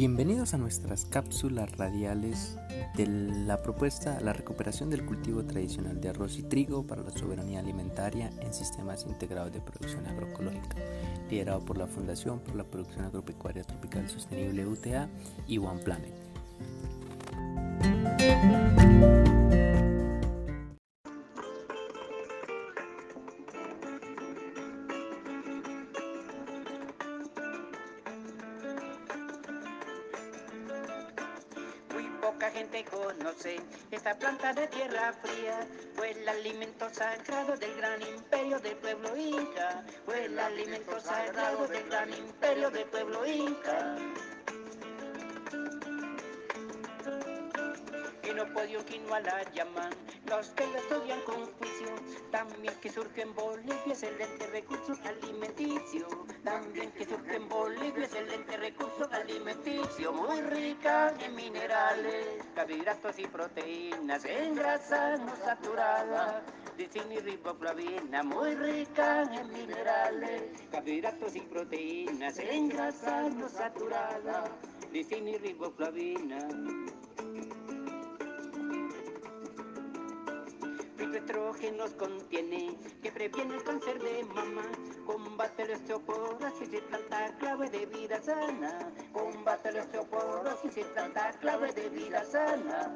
Bienvenidos a nuestras cápsulas radiales de la propuesta la recuperación del cultivo tradicional de arroz y trigo para la soberanía alimentaria en sistemas integrados de producción agroecológica, liderado por la Fundación por la Producción Agropecuaria Tropical Sostenible UTA y One Planet. Esta planta de tierra fría. Fue el alimento sagrado del gran imperio del pueblo inca. Fue el alimento sagrado del gran imperio del pueblo inca. No podía quinoa la llaman los que lo estudian con juicio. También que surge en Bolivia excelente recurso alimenticio. También que surge en Bolivia excelente recurso alimenticio. Muy rica en minerales, carbohidratos y proteínas, en grasa no saturada. Lisina y riboflavina, muy rica en minerales, carbohidratos y proteínas, en grasa no saturada. Lisina y riboflavina. Estrógenos contiene, que previene el cáncer de mama, combate la osteoporosis y planta clave de vida sana, combate la osteoporosis y planta clave de vida sana.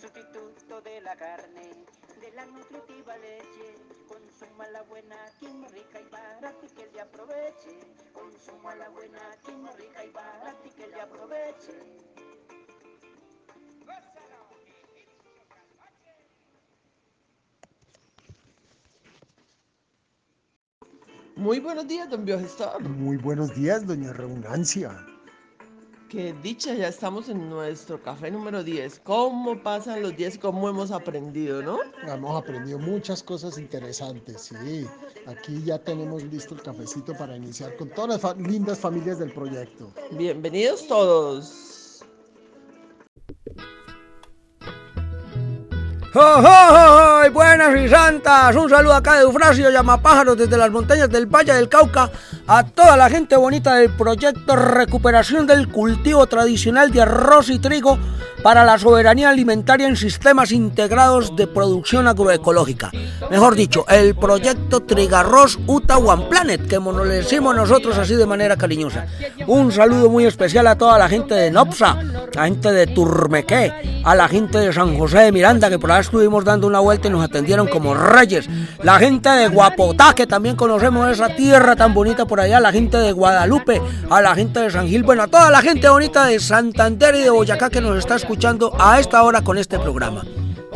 Sustituto de la carne, de la nutritiva leche, consuma la buena, quien rica y barata y que le aproveche, consuma la buena, quien rica y barata y que le aproveche. Muy buenos días, don Biogestor. Muy buenos días, doña Redundancia. Qué dicha, ya estamos en nuestro café número 10. ¿Cómo pasan los días? ¿Cómo hemos aprendido, no? Hemos aprendido muchas cosas interesantes, sí. Aquí ya tenemos listo el cafecito para iniciar con todas las lindas familias del proyecto. Bienvenidos todos. ¡Oh, Buenas y santas, un saludo acá de Eufrasio Llamapájaros desde las montañas del Valle del Cauca. A toda la gente bonita del proyecto Recuperación del Cultivo Tradicional de Arroz y Trigo para la soberanía alimentaria en sistemas integrados de producción agroecológica. Mejor dicho, el proyecto Trigarros Uta One Planet, que nos le decimos nosotros así de manera cariñosa. Un saludo muy especial a toda la gente de Nopsa, la gente de Turmequé, a la gente de San José de Miranda, que por ahí estuvimos dando una vuelta y nos atendieron como reyes. La gente de Guapotá, que también conocemos esa tierra tan bonita por allá, la gente de Guadalupe, a la gente de San Gil, bueno, a toda la gente bonita de Santander y de Boyacá que nos está escuchando escuchando a esta hora con este programa.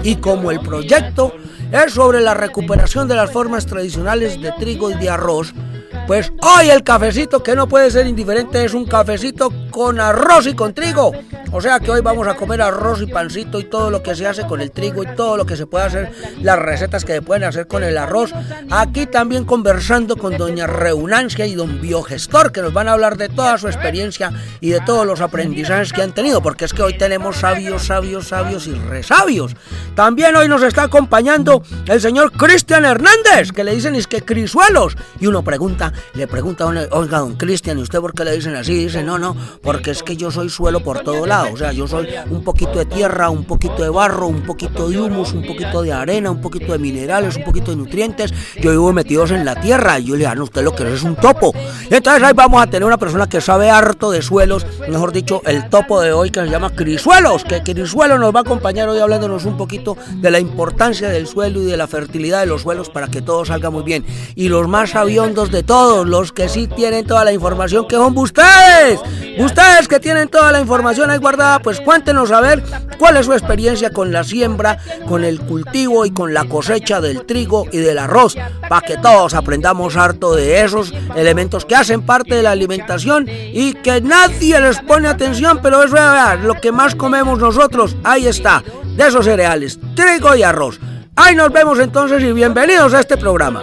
Y como el proyecto es sobre la recuperación de las formas tradicionales de trigo y de arroz, pues hoy el cafecito que no puede ser indiferente es un cafecito con arroz y con trigo. O sea que hoy vamos a comer arroz y pancito y todo lo que se hace con el trigo y todo lo que se puede hacer, las recetas que se pueden hacer con el arroz. Aquí también conversando con doña Reunancia y don Biogestor que nos van a hablar de toda su experiencia y de todos los aprendizajes que han tenido, porque es que hoy tenemos sabios, sabios, sabios y resabios. También hoy nos está acompañando el señor Cristian Hernández, que le dicen es que crisuelos. Y uno pregunta, le pregunta, oiga, don Cristian, ¿y usted por qué le dicen así? Dice, no, no, porque es que yo soy suelo por todo lado. O sea, yo soy un poquito de tierra, un poquito de barro, un poquito de humus, un poquito de arena, un poquito de minerales, un poquito de nutrientes. Yo vivo metidos en la tierra. Y yo le digo, ah, no, usted lo que es es un topo. Entonces ahí vamos a tener una persona que sabe harto de suelos, mejor dicho, el topo de hoy que se llama Crisuelos, que Crisuelo nos va a acompañar hoy hablándonos un poquito de la importancia del suelo y de la fertilidad de los suelos para que todo salga muy bien. Y los más sabiondos de todos los que sí tienen toda la información, que son ustedes. Ustedes que tienen toda la información ahí guardada, pues cuéntenos a ver cuál es su experiencia con la siembra, con el cultivo y con la cosecha del trigo y del arroz, para que todos aprendamos harto de esos elementos que hacen parte de la alimentación y que nadie les pone atención, pero eso es lo que más comemos nosotros, ahí está, de esos cereales, trigo y arroz. Ahí nos vemos entonces y bienvenidos a este programa.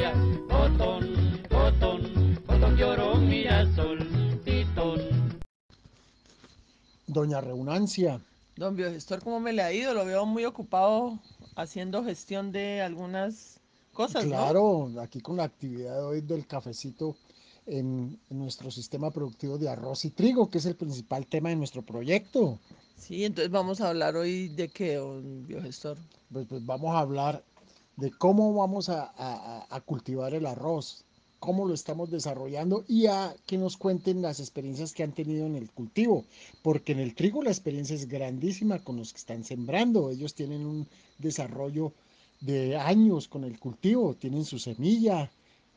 Doña Reunancia. Don Biogestor, ¿cómo me le ha ido? Lo veo muy ocupado haciendo gestión de algunas cosas. Claro, aquí con la actividad de hoy del cafecito en, en nuestro sistema productivo de arroz y trigo, que es el principal tema de nuestro proyecto. Sí, entonces vamos a hablar hoy de qué, un biogestor. Pues, pues vamos a hablar de cómo vamos a, a- a cultivar el arroz, cómo lo estamos desarrollando y a que nos cuenten las experiencias que han tenido en el cultivo, porque en el trigo la experiencia es grandísima con los que están sembrando, ellos tienen un desarrollo de años con el cultivo, tienen su semilla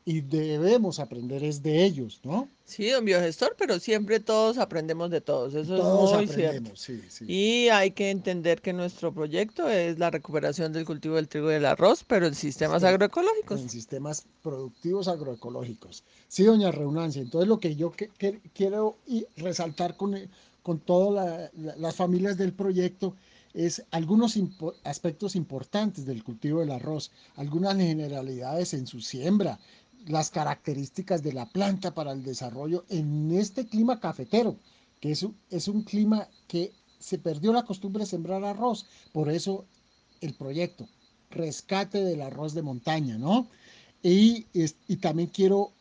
y debemos aprender es de ellos, ¿no? Sí, don biogestor, pero siempre todos aprendemos de todos, eso Todos es muy cierto. aprendemos, sí, sí. Y hay que entender que nuestro proyecto es la recuperación del cultivo del trigo y del arroz, pero en sistemas Sí. agroecológicos. en sistemas productivos agroecológicos. Sí, doña Reunancia. Entonces, lo que yo que- que- quiero resaltar con, eh, con todas la- la- las familias del proyecto es algunos impo- aspectos importantes del cultivo del arroz, algunas generalidades en su siembra, las características de la planta para el desarrollo en este clima cafetero, que es un, es un clima que se perdió la costumbre de sembrar arroz. Por eso el proyecto, rescate del arroz de montaña, ¿no? Y, y también quiero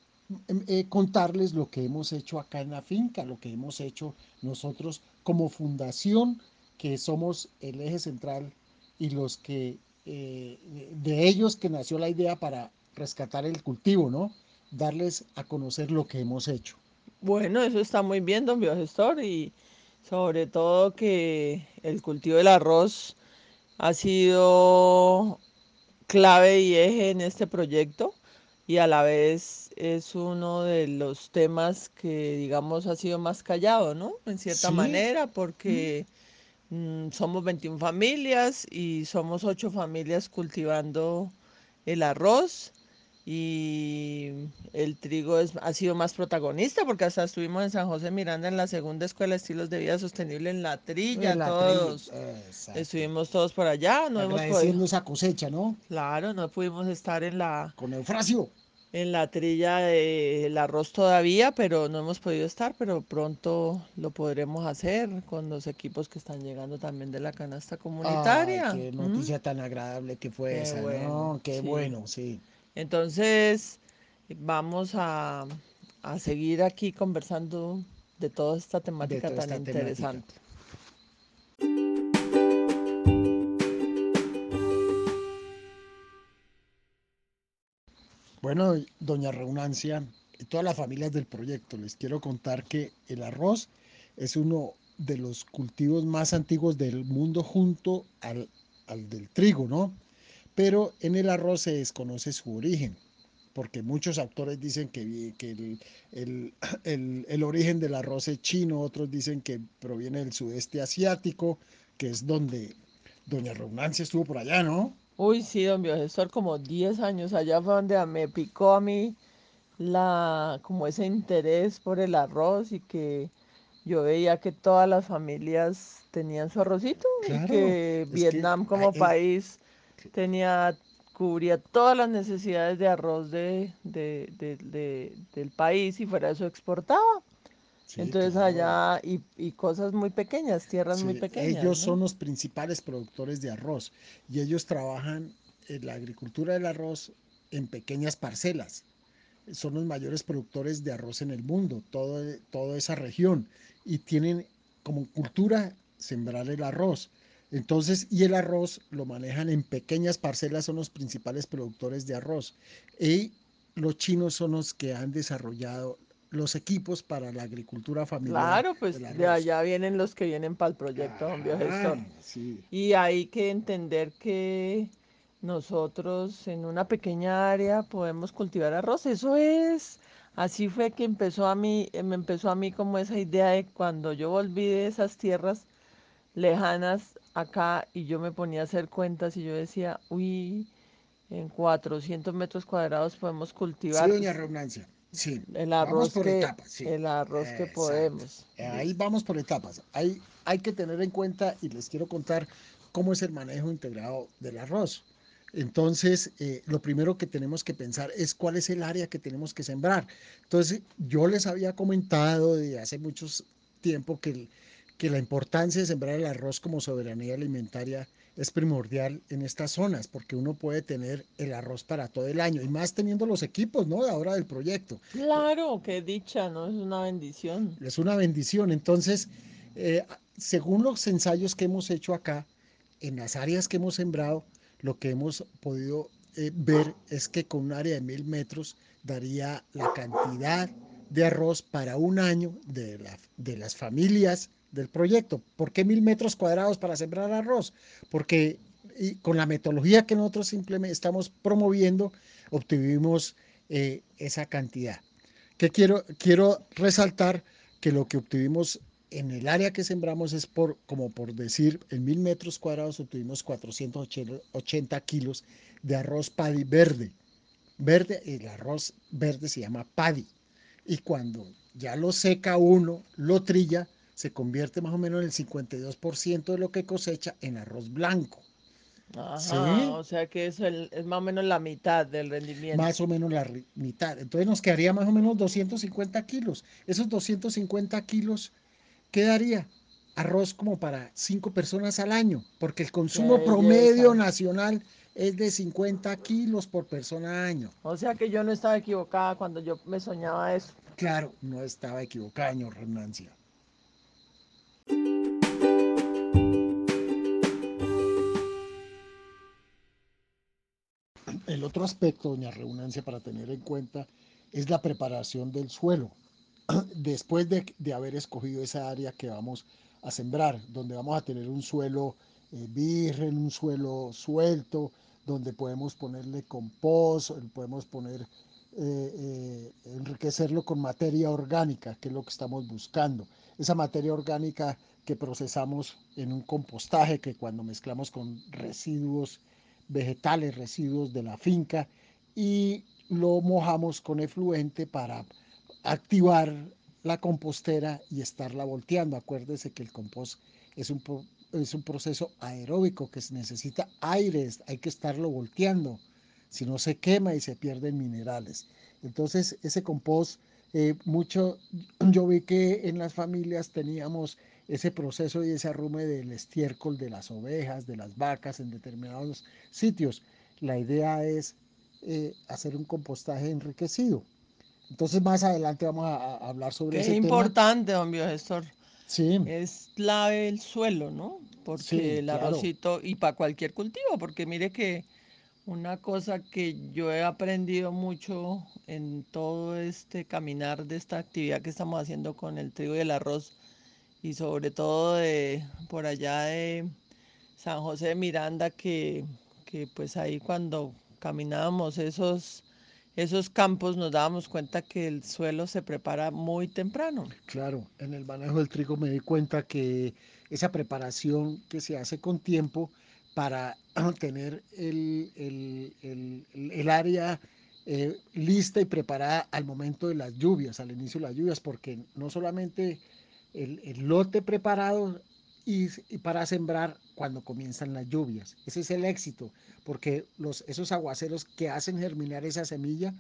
em, eh, contarles lo que hemos hecho acá en la finca, lo que hemos hecho nosotros como fundación, que somos el eje central y los que, eh, de ellos que nació la idea para rescatar el cultivo, ¿no? Darles a conocer lo que hemos hecho. Bueno, eso está muy bien, don biogestor, y sobre todo que el cultivo del arroz ha sido clave y eje en este proyecto y a la vez es uno de los temas que, digamos, ha sido más callado, ¿no? En cierta Sí. manera, porque mm, somos 21 familias y somos 8 familias cultivando el arroz y el trigo es, ha sido más protagonista porque hasta estuvimos en San José Miranda en la segunda escuela de estilos de vida sostenible en la trilla, En la todos. trilla. Estuvimos todos por allá, no hemos podido, esa cosecha, ¿no? claro, no pudimos estar en la, Con Eufrasio. en la trilla del arroz todavía, pero no hemos podido estar, pero pronto lo podremos hacer con los equipos que están llegando también de la canasta comunitaria. Ay, qué ¿m? noticia tan agradable que fue Qué esa, bueno, ¿no? Qué sí. bueno, sí. Entonces, vamos a, a seguir aquí conversando de toda esta temática toda tan esta temática. interesante. Bueno, doña Reunancia y todas las familias del proyecto, les quiero contar que el arroz es uno de los cultivos más antiguos del mundo junto al, al del trigo, ¿no? Pero en el arroz se desconoce su origen, porque muchos autores dicen que, el, el- el- el origen del arroz es chino, otros dicen que proviene del sudeste asiático, que es donde doña Reunancia estuvo por allá, ¿no? Uy, sí, don biogestor, como 10 años allá fue donde me picó a mí la, como ese interés por el arroz y que yo veía que todas las familias tenían su arrocito y que Vietnam como ahí- país tenía, cubría todas las necesidades de arroz de, de- de- de- del país y fuera de eso exportaba. Sí, Entonces claro. allá, y, y cosas muy pequeñas, tierras muy Sí, pequeñas. Ellos ¿no? son los principales productores de arroz y ellos trabajan en la agricultura del arroz en pequeñas parcelas. Son los mayores productores de arroz en el mundo, todo, toda esa región, y tienen como cultura sembrar el arroz. Entonces, y el arroz lo manejan en pequeñas parcelas, son los principales productores de arroz. Y los chinos son los que han desarrollado los equipos para la agricultura familiar. Claro, pues de allá vienen los que vienen para el proyecto, don Biogestor. Ah, sí. Y hay que entender que nosotros en una pequeña área podemos cultivar arroz. Eso es, así fue que empezó a mí, eh, me empezó a mí como esa idea de cuando yo volví de esas tierras lejanas acá y yo me ponía a hacer cuentas y yo decía, uy, en 400 metros cuadrados podemos Sí, cultivar doña Reunancia. Sí. el Vamos arroz por que, etapas, sí. el arroz que Exacto. podemos. Eh, Ahí vamos por etapas. Hay, hay que tener en cuenta y les quiero contar cómo es el manejo integrado del arroz. Entonces, eh, lo primero que tenemos que pensar es cuál es el área que tenemos que sembrar. Entonces, yo les había comentado de hace mucho tiempo que, el- que la importancia de sembrar el arroz como soberanía alimentaria es primordial en estas zonas porque uno puede tener el arroz para todo el año y más teniendo los equipos, ¿no? De ahora del proyecto. Claro, qué dicha, ¿no? Es una bendición. Es una bendición. Entonces, eh, según los ensayos que hemos hecho acá, en las áreas que hemos sembrado, lo que hemos podido eh, ver es que con un área de mil metros daría la cantidad de arroz para un año de, la, de las familias del proyecto. ¿Por qué mil metros cuadrados para sembrar arroz? Porque con la metodología que nosotros estamos promoviendo, obtuvimos eh, esa cantidad. Que quiero, quiero resaltar que lo que obtuvimos en el área que sembramos es por, como por decir, en mil metros cuadrados obtuvimos 480 kilos de arroz paddy verde. Verde, el arroz verde se llama paddy. Y cuando ya lo seca uno, lo trilla, se convierte más o menos en el 52% de lo que cosecha en arroz blanco. Ajá, O sea que eso es más o menos la mitad del rendimiento. Más o menos la mitad. Entonces nos quedaría más o menos 250 kilos. Esos 250 kilos, ¿qué daría? Arroz como para cinco personas al año, porque el consumo promedio nacional es de 50 kilos por persona al año. O sea que yo no estaba equivocada cuando yo me soñaba eso. Claro, no estaba equivocada, señor Renancia. El otro aspecto, doña Redundancia, para tener en cuenta es la preparación del suelo. Después de, haber escogido esa área que vamos a sembrar, donde vamos a tener un suelo eh, virgen, un suelo suelto, donde podemos ponerle compost, podemos poner, eh, eh, enriquecerlo con materia orgánica, que es lo que estamos buscando. Esa materia orgánica que procesamos en un compostaje que cuando mezclamos con residuos vegetales, residuos de la finca y lo mojamos con efluente para activar la compostera y estarla volteando. Acuérdese que el compost es un es un proceso aeróbico que necesita aire, hay que estarlo volteando, si no se quema y se pierden minerales. Entonces, ese compost, eh, mucho, yo vi que en las familias teníamos ese proceso y ese arrume del estiércol de las ovejas, de las vacas en determinados sitios. La idea es eh, hacer un compostaje enriquecido. Entonces, más adelante vamos a, hablar sobre eso. Es importante, don biogestor. Es clave el suelo, ¿no? Porque el arrocito, y para cualquier cultivo, porque mire que una cosa que yo he aprendido mucho en todo este caminar de esta actividad que estamos haciendo con el trigo y el arroz, y sobre todo de por allá de San José de Miranda, que, que pues ahí cuando caminábamos esos esos campos nos dábamos cuenta que el suelo se prepara muy temprano. Claro, en el manejo del trigo me di cuenta que esa preparación que se hace con tiempo para tener el, área eh, lista y preparada al momento de las lluvias, al inicio de las lluvias, porque no solamente el, lote preparado y, y, para sembrar cuando comienzan las lluvias. Ese es el éxito porque los, esos aguaceros que hacen germinar esa semilla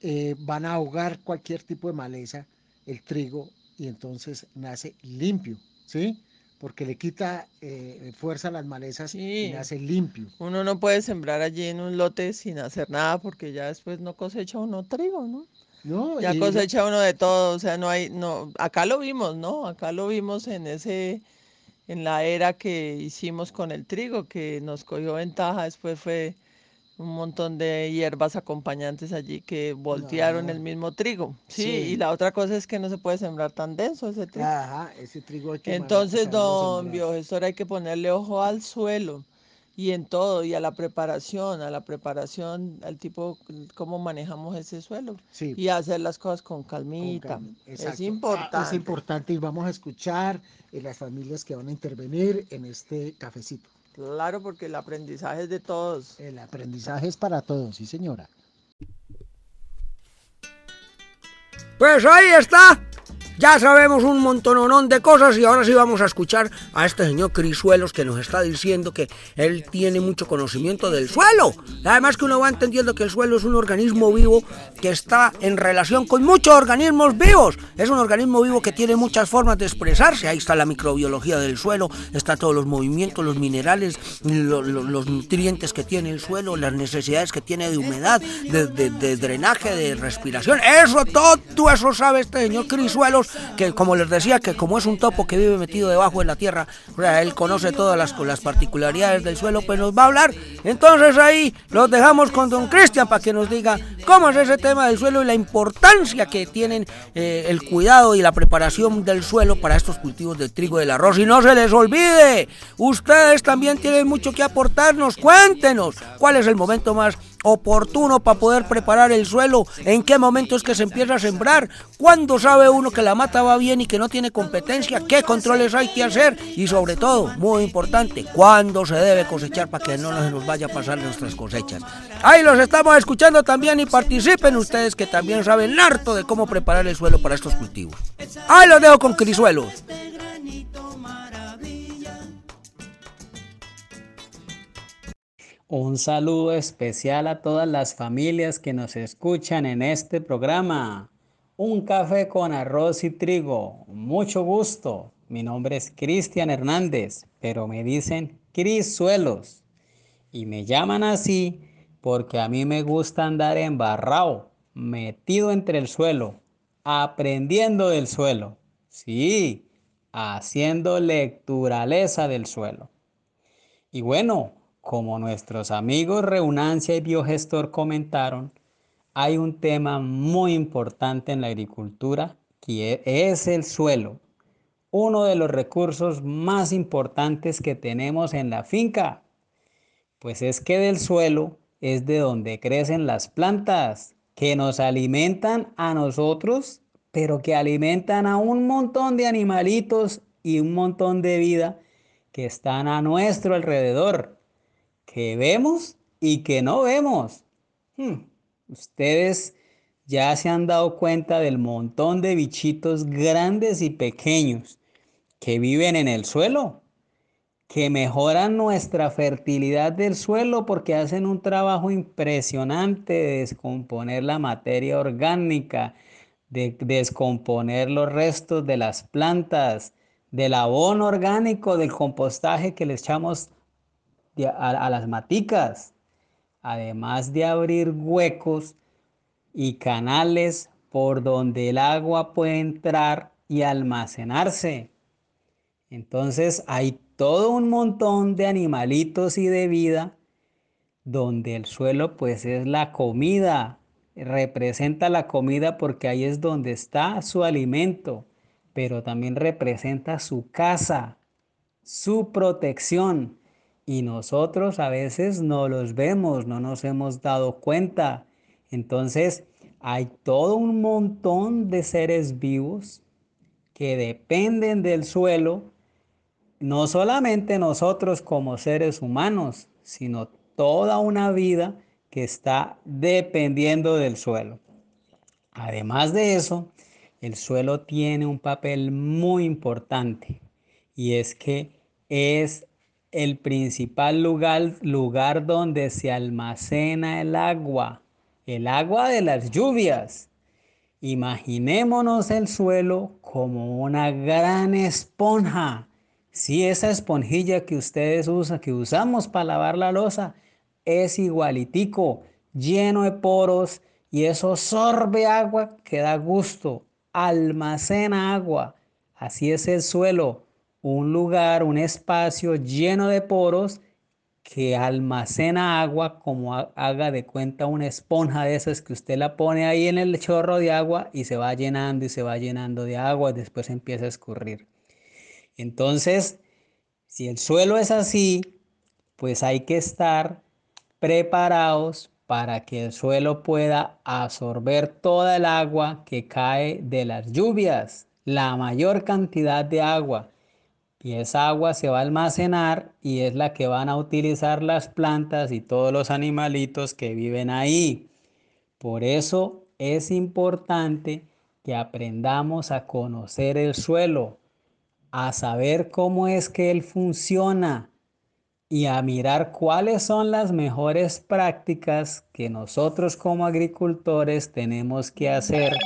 eh, van a ahogar cualquier tipo de maleza, el trigo, y entonces nace limpio, ¿sí? Porque le quita eh, fuerza a las malezas y nace limpio. Uno no puede sembrar allí en un lote sin hacer nada porque ya después no cosecha uno trigo, ¿no? No, ya cosecha uno de todo, o sea, no hay, no, acá lo vimos, ¿no? Acá lo vimos en ese en la era que hicimos con el trigo, que nos cogió ventaja, después fue un montón de hierbas acompañantes allí que voltearon el mismo trigo. Sí, y la otra cosa es que no se puede sembrar tan denso ese trigo. Ajá, ese trigo hay que Entonces, don biogestor, hay que ponerle ojo al suelo y en todo, y a la preparación, a la preparación, al tipo, cómo manejamos ese suelo. Y hacer las cosas con calmita. es importante. Ah, es importante y vamos a escuchar eh, las familias que van a intervenir en este cafecito. Claro, porque el aprendizaje es de todos. El aprendizaje es para todos, sí señora. Pues ahí está Ya sabemos un montononón de cosas y ahora sí vamos a escuchar a este señor Crisuelos que nos está diciendo que él tiene mucho conocimiento del suelo. Además que uno va entendiendo que el suelo es un organismo vivo que está en relación con muchos organismos vivos. Es un organismo vivo que tiene muchas formas de expresarse. Ahí está la microbiología del suelo, está todos los movimientos, los minerales, los nutrientes que tiene el suelo, las necesidades que tiene de humedad, de, drenaje, de respiración. Eso, todo eso sabe este señor Crisuelos, que como les decía, que como es un topo que vive metido debajo de la tierra, él conoce todas las, las particularidades del suelo, pues nos va a hablar. Entonces ahí los dejamos con don Cristian para que nos diga cómo es ese tema del suelo y la importancia que tienen eh, el cuidado y la preparación del suelo para estos cultivos del trigo y del arroz. Y no se les olvide, ustedes también tienen mucho que aportarnos. Cuéntenos cuál es el momento más oportuno para poder preparar el suelo, en qué momento es que se empieza a sembrar, cuándo sabe uno que la mata va bien y que no tiene competencia, qué controles hay que hacer y sobre todo, muy importante, cuándo se debe cosechar para que no se nos vaya a pasar nuestras cosechas. Ahí los estamos escuchando también y participen ustedes que también saben harto de cómo preparar el suelo para estos cultivos. Ahí los dejo con Crisuelos. Un saludo especial a todas las familias que nos escuchan en este programa. Un café con arroz y trigo. Mucho gusto. Mi nombre es Cristian Hernández, pero me dicen Cris Suelos. Y me llaman así porque a mí me gusta andar embarrado, metido entre el suelo, aprendiendo del suelo. Sí, haciendo lecturaleza del suelo. Y bueno, como nuestros amigos Reunancia y Biogestor comentaron, hay un tema muy importante en la agricultura que es el suelo, uno de los recursos más importantes que tenemos en la finca. Pues es que del suelo es de donde crecen las plantas que nos alimentan a nosotros, pero que alimentan a un montón de animalitos y un montón de vida que están a nuestro alrededor que vemos y que no vemos. Hmm, ustedes ya se han dado cuenta del montón de bichitos grandes y pequeños que viven en el suelo, que mejoran nuestra fertilidad del suelo porque hacen un trabajo impresionante de descomponer la materia orgánica, de descomponer los restos de las plantas, del abono orgánico, del compostaje que le echamos a, las maticas, además de abrir huecos y canales por donde el agua puede entrar y almacenarse. Entonces hay todo un montón de animalitos y de vida donde el suelo pues es la comida, representa la comida porque ahí es donde está su alimento, pero también representa su casa, su protección, y nosotros a veces no los vemos, no nos hemos dado cuenta. Entonces hay todo un montón de seres vivos que dependen del suelo, no solamente nosotros como seres humanos, sino toda una vida que está dependiendo del suelo. Además de eso, el suelo tiene un papel muy importante y es que es el principal lugar, lugar donde se almacena el agua, el agua de las lluvias. Imaginémonos el suelo como una gran esponja. Si esa esponjilla que ustedes usan, que usamos para lavar la losa, es igualitico, lleno de poros y eso sorbe agua que da gusto, almacena agua. Así es el suelo un lugar, un espacio lleno de poros que almacena agua como haga de cuenta una esponja de esas que usted la pone ahí en el chorro de agua y se va llenando y se va llenando de agua y después empieza a escurrir. Entonces, si el suelo es así, pues hay que estar preparados para que el suelo pueda absorber toda el agua que cae de las lluvias, la mayor cantidad de agua y esa agua se va a almacenar y es la que van a utilizar las plantas y todos los animalitos que viven ahí. Por eso es importante que aprendamos a conocer el suelo, a saber cómo es que él funciona y a mirar cuáles son las mejores prácticas que nosotros como agricultores tenemos que hacer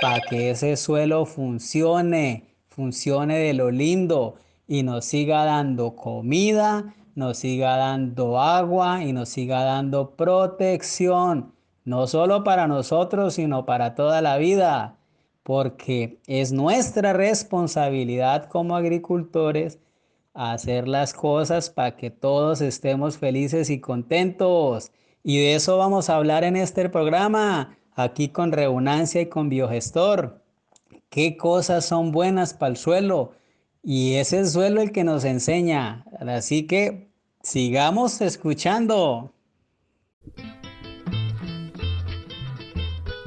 para que ese suelo funcione, funcione de lo lindo y nos siga dando comida, nos siga dando agua y nos siga dando protección, no solo para nosotros, sino para toda la vida, porque es nuestra responsabilidad como agricultores hacer las cosas para que todos estemos felices y contentos. Y de eso vamos a hablar en este programa, aquí con Reunancia y con Biogestor. ¿Qué cosas son buenas para el suelo? Y es el suelo el que nos enseña. Así que sigamos escuchando.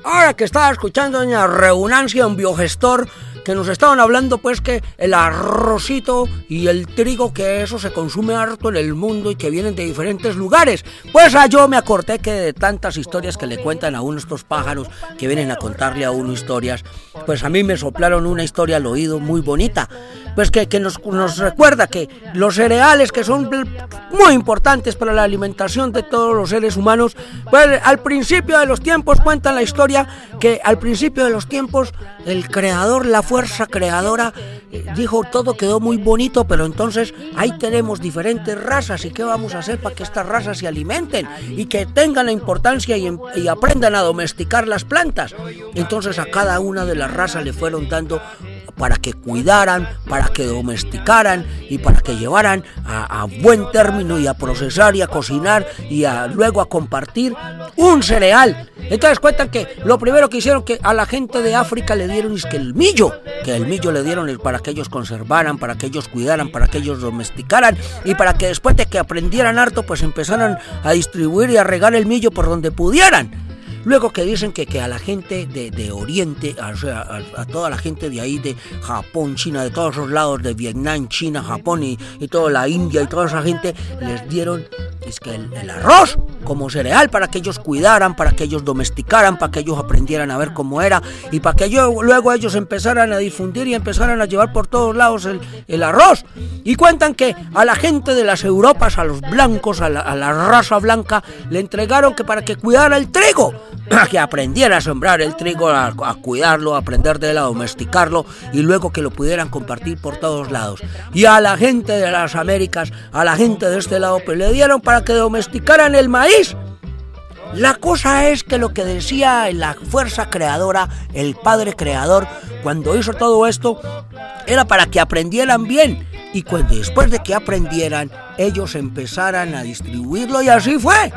Ahora que estaba escuchando doña Reunancia, un biogestor, que nos estaban hablando pues que el arrocito y el trigo que eso se consume harto en el mundo y que vienen de diferentes lugares. Pues a yo me acordé que de tantas historias que le cuentan a uno estos pájaros que vienen a contarle a uno historias, pues a mí me soplaron una historia al oído muy bonita pues que, nos, nos, recuerda que los cereales que son muy importantes para la alimentación de todos los seres humanos, pues al principio de los tiempos cuentan la historia que al principio de los tiempos el creador, la fuerza creadora, eh, dijo todo quedó muy bonito, pero entonces ahí tenemos diferentes razas y qué vamos a hacer para que estas razas se alimenten y que tengan la importancia y, y aprendan a domesticar las plantas. Entonces a cada una de las razas le fueron dando para que cuidaran, para que domesticaran y para que llevaran a, buen término y a procesar y a cocinar y luego a compartir un cereal. Entonces cuentan que lo primero que hicieron que a la gente de África le dieron es que el millo, que el millo le dieron para que ellos conservaran, para que ellos cuidaran, para que ellos domesticaran y para que después de que aprendieran harto pues empezaran a distribuir y a regar el millo por donde pudieran. Luego que dicen que, que a la gente de, Oriente, a, a, toda la gente de ahí, de Japón, China, de todos los lados, de Vietnam, China, Japón y, toda la India y toda esa gente, les dieron es que el, arroz como cereal para que ellos cuidaran, para que ellos domesticaran, para que ellos aprendieran a ver cómo era y para que luego ellos empezaran a difundir y empezaran a llevar por todos lados el, arroz. Y cuentan que a la gente de las Europas, a los blancos, a la, a la raza blanca, le entregaron que para que cuidara el trigo, que aprendiera a sembrar el trigo, a, cuidarlo, a aprender de él, a domesticarlo y luego que lo pudieran compartir por todos lados. Y a la gente de las Américas, a la gente de este lado, pues le dieron para que domesticaran el maíz. La cosa es que lo que decía la fuerza creadora, el padre creador, cuando hizo todo esto, era para que aprendieran bien. Y cuando después de que aprendieran, ellos empezaran a distribuirlo y así fue.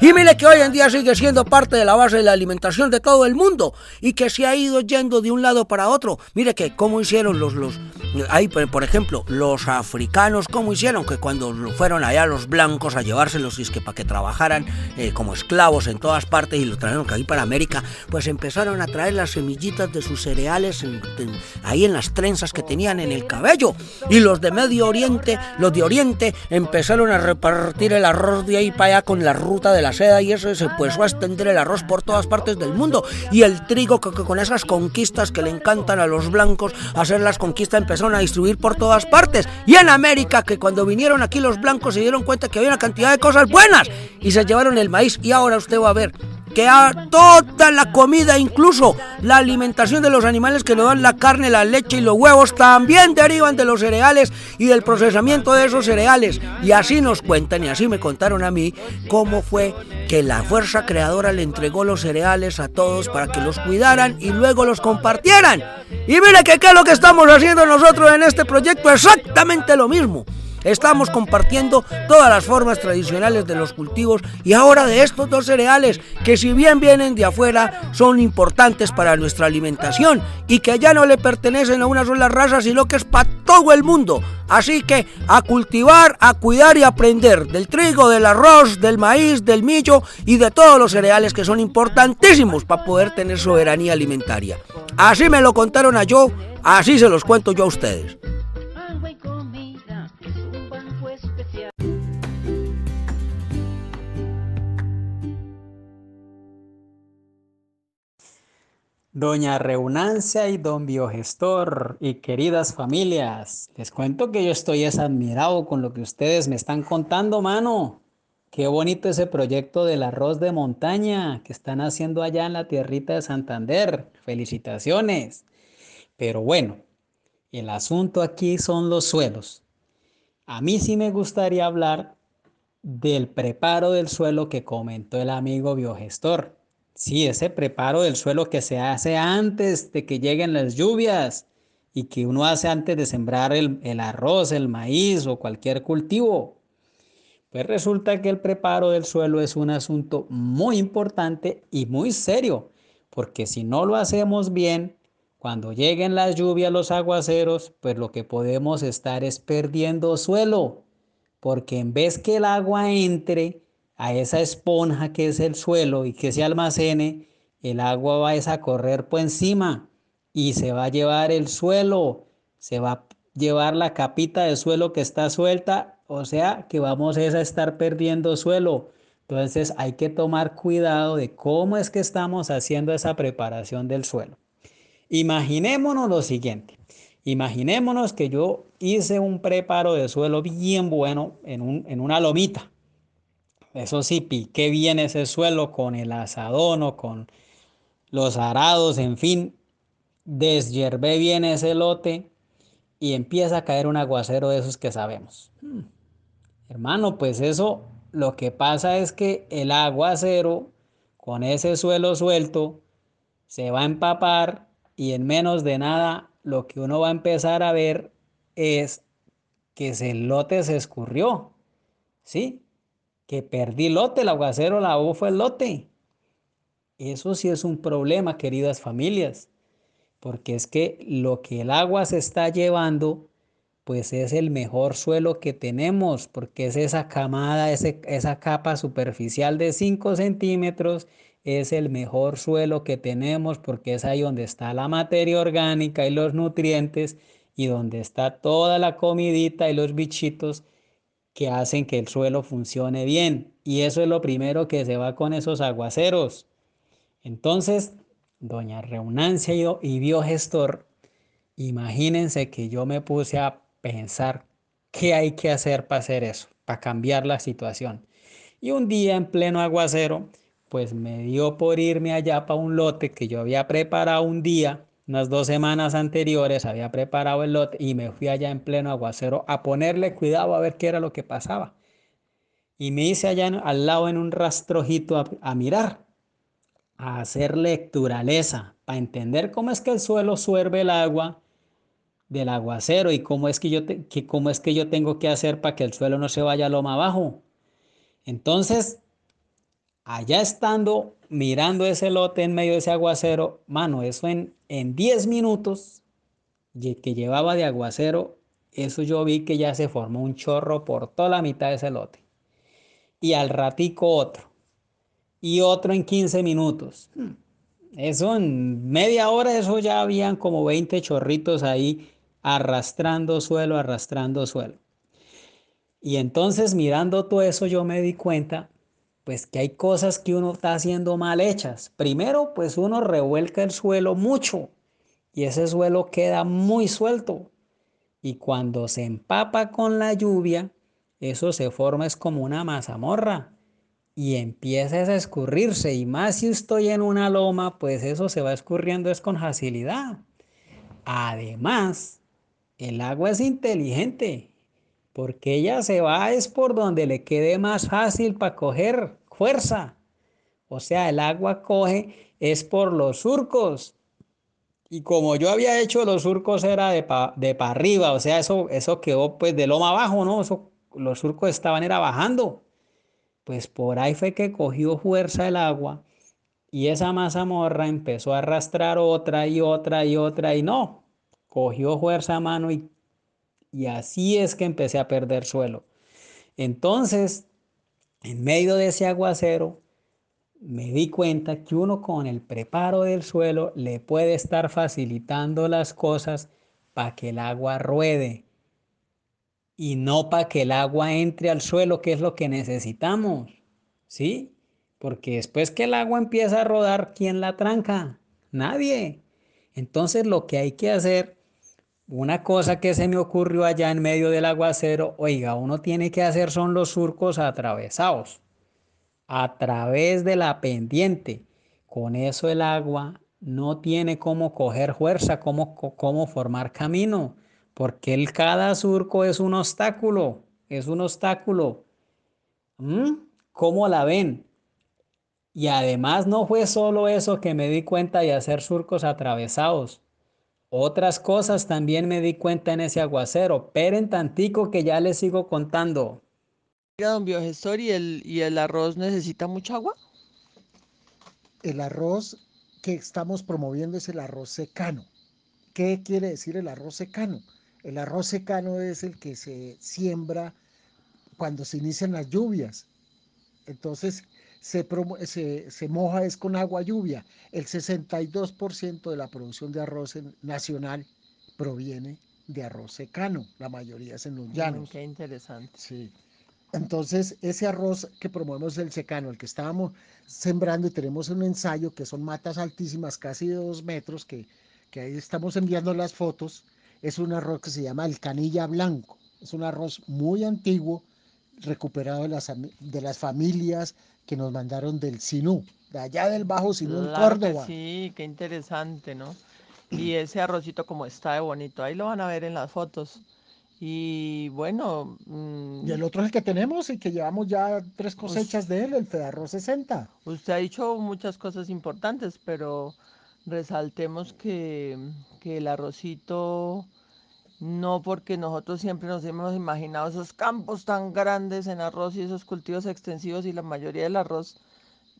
Y mire que hoy en día sigue siendo parte de la base de la alimentación de todo el mundo y que se ha ido yendo de un lado para otro. Mire que cómo hicieron los, los, ahí por ejemplo, los africanos, cómo hicieron que cuando fueron allá los blancos a llevárselos y es que para que trabajaran eh, como esclavos en todas partes y los trajeron ahí para América, pues empezaron a traer las semillitas de sus cereales ahí en las trenzas que tenían en el cabello y los de Medio Oriente, los de Oriente, empezaron a repartir el arroz de ahí para allá con la ruta de la seda y eso se empezó a extender el arroz por todas partes del mundo. Y el trigo, que, con esas conquistas que le encantan a los blancos, hacer las conquistas, empezaron a distribuir por todas partes. Y en América, que cuando vinieron aquí los blancos se dieron cuenta que había una cantidad de cosas buenas y se llevaron el maíz. Y ahora usted va a ver que toda la comida, incluso la alimentación de los animales que nos dan la carne, la leche y los huevos, también derivan de los cereales y del procesamiento de esos cereales. Y así nos cuentan y así me contaron a mí cómo fue que la fuerza creadora le entregó los cereales a todos para que los cuidaran y luego los compartieran. Y mire que qué es lo que estamos haciendo nosotros en este proyecto, exactamente lo mismo. Estamos compartiendo todas las formas tradicionales de los cultivos y ahora de estos dos cereales que si bien vienen de afuera son importantes para nuestra alimentación y que ya no le pertenecen a una sola raza sino que es para todo el mundo. Así que a cultivar, a cuidar y aprender del trigo, del arroz, del maíz, del millo y de todos los cereales que son importantísimos para poder tener soberanía alimentaria. Así me lo contaron a yo, así se los cuento yo a ustedes. Doña Reunancia y don Biogestor y queridas familias, les cuento que yo estoy admirado con lo que ustedes me están contando, mano. Qué bonito ese proyecto del arroz de montaña que están haciendo allá en la tierrita de Santander. Felicitaciones. Pero bueno, el asunto aquí son los suelos. A mí sí me gustaría hablar del preparo del suelo que comentó el amigo biogestor. Sí, ese preparo del suelo que se hace antes de que lleguen las lluvias y que uno hace antes de sembrar el, el arroz, el maíz o cualquier cultivo. Pues resulta que el preparo del suelo es un asunto muy importante y muy serio, porque si no lo hacemos bien, cuando lleguen las lluvias, los aguaceros, pues lo que podemos estar es perdiendo suelo, porque en vez que el agua entre a esa esponja que es el suelo y que se almacene, el agua va a correr por encima y se va a llevar el suelo, se va a llevar la capita de suelo que está suelta o sea que vamos a estar perdiendo suelo. Entonces hay que tomar cuidado de cómo es que estamos haciendo esa preparación del suelo. Imaginémonos lo siguiente. Imaginémonos que yo hice un preparo de suelo bien bueno en, en una lomita. Eso sí, piqué bien ese suelo con el asadón o con los arados, en fin. Deshiervé bien ese lote y empieza a caer un aguacero de esos que sabemos. Hmm. Hermano, pues eso lo que pasa es que el aguacero con ese suelo suelto se va a empapar y en menos de nada lo que uno va a empezar a ver es que el lote se escurrió, ¿sí? Que perdí lote, el aguacero la fue el lote. Eso sí es un problema, queridas familias, porque es que lo que el agua se está llevando pues es el mejor suelo que tenemos, porque es esa camada, esa capa superficial de 5 centímetros, es el mejor suelo que tenemos porque es ahí donde está la materia orgánica y los nutrientes y donde está toda la comidita y los bichitos que hacen que el suelo funcione bien. Y eso es lo primero que se va con esos aguaceros. Entonces, doña Reunancia y biogestor, imagínense que yo me puse a pensar qué hay que hacer para hacer eso, para cambiar la situación. Y un día en pleno aguacero, pues me dio por irme allá para un lote que yo había preparado un día, unas dos semanas anteriores, había preparado el lote y me fui allá en pleno aguacero a ponerle cuidado a ver qué era lo que pasaba. Y me hice allá al lado en un rastrojito a, mirar, a hacer lecturaleza, para entender cómo es que el suelo suerve el agua del aguacero y cómo es que yo, cómo es que yo tengo que hacer para que el suelo no se vaya a loma abajo. Entonces, allá estando mirando ese lote en medio de ese aguacero, mano, eso en, en 10 minutos que llevaba de aguacero, eso yo vi que ya se formó un chorro por toda la mitad de ese lote. Y al ratico otro. Y otro en 15 minutos. Hmm. Eso en media hora, eso ya habían como 20 chorritos ahí arrastrando suelo, arrastrando suelo. Y entonces mirando todo eso yo me di cuenta pues que hay cosas que uno está haciendo mal hechas. Primero, pues uno revuelca el suelo mucho y ese suelo queda muy suelto. Y cuando se empapa con la lluvia, eso se forma es como una mazamorra y empieza a escurrirse. Y más si estoy en una loma, pues eso se va escurriendo es con facilidad. Además, el agua es inteligente porque ella se va es por donde le quede más fácil para coger fuerza. O sea, el agua coge es por los surcos. Y como yo había hecho los surcos era de para de arriba, o sea, eso, eso quedó pues de loma abajo, ¿no? Eso, los surcos estaban era bajando. Pues por ahí fue que cogió fuerza el agua y esa mazamorra empezó a arrastrar otra y otra y otra y no, cogió fuerza a mano y, y así es que empecé a perder suelo. Entonces, en medio de ese aguacero, me di cuenta que uno con el preparo del suelo le puede estar facilitando las cosas para que el agua ruede y no para que el agua entre al suelo, que es lo que necesitamos. ¿Sí? Porque después que el agua empieza a rodar, ¿quién la tranca? Nadie. Entonces lo que hay que hacer, una cosa que se me ocurrió allá en medio del aguacero, oiga, uno tiene que hacer son los surcos atravesados, a través de la pendiente. Con eso el agua no tiene cómo coger fuerza, cómo, cómo formar camino, porque el cada surco es un obstáculo, es un obstáculo. ¿Mm? ¿Cómo la ven? Y además no fue solo eso que me di cuenta de hacer surcos atravesados. Otras cosas también me di cuenta en ese aguacero. Peren tantico que ya les sigo contando. don Biogestor, ¿y el, ¿y el arroz necesita mucha agua? El arroz que estamos promoviendo es el arroz secano. ¿Qué quiere decir el arroz secano? El arroz secano es el que se siembra cuando se inician las lluvias. Entonces se, se, moja es con agua lluvia. El 62% de la producción de arroz nacional proviene de arroz secano. La mayoría es en los llanos. qué interesante. Sí. Entonces, ese arroz que promovemos el secano, el que estábamos sembrando y tenemos un ensayo que son matas altísimas, casi de dos metros, que, que ahí estamos enviando las fotos, es un arroz que se llama el canilla blanco. Es un arroz muy antiguo, recuperado de las, de las familias que nos mandaron del Sinú, de allá del Bajo Sinú, en Córdoba. sí, qué interesante, ¿no? Y ese arrocito como está de bonito, ahí lo van a ver en las fotos. Y bueno. Y el otro es el que tenemos y que llevamos ya tres cosechas de él, el Fedarro 60. Usted ha dicho muchas cosas importantes, pero resaltemos que, que el arrocito, no porque nosotros siempre nos hemos imaginado esos campos tan grandes en arroz y esos cultivos extensivos y la mayoría del arroz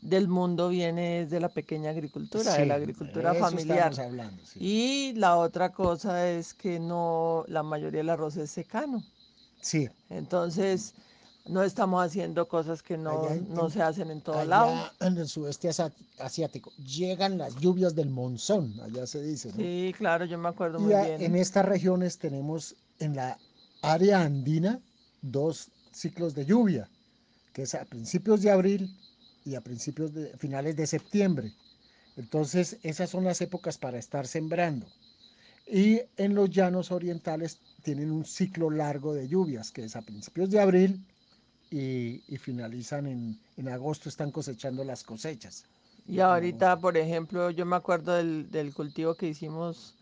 del mundo viene de la pequeña agricultura, de la agricultura familiar. Y la otra cosa es que no, la mayoría del arroz es secano. Sí. Entonces, no estamos haciendo cosas que no, no se hacen en todo lado. En el sudeste asiático llegan las lluvias del monzón, allá se dice. Sí, claro, yo me acuerdo muy bien. En estas regiones tenemos en la área andina dos ciclos de lluvia, que es a principios de abril y a principios de finales de septiembre. Entonces, esas son las épocas para estar sembrando. Y en los llanos orientales tienen un ciclo largo de lluvias, que es a principios de abril y, finalizan en, en, agosto, están cosechando las cosechas. Y ahorita, por ejemplo, yo me acuerdo del, del cultivo que hicimos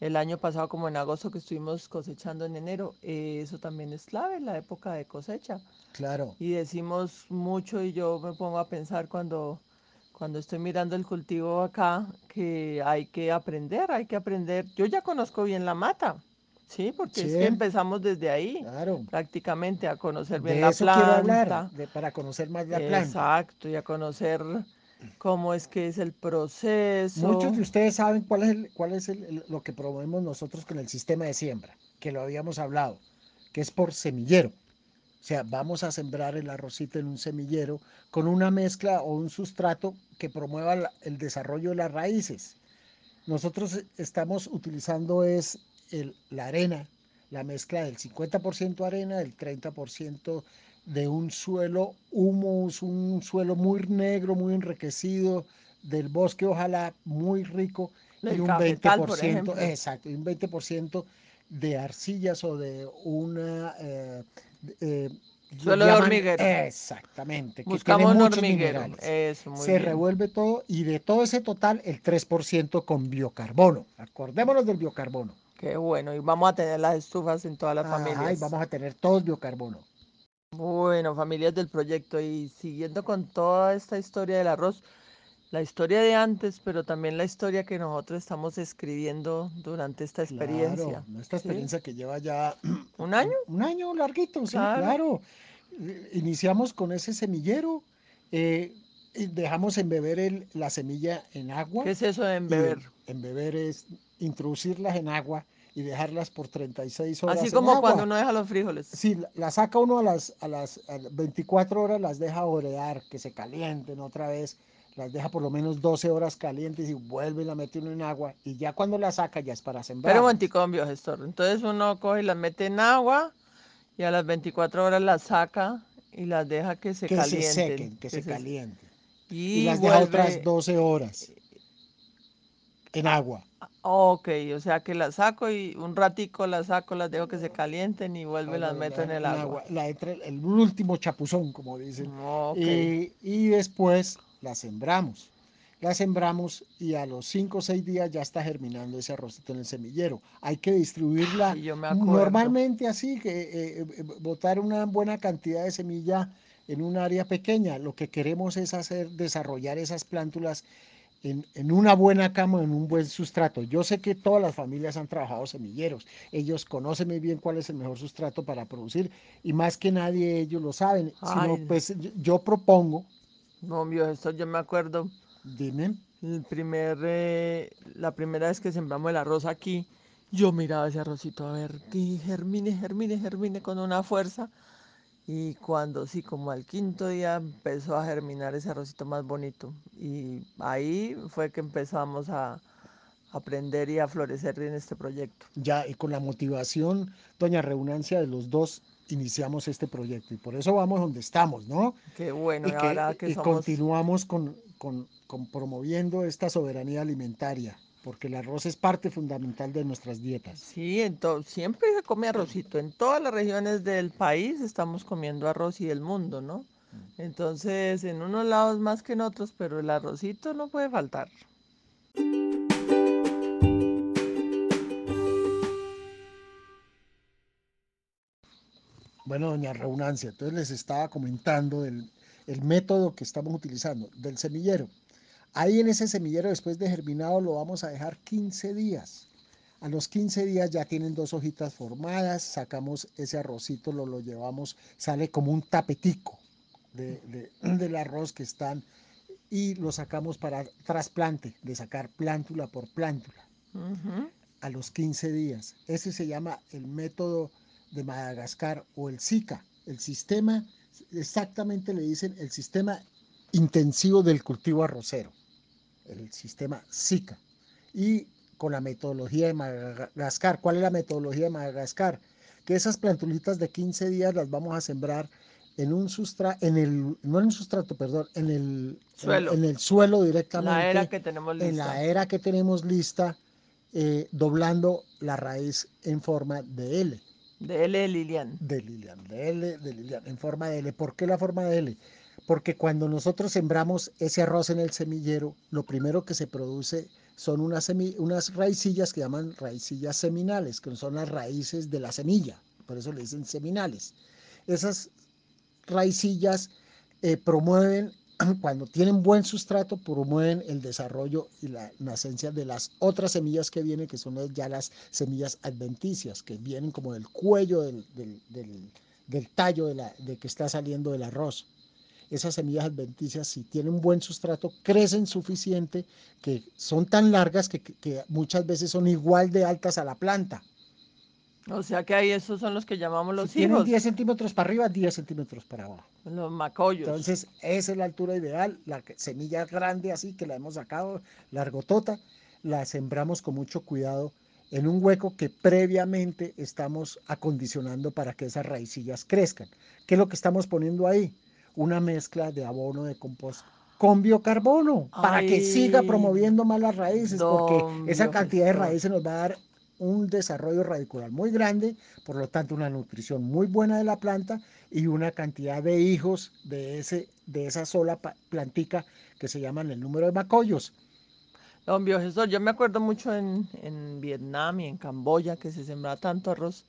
el año pasado, como en agosto, que estuvimos cosechando en enero, eh, eso también es clave, la época de cosecha. Claro. Y decimos mucho y yo me pongo a pensar cuando, cuando estoy mirando el cultivo acá, que hay que aprender, hay que aprender. Yo ya conozco bien la mata. Sí, porque es que empezamos desde ahí, claro. prácticamente a conocer bien la planta. Quiero hablar, para conocer más la planta. Exacto, y a conocer cómo es que es el proceso. Muchos de ustedes saben cuál es, el, cuál es lo que promovemos nosotros con el sistema de siembra, que lo habíamos hablado, que es por semillero. O sea, vamos a sembrar el arrocito en un semillero con una mezcla o un sustrato que promueva el desarrollo de las raíces. Nosotros estamos utilizando es la arena, la mezcla del 50% arena, del 30% de un suelo humus, un suelo muy negro, muy enriquecido, del bosque ojalá muy rico, y un 20%, exacto, y un 20% de arcillas o de una eh, eh, suelo de hormiguero. Exactamente. Buscamos un hormiguero. Se revuelve todo y de todo ese total el 3% con biocarbono. Acordémonos del biocarbono. Qué bueno, y vamos a tener las estufas en todas las familias. Y vamos a tener todos biocarbono. Bueno, familias del proyecto, y siguiendo con toda esta historia del arroz, la historia de antes, pero también la historia que nosotros estamos escribiendo durante esta experiencia. Claro, esta experiencia que lleva ya... ¿Un año? Un, año larguito, sí, claro. Iniciamos con ese semillero, eh, y dejamos embeber el, la semilla en agua. ¿Qué es eso de embeber? Embeber es introducirlas en agua y dejarlas por 36 horas. Así como cuando uno deja los frijoles. Sí, las saca uno a las, a las 24 horas, las deja orear, que se calienten otra vez, las deja por lo menos 12 horas calientes y vuelve y la mete uno en agua y ya cuando la saca ya es para sembrar. Pero anticombio, gestor. Entonces uno coge y las mete en agua y a las 24 horas las saca y las deja que se calienten. Que se sequen, que, se, calienten. Y, las deja otras 12 horas. en agua. Ok, o sea que las saco y un ratico las saco, las dejo que se calienten y vuelvo y las meto en el agua. La entra el último chapuzón, como dicen. Ok. Y, y después las sembramos. La sembramos y a los 5 o 6 días ya está germinando ese arrocito en el semillero. Hay que distribuirla Ay, yo me acuerdo. normalmente así, que eh, eh, botar una buena cantidad de semilla en un área pequeña. Lo que queremos es hacer desarrollar esas plántulas en, en, una buena cama, en un buen sustrato. Yo sé que todas las familias han trabajado semilleros. Ellos conocen muy bien cuál es el mejor sustrato para producir y más que nadie ellos lo saben. Sino, Ay. pues yo, propongo, No, vio, esto yo me acuerdo. dime, El primer, eh, la primera vez que sembramos el arroz aquí, yo miraba ese arrocito a ver que germine, germine, germine con una fuerza. Y cuando sí, como al quinto día empezó a germinar ese arrocito más bonito. Y ahí fue que empezamos a aprender y a florecer en este proyecto. ya y con la motivación, doña Reunancia, de los dos iniciamos este proyecto y por eso vamos donde estamos, ¿no? Qué bueno, y y que ahora que y somos... continuamos con, con- con promoviendo esta soberanía alimentaria, porque el arroz es parte fundamental de nuestras dietas. Sí, entonces siempre se come arrocito. En todas las regiones del país estamos comiendo arroz y del mundo, ¿no? Entonces, en unos lados más que en otros, pero el arrocito no puede faltar. Bueno, doña Reunancia, entonces les estaba comentando el, el método que estamos utilizando del semillero. Ahí en ese semillero, después de germinado, lo vamos a dejar 15 días. A los 15 días ya tienen dos hojitas formadas, sacamos ese arrocito, lo, lo llevamos, sale como un tapetico de- de- del arroz que están y lo sacamos para trasplante, de sacar plántula por plántula a los 15 días. Ese se llama el método de Madagascar o el SICA, el sistema, exactamente le dicen el sistema intensivo del cultivo arrocero, el sistema SICA. Y con la metodología de Madagascar, ¿cuál es la metodología de Madagascar? Que esas plantulitas de 15 días las vamos a sembrar en un sustrato, en el, no en un sustrato, perdón, en el Suelo. En, en el suelo directamente La era que tenemos en lista. la era que tenemos lista, eh, doblando la raíz en forma de L, De L. Lilian. de Lilian, de L, de Lilian, en forma de L. ¿Por qué la forma de L? Porque cuando nosotros sembramos ese arroz en el semillero, lo primero que se produce son unas, raicillas que llaman raicillas seminales, que son las raíces de la semilla, por eso le dicen seminales. Esas raicillas eh, promueven, cuando tienen buen sustrato, promueven el desarrollo y la nacencia de las otras semillas que vienen, que son ya las semillas adventicias, que vienen como del cuello del, del- del- tallo de, la, de que está saliendo del arroz. Esas semillas adventicias, si tienen buen sustrato, crecen suficiente, que son tan largas que, muchas veces son igual de altas a la planta. O sea que ahí esos son los que llamamos los si tienen hijos, 10 centímetros para arriba, 10 centímetros para abajo. los macollos. Entonces, esa es la altura ideal. La semilla grande así que la hemos sacado, largotota, la sembramos con mucho cuidado en un hueco que previamente estamos acondicionando para que esas raicillas crezcan. ¿Qué es lo que estamos poniendo ahí? Una mezcla de abono de compost con biocarbono para que siga promoviendo más las raíces, porque esa cantidad de raíces nos va a dar un desarrollo radicular muy grande, por lo tanto una nutrición muy buena de la planta y una cantidad de hijos de, ese, de esa sola plantica que se llaman el número de macollos. Don Biogestor, yo me acuerdo mucho en, en Vietnam y en Camboya que se sembraba tanto arroz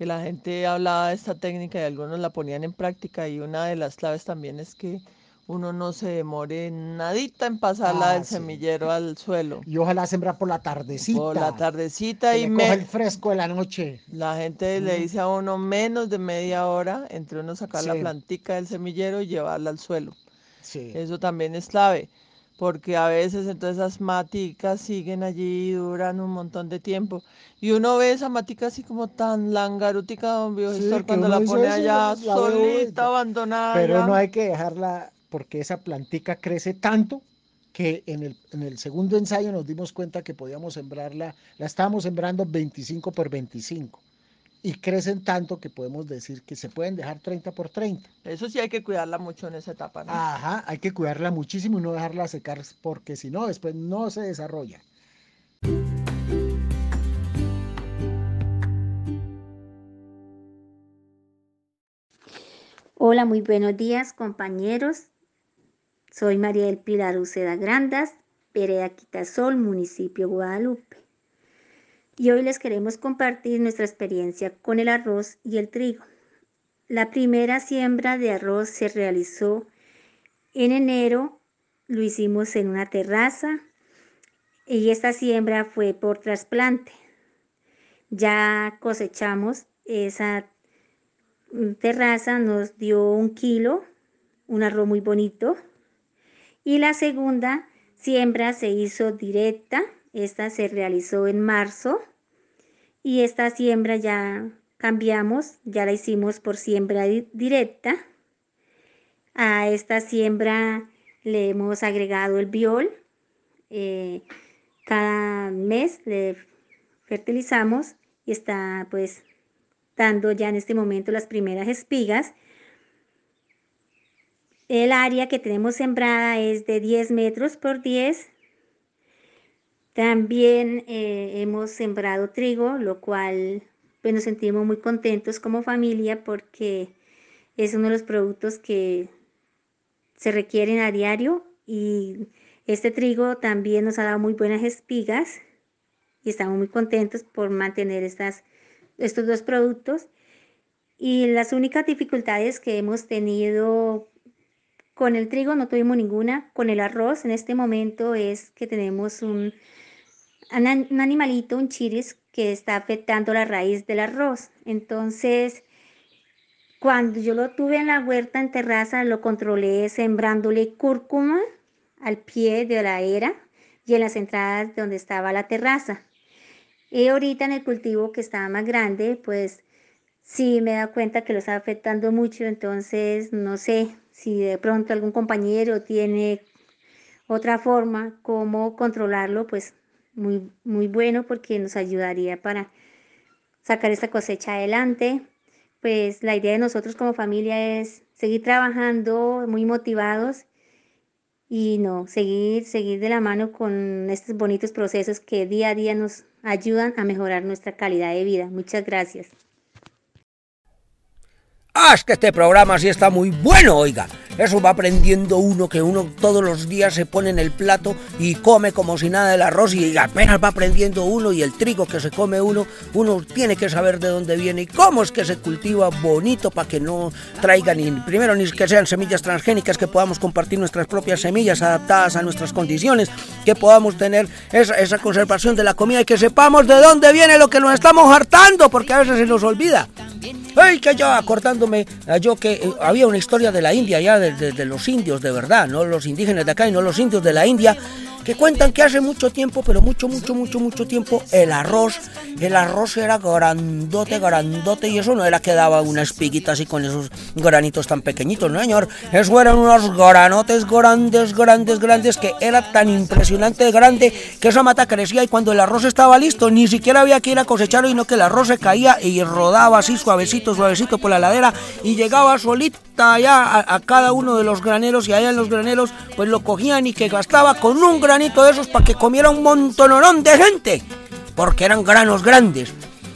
que la gente hablaba de esta técnica y algunos la ponían en práctica y una de las claves también es que uno no se demore nadita en pasarla Ah, del sí. semillero al suelo. Y ojalá sembrar por la tardecita. Por la tardecita y me- el fresco de la noche. la gente le dice a uno menos de media hora entre uno sacar la plantica del semillero y llevarla al suelo. Sí. Eso también es clave, porque a veces entonces esas maticas siguen allí y duran un montón de tiempo. Y uno ve esa matica así como tan langarútica, don Biogestor, cuando la pone allá la solita, abandonada. Pero no hay que dejarla porque esa plantica crece tanto que en el, en el segundo ensayo nos dimos cuenta que podíamos sembrarla, la estábamos sembrando 25 por 25 y crecen tanto que podemos decir que se pueden dejar 30 por 30. Eso sí hay que cuidarla mucho en esa etapa, ¿no? Ajá, hay que cuidarla muchísimo y no dejarla secar porque si no, después no se desarrolla. Hola, muy buenos días compañeros. Soy María del Pilar Uceda Grandas, Perea Quitasol, municipio Guadalupe. Y hoy les queremos compartir nuestra experiencia con el arroz y el trigo. La primera siembra de arroz se realizó en enero, lo hicimos en una terraza y esta siembra fue por trasplante. Ya cosechamos esa terraza, nos dio un kilo, un arroz muy bonito. Y la segunda siembra se hizo directa, esta se realizó en marzo y esta siembra ya cambiamos, ya la hicimos por siembra directa. A esta siembra le hemos agregado el biol. Eh, cada mes le fertilizamos y está pues dando ya en este momento las primeras espigas. El área que tenemos sembrada es de 10 metros por 10. También eh, hemos sembrado trigo, lo cual pues, nos sentimos muy contentos como familia porque es uno de los productos que se requieren a diario y este trigo también nos ha dado muy buenas espigas y estamos muy contentos por mantener estas, estos dos productos. Y las únicas dificultades que hemos tenido con el trigo, no tuvimos ninguna. Con el arroz en este momento es que tenemos un, un animalito, un chiris, que está afectando la raíz del arroz. Entonces, cuando yo lo tuve en la huerta en terraza, lo controlé sembrándole cúrcuma al pie de la era y en las entradas donde estaba la terraza. Y ahorita en el cultivo que estaba más grande, pues sí me da cuenta que lo está afectando mucho, entonces no sé si de pronto algún compañero tiene otra forma como controlarlo, pues muy, muy bueno porque nos ayudaría para sacar esta cosecha adelante. Pues la idea de nosotros como familia es seguir trabajando muy motivados y no, seguir, seguir de la mano con estos bonitos procesos que día a día nos ayudan a mejorar nuestra calidad de vida. Muchas gracias. Ah, es que este programa sí está muy bueno, oiga. Eso va aprendiendo uno que uno todos los días se pone en el plato y come como si nada el arroz y apenas va aprendiendo uno y el trigo que se come uno, uno tiene que saber de dónde viene y cómo es que se cultiva bonito para que no traiga ni primero ni que sean semillas transgénicas, que podamos compartir nuestras propias semillas adaptadas a nuestras condiciones, que podamos tener esa, esa conservación de la comida y que sepamos de dónde viene lo que nos estamos hartando, porque a veces se nos olvida. ¡Ay, que yo acordándome, yo que eh, había una historia de la India ya, de, de, los indios de verdad, no los indígenas de acá y no los indios de la India, que cuentan que hace mucho tiempo, pero mucho, mucho, mucho, mucho tiempo, el arroz, el arroz era grandote, grandote, y eso no era que daba una espiguita así con esos granitos tan pequeñitos, no señor, eso eran unos granotes grandes, grandes, grandes, que era tan impresionante grande que esa mata crecía y cuando el arroz estaba listo, ni siquiera había que ir a cosecharlo, sino que el arroz se caía y rodaba así suavecito, suavecito por la ladera y llegaba solita allá a, a cada uno de los graneros y allá en los graneros pues lo cogían y que gastaba con un granito de esos para que comiera un montonorón de gente, porque eran granos grandes.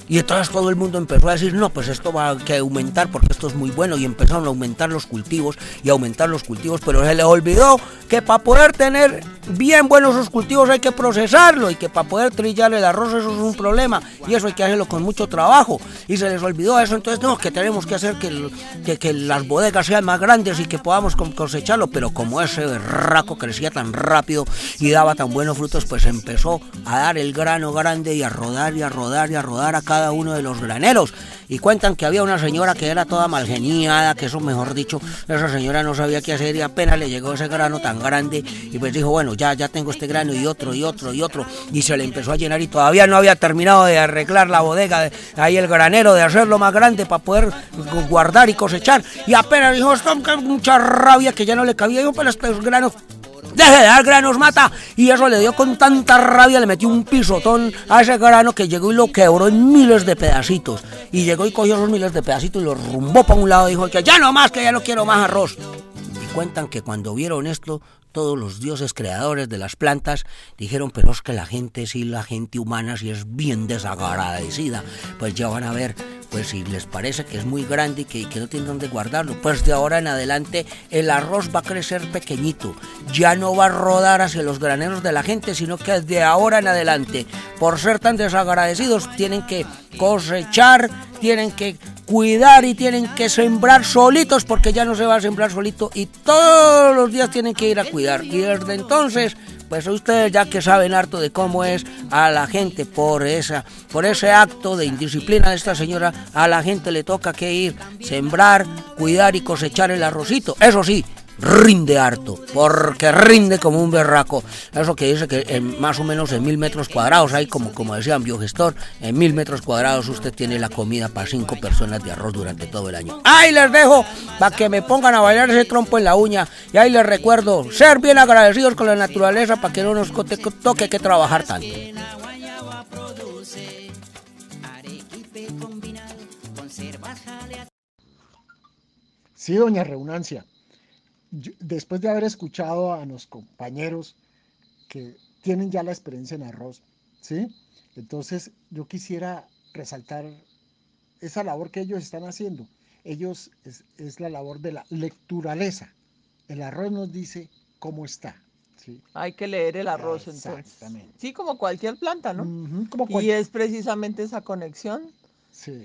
Y entonces todo el mundo empezó a decir, no, pues esto va a aumentar porque esto es muy bueno y empezaron a aumentar los cultivos y aumentar los cultivos, pero se les olvidó que para poder tener bien buenos esos cultivos hay que procesarlo y que para poder trillar el arroz eso es un problema. Y eso hay que hacerlo con mucho trabajo. Y se les olvidó eso, entonces no, que tenemos que hacer que, que, que las bodegas sean más grandes y que podamos cosecharlo, pero como ese raco crecía tan rápido y daba tan buenos frutos, pues empezó a dar el grano grande y a rodar y a rodar y a rodar acá cada uno de los graneros. Y cuentan que había una señora que era toda malgeniada, que eso mejor dicho, esa señora no sabía qué hacer y apenas le llegó ese grano tan grande y pues dijo, bueno, ya, ya tengo este grano y otro y otro y otro. Y se le empezó a llenar y todavía no había terminado de arreglar la bodega, de, ahí el granero, de hacerlo más grande para poder guardar y cosechar. Y apenas dijo, mucha rabia que ya no le cabía. Dijo, pero estos granos deje de dar granos, mata. Y eso le dio con tanta rabia, le metió un pisotón a ese grano que llegó y lo quebró en miles de pedacitos. Y llegó y cogió esos miles de pedacitos y los rumbó para un lado y dijo que ya no más, que ya no quiero más arroz. cuentan que cuando vieron esto, todos los dioses creadores de las plantas dijeron, pero es que la gente, sí, la gente humana, sí es bien desagradecida. Pues ya van a ver, pues si les parece que es muy grande y que, que no tienen dónde guardarlo, pues de ahora en adelante el arroz va a crecer pequeñito. Ya no va a rodar hacia los graneros de la gente, sino que de ahora en adelante, por ser tan desagradecidos, tienen que cosechar, tienen que cuidar y tienen que sembrar solitos porque ya no se va a sembrar solito y todos los días tienen que ir a cuidar. Y desde entonces, pues ustedes ya que saben harto de cómo es a la gente por esa por ese acto de indisciplina de esta señora, a la gente le toca que ir sembrar, cuidar y cosechar el arrocito. Eso sí, rinde harto, porque rinde como un berraco. Eso que dice que en, más o menos en mil metros cuadrados, hay como, como decía un biogestor, en mil metros cuadrados usted tiene la comida para cinco personas de arroz durante todo el año. Ahí les dejo para que me pongan a bailar ese trompo en la uña. Y ahí les recuerdo ser bien agradecidos con la naturaleza para que no nos toque que trabajar tanto. Sí, doña Reunancia después de haber escuchado a los compañeros que tienen ya la experiencia en arroz, ¿sí? Entonces yo quisiera resaltar esa labor que ellos están haciendo. Ellos es, la labor de la lecturaleza. El arroz nos dice cómo está. ¿sí? Hay que leer el arroz entonces. Sí, como cualquier planta, ¿no? Y es precisamente esa conexión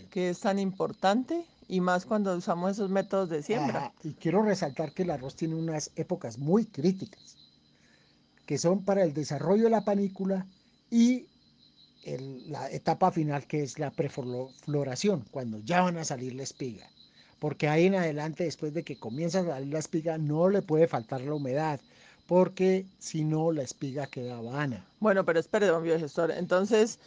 que es tan importante y más cuando usamos esos métodos de siembra. y quiero resaltar que el arroz tiene unas épocas muy críticas, que son para el desarrollo de la panícula y la etapa final que es la prefloración, cuando ya van a salir la espiga. Porque ahí en adelante, después de que comienza a salir la espiga, no le puede faltar la humedad, porque si no, la espiga queda vana. Bueno, pero espere, don biogestor. Entonces,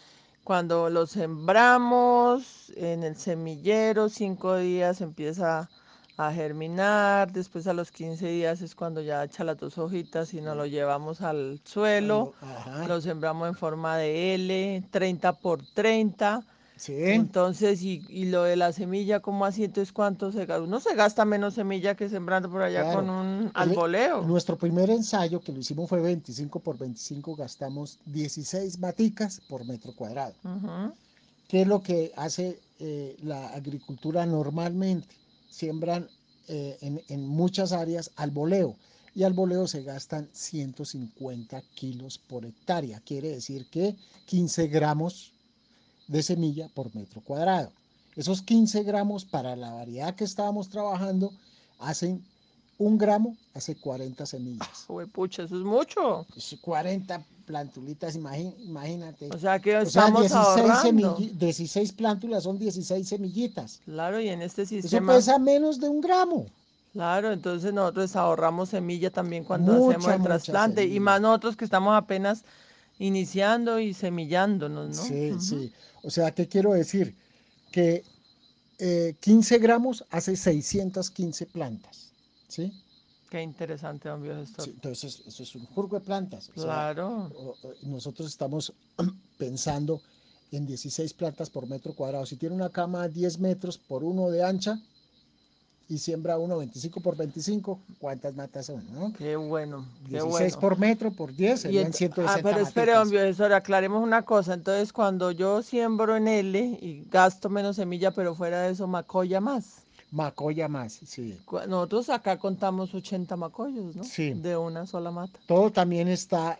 cuando lo sembramos en el semillero, cinco días empieza a germinar, después a los 15 días es cuando ya echa las dos hojitas y nos lo llevamos al suelo, lo sembramos en forma de L, 30 por 30, entonces, y, lo de la semilla, ¿cómo así? Entonces, ¿cuánto se gasta? Uno se gasta menos semilla que sembrando por allá con un alboleo. Nuestro primer ensayo que lo hicimos fue 25 por 25, gastamos 16 maticas por metro cuadrado. ¿Qué es lo que hace eh, la agricultura normalmente? Siembran eh, en, en muchas áreas alboleo y al boleo se gastan 150 kilos por hectárea. Quiere decir que 15 gramos de semilla por metro cuadrado. Esos 15 gramos para la variedad que estábamos trabajando hacen un gramo, hace 40 semillas. Uy, pucha, eso es mucho. 40 plantulitas, imagínate. O sea que estamos 16, 16 plántulas son 16 semillitas. Claro, y en este sistema... Eso pesa menos de un gramo. Claro, entonces nosotros ahorramos semilla también cuando hacemos el trasplante. Y más nosotros que estamos apenas iniciando y semillándonos, ¿no? Sí, sí. O sea, ¿qué quiero decir? Que 15 eh, gramos hace 615 plantas, ¿sí? Qué interesante, don biogestor. entonces, eso es un jurgo de plantas. claro. nosotros estamos pensando en 16 plantas por metro cuadrado. Si tiene una cama de 10 metros por uno de ancha, y siembra uno 25 por 25, ¿cuántas matas son? No? Qué bueno. Qué 16 por metro por 10 serían 160 Ah, pero espere, don profesor, aclaremos una cosa. Entonces, cuando yo siembro en L y gasto menos semilla, pero fuera de eso, macoya más. Macoya más, sí. Nosotros acá contamos 80 macollos, ¿no? Sí. De una sola mata. Todo también está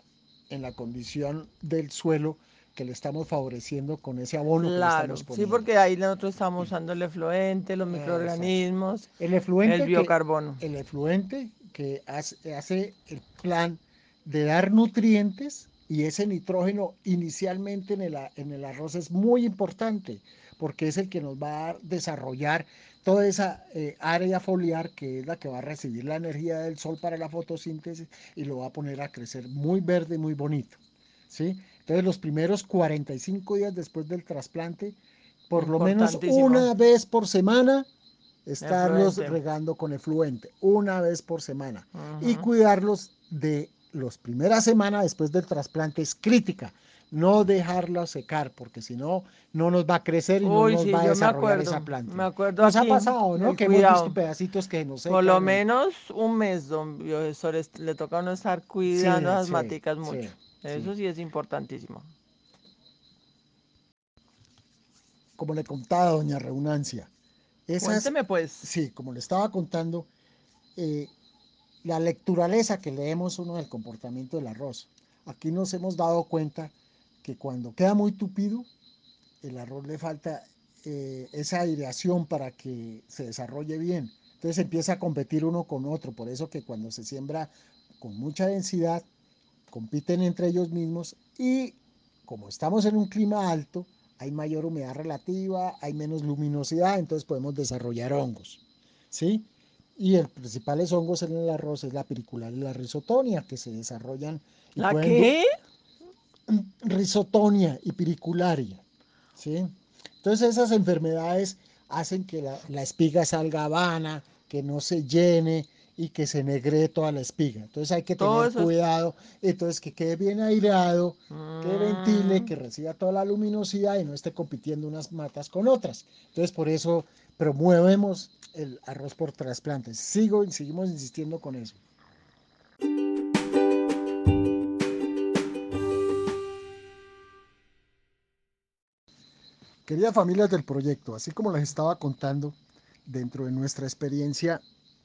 en la condición del suelo que le estamos favoreciendo con ese abono que le estamos poniendo. Sí, porque ahí nosotros estamos usando el efluente, los microorganismos, el, efluente el biocarbono. el efluente que hace, el plan de dar nutrientes y ese nitrógeno inicialmente en el, en el arroz es muy importante porque es el que nos va a desarrollar toda esa eh, área foliar que es la que va a recibir la energía del sol para la fotosíntesis y lo va a poner a crecer muy verde, muy bonito. ¿sí? Entonces, los primeros 45 días después del trasplante, por lo menos una vez por semana, estarlos regando con efluente, una vez por semana. Y cuidarlos de las primeras semanas después del trasplante es crítica. No dejarla secar, porque si no, no nos va a crecer y no nos sí, va a desarrollar acuerdo, esa planta. me acuerdo Nos ha aquí, pasado, ¿no? Que hemos cuidado. visto pedacitos que no se Por lo menos un mes, don profesor, est- le toca a uno estar cuidando Sí, sí, maticas sí, mucho. Eso sí. sí es importantísimo. Como le contaba doña Reunancia, esas, Cuénteme pues. sí, como le estaba contando, eh, la lecturaleza que leemos uno del comportamiento del arroz. Aquí nos hemos dado cuenta que cuando queda muy tupido, el arroz le falta eh, esa aireación para que se desarrolle bien. Entonces empieza a competir uno con otro. Por eso que cuando se siembra con mucha densidad, compiten entre ellos mismos y como estamos en un clima alto, hay mayor humedad relativa, hay menos luminosidad, entonces podemos desarrollar hongos. ¿Sí? Y el principales hongos en el arroz es la piricular y la risotonia, que se desarrollan. y ¿La pueden qué? risotonia y piricularia. ¿sí? Entonces esas enfermedades hacen que la, la espiga salga vana, que no se llene y que se negre toda la espiga. Entonces hay que tener eso cuidado, entonces que quede bien aireado, que ventile, Mm. que reciba toda la luminosidad y no esté compitiendo unas matas con otras. Entonces por eso promovemos el arroz por trasplantes. Sigo, seguimos insistiendo con eso. Queridas familias del proyecto, así como les estaba contando, dentro de nuestra experiencia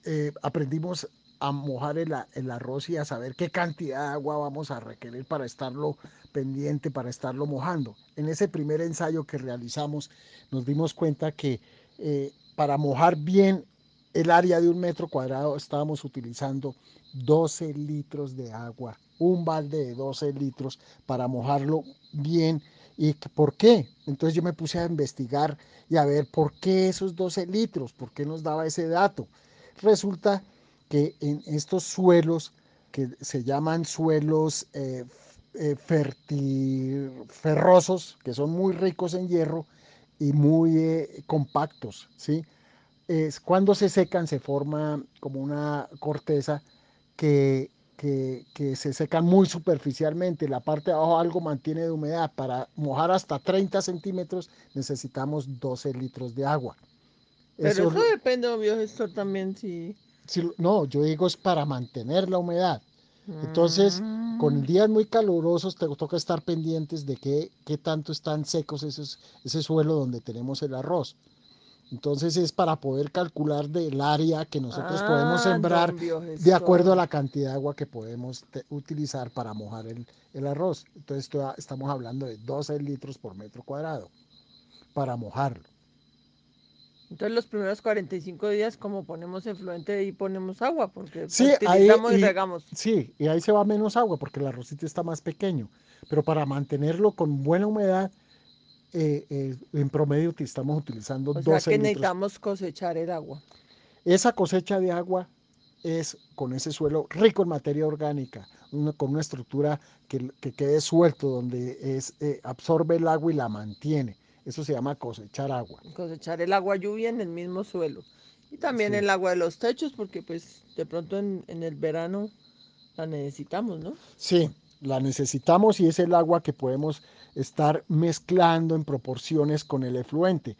eh, aprendimos a mojar el, arroz y a saber qué cantidad de agua vamos a requerir para estarlo pendiente, para estarlo mojando. En ese primer ensayo que realizamos nos dimos cuenta que eh, para mojar bien el área de un metro cuadrado estábamos utilizando 12 litros de agua, un balde de 12 litros para mojarlo bien. ¿Y por qué? Entonces yo me puse a investigar y a ver por qué esos 12 litros, por qué nos daba ese dato. Resulta que en estos suelos que se llaman suelos eh, eh, ferrosos, que son muy ricos en hierro y muy eh, compactos, ¿sí? es cuando se secan se forma como una corteza que, que, que se secan muy superficialmente. La parte de abajo algo mantiene de humedad. Para mojar hasta 30 centímetros necesitamos 12 litros de agua. Pero Eso depende, obvio, gestor, también, si... no, yo digo es para mantener la humedad. Entonces, con Mm. días muy calurosos te toca estar pendientes de qué, qué tanto están secos esos, ese suelo donde tenemos el arroz. Entonces es para poder calcular del área que nosotros podemos Ah, sembrar de acuerdo a la cantidad de agua que podemos te- utilizar para mojar el, el arroz. Entonces esto- estamos hablando de 12 litros por metro cuadrado para mojarlo. Entonces los primeros 45 días, como ponemos efluente y ponemos agua, porque Sí, ahí fertilizamos y y- regamos. Sí, y ahí se va menos agua porque el arrocito está más pequeño. Pero para mantenerlo con buena humedad, eh, eh, en promedio estamos utilizando O sea 12 que litros. necesitamos cosechar el agua. Esa cosecha de agua es con ese suelo rico en materia orgánica, una- con una estructura que, que quede suelto, donde es, eh, absorbe el agua y la mantiene. Eso se llama cosechar agua. Cosechar el agua lluvia en el mismo suelo. Y también Sí. el agua de los techos, porque pues de pronto en, en el verano la necesitamos, ¿no? Sí, la necesitamos y es el agua que podemos estar mezclando en proporciones con el efluente.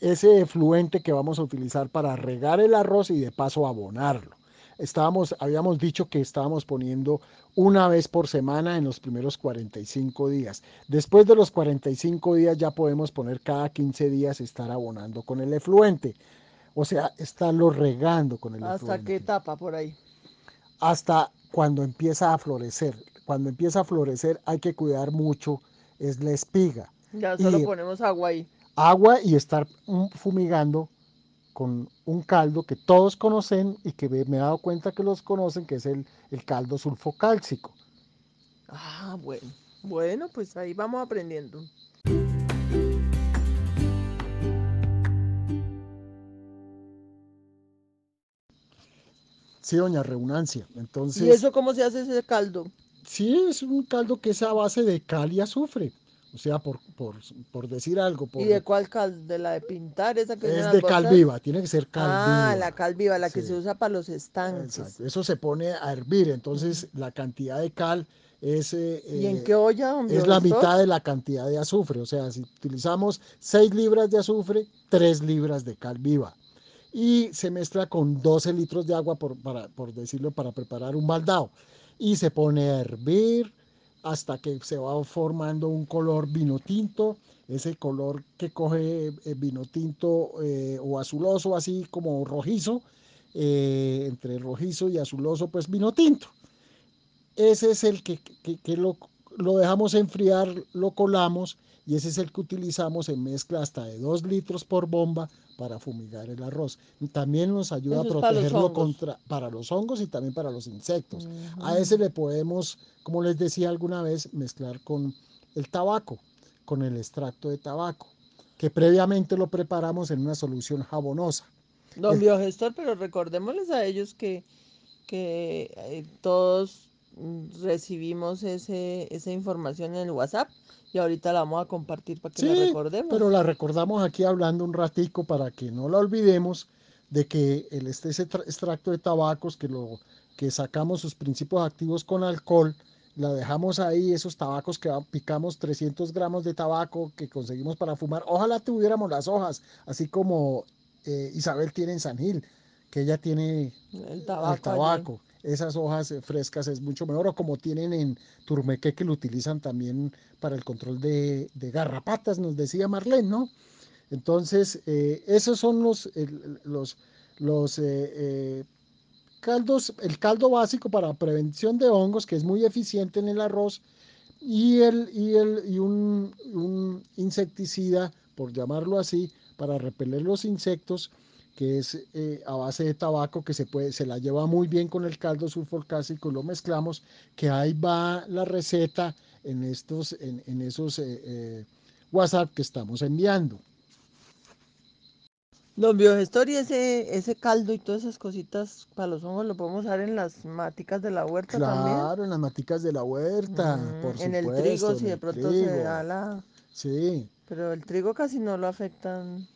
Ese efluente que vamos a utilizar para regar el arroz y de paso abonarlo. Estábamos, habíamos dicho que estábamos poniendo una vez por semana en los primeros 45 días. Después de los 45 días ya podemos poner cada 15 días estar abonando con el efluente. O sea, estarlo regando con el ¿Hasta efluente qué etapa por ahí? hasta cuando empieza a florecer. Cuando empieza a florecer hay que cuidar mucho, es la espiga. Ya solo Y- ponemos agua ahí. Agua y estar mm, fumigando con un caldo que todos conocen y que me he dado cuenta que los conocen, que es el, el caldo sulfocálcico. Ah, bueno. Bueno, pues ahí vamos aprendiendo. Sí, doña Reunancia. Entonces, ¿Y eso cómo se hace ese caldo? sí, es un caldo que es a base de cal y azufre. O sea, por, por, por decir algo. Por, ¿Y de cuál cal? ¿De la de pintar? Esa que es de cal viva, tiene que ser cal viva. Ah, la cal viva, la que se usa para los estanques. Exacto. Eso se pone a hervir, entonces la cantidad de cal es, eh, ¿Y en eh, qué olla, es la mitad de la cantidad de azufre. O sea, si utilizamos 6 libras de azufre, 3 libras de cal viva. Y se mezcla con 12 litros de agua, por, para, por decirlo, para preparar un baldao. Y se pone a hervir hasta que se va formando un color vino tinto. Ese color que coge eh, vino tinto eh, o azuloso, así como rojizo, eh, entre rojizo y azuloso, pues vino tinto. Ese es el que, que- lo, lo dejamos enfriar, lo colamos y ese es el que utilizamos en mezcla hasta de 2 litros por bomba para fumigar el arroz. También nos ayuda Eso a para protegerlo hongos. contra, para los hongos y también para los insectos. A ese le podemos, como les decía alguna vez, mezclar con el tabaco, con el extracto de tabaco, que previamente lo preparamos en una solución jabonosa. Don Es- Biogestor, pero recordémosles a ellos que, que eh, todos recibimos ese, esa información en el WhatsApp y ahorita la vamos a compartir para que la recordemos. pero la recordamos aquí hablando un ratico para que no la olvidemos de que el, este, ese tra- extracto de tabacos que, lo, que sacamos sus principios activos con alcohol, la dejamos ahí, esos tabacos que picamos 300 gramos de tabaco que conseguimos para fumar, ojalá tuviéramos las hojas, así como eh, Isabel tiene en San Gil, que ella tiene El tabaco. Esas hojas eh, frescas es mucho mejor, o como tienen en Turmeque que lo utilizan también para el control de, garrapatas, nos decía Marlene, ¿no? Entonces, eh, esos son los, los, los eh, caldos, el caldo básico para prevención de hongos, que es muy eficiente en el arroz, y, el, y, el, y un insecticida, por llamarlo así, para repeler los insectos, que es eh, a base de tabaco, que se, puede, se la lleva muy bien con el caldo sulfurcásico y lo mezclamos, que ahí va la receta en, estos, en, en esos eh, eh, WhatsApp que estamos enviando. Don Biogestor, y ese, ese caldo y todas esas cositas para los hongos lo podemos usar en las maticas de la huerta también. Claro, en las maticas de la huerta, Mm, por en el trigo, en si de el pronto se da la... Sí, Pero el trigo casi no lo afectan.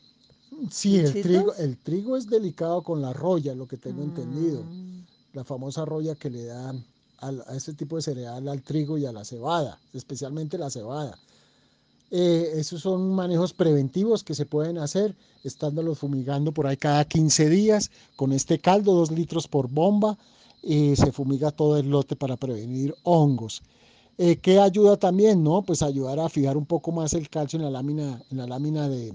Sí, el trigo, el trigo es delicado con la roya, lo que tengo entendido. Mm, La famosa roya que le dan al- a este tipo de cereal al trigo y a la cebada, especialmente la cebada. Eh, esos son manejos preventivos que se pueden hacer, estándolos fumigando por ahí cada 15 días con este caldo, dos litros por bomba, y se fumiga todo el lote para prevenir hongos. Eh, ¿Qué ayuda también? No? Pues ayudar a fijar un poco más el calcio en la lámina, en la lámina de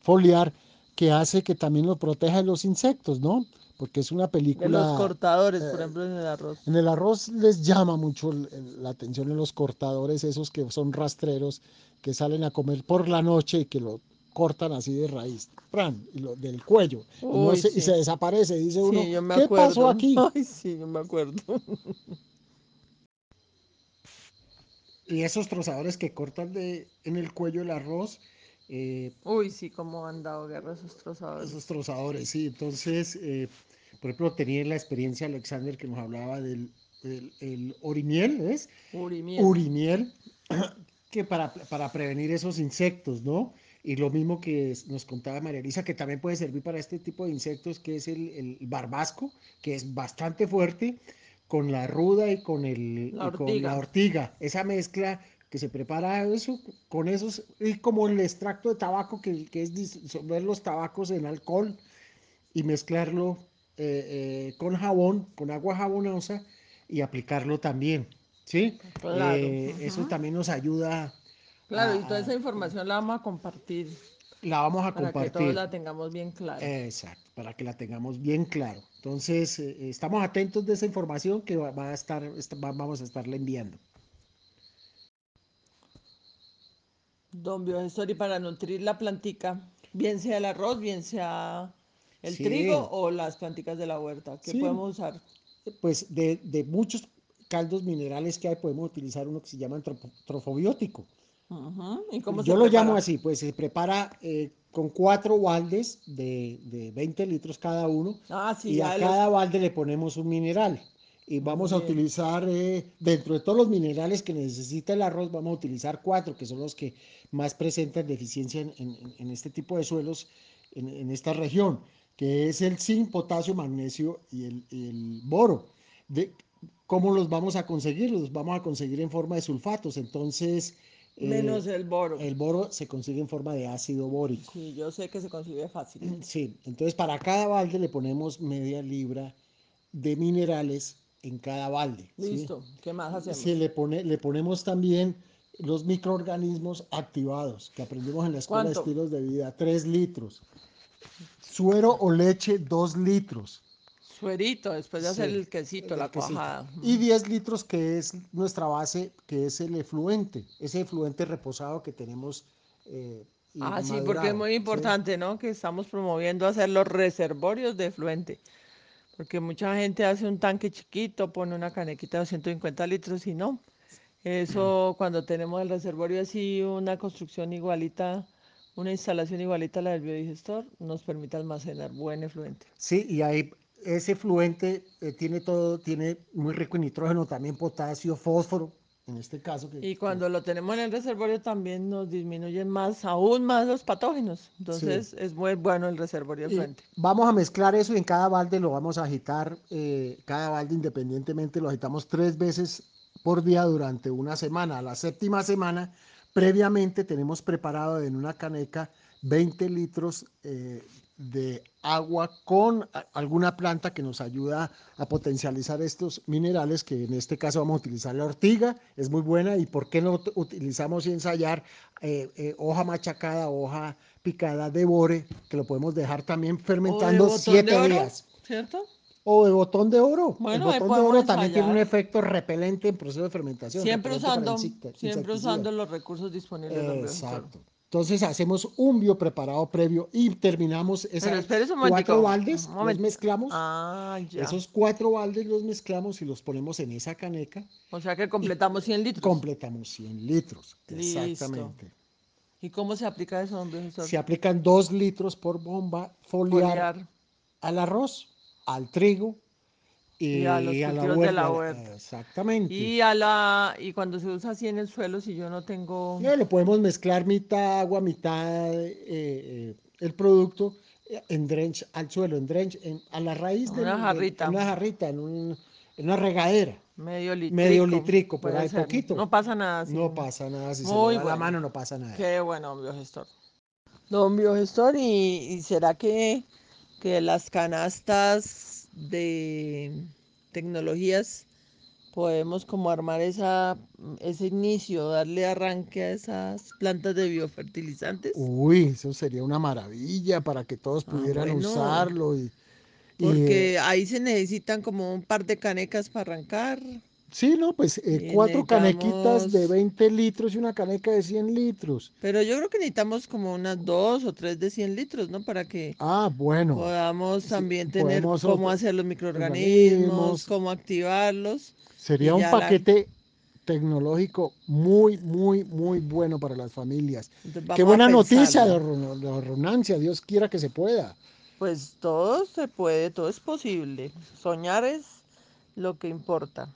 foliar, que hace que también lo proteja de los insectos, ¿no? Porque es una De película... los cortadores, por eh, ejemplo, en el arroz. En el arroz les llama mucho la atención en los cortadores, esos que son rastreros, que salen a comer por la noche y que lo cortan así de raíz, ¡pran! y lo, del cuello, y, no se, y sí. se desaparece. Dice uno, Sí, yo me ¿qué acuerdo. pasó aquí? Ay, sí, yo me acuerdo. Y esos trozadores que cortan de, en el cuello el arroz, eh, Uy, sí, cómo han dado guerra esos trozadores. esos trozadores, sí. Entonces, eh, por ejemplo, tenía la experiencia Alexander que nos hablaba del, del el orimiel, ¿ves? Urimiel. urimiel que para, para prevenir esos insectos, ¿no? Y lo mismo que es- nos contaba María Elisa, que también puede servir para este tipo de insectos, que es el, el barbasco, que es bastante fuerte, con la ruda y con, el, La y con la ortiga. Esa mezcla que se prepara eso, con esos, y como el extracto de tabaco, que, que es disolver los tabacos en alcohol y mezclarlo eh, eh, con jabón, con agua jabonosa y aplicarlo también, ¿sí? Claro, Eh, Eso también nos ayuda, Claro, y a- toda a- esa información la vamos a compartir la vamos a para que todos compartir. la tengamos bien clara. Exacto, para que la tengamos bien claro. Entonces, eh, estamos atentos de esa información que va, va a estar, esta- va- vamos a estarle enviando. Don Biogestor, y para nutrir la plantica, bien sea el arroz, bien sea el Sí. trigo o las planticas de la huerta, ¿qué Sí. podemos usar? Pues de, de muchos caldos minerales que hay, podemos utilizar uno que se llama trofobiótico. ¿Y cómo se Yo lo llamo así, pues se prepara eh, con cuatro baldes de, de 20 litros cada uno Ah, sí, y a los- cada balde le ponemos un mineral. Y vamos a utilizar, eh, dentro de todos los minerales que necesita el arroz, vamos a utilizar cuatro, que son los que más presentan deficiencia en, en- en este tipo de suelos, en, en esta región, que es el zinc, potasio, magnesio y el, el boro. De, ¿Cómo los vamos a conseguir? Los vamos a conseguir en forma de sulfatos. Entonces, eh, Menos el boro. el boro se consigue en forma de ácido bórico. Sí, yo sé que se consigue fácil. Sí, entonces para cada balde le ponemos media libra de minerales en cada balde. ¿sí? Listo. ¿Qué más hacemos? Sí, le, pone, le ponemos también los microorganismos activados que aprendimos en la escuela ¿Cuánto? de estilos de vida, 3 litros. Suero o leche, 2 litros. Suerito, después de hacer Sí, el quesito, el la cuajada. Y 10 litros que es nuestra base, que es el efluente, ese efluente reposado que tenemos. eh, Ah, sí, porque es madurado, muy ¿sí? importante, ¿no? Que estamos promoviendo hacer los reservorios de efluente. Porque mucha gente hace un tanque chiquito, pone una canequita de 250 litros y no. Eso cuando tenemos el reservorio así, una construcción igualita, una instalación igualita a la del biodigestor, nos permite almacenar buen efluente. Sí, y ahí ese efluente eh, tiene todo, tiene muy rico en nitrógeno, también potasio, fósforo, en este caso. Que, Y cuando lo tenemos en el reservorio también nos disminuyen más, aún más los patógenos. Entonces es muy bueno el reservorio de y efluente. vamos a mezclar eso y en cada balde lo vamos a agitar, eh, cada balde independientemente lo agitamos tres veces por día durante una semana. A la séptima semana, previamente tenemos preparado en una caneca 20 litros eh, de agua con alguna planta que nos ayuda a potencializar estos minerales, que en este caso vamos a utilizar la ortiga, es muy buena, y por qué no ut- utilizamos y ensayar eh, eh, hoja machacada, hoja picada de bore, que lo podemos dejar también fermentando siete oro, días. ¿Cierto? O de botón de oro. Bueno, el botón de oro también tiene un efecto repelente en proceso de fermentación. Siempre usando, siempre usando los recursos disponibles. Exacto. Entonces hacemos un biopreparado previo y terminamos esas cuatro baldes, los mezclamos. Ah, ya. Esos cuatro baldes los mezclamos y los ponemos en esa caneca. O sea que completamos 100 litros. Completamos 100 litros. Listo. Exactamente. ¿Y cómo se aplica eso, don? Se aplican 2 litros por bomba foliar, Foliar. al arroz, al trigo y, Y a los la cultivos de la huerta. huerta. Exactamente. Y a la y cuando se usa así en el suelo, si yo no tengo No, lo podemos mezclar mitad agua, mitad eh, eh, el producto eh, en drench al suelo, en drench, en- a la raíz de Una jarrita. en una jarrita, en, un- en una regadera. medio litrico, Medio litrico, por ahí ser. poquito. No pasa nada. sí. No pasa nada, si se Muy le da la bueno. mano no pasa nada. Qué bueno, don biogestor. Don biogestor, ¿y, y será que, que las canastas de tecnologías podemos como armar esa, ese inicio, darle arranque a esas plantas de biofertilizantes? Uy, eso sería una maravilla para que todos Ah, pudieran bueno. usarlo y, y, eh, Porque ahí se necesitan como un par de canecas para arrancar. Sí, no, pues eh, cuatro canequitas de necesitamos- 20 litros y una caneca de 100 litros. Pero yo creo que necesitamos como unas dos o tres de 100 litros, ¿no? Para que Ah, bueno. podamos sí, también tener podemos cómo hacer los microorganismos, organismos. cómo activarlos. Sería un la- paquete tecnológico muy, muy, muy bueno para las familias. Entonces Qué buena noticia de Ronancia, Dios quiera que se pueda. Pues todo se puede, todo es posible. Soñar es lo que importa.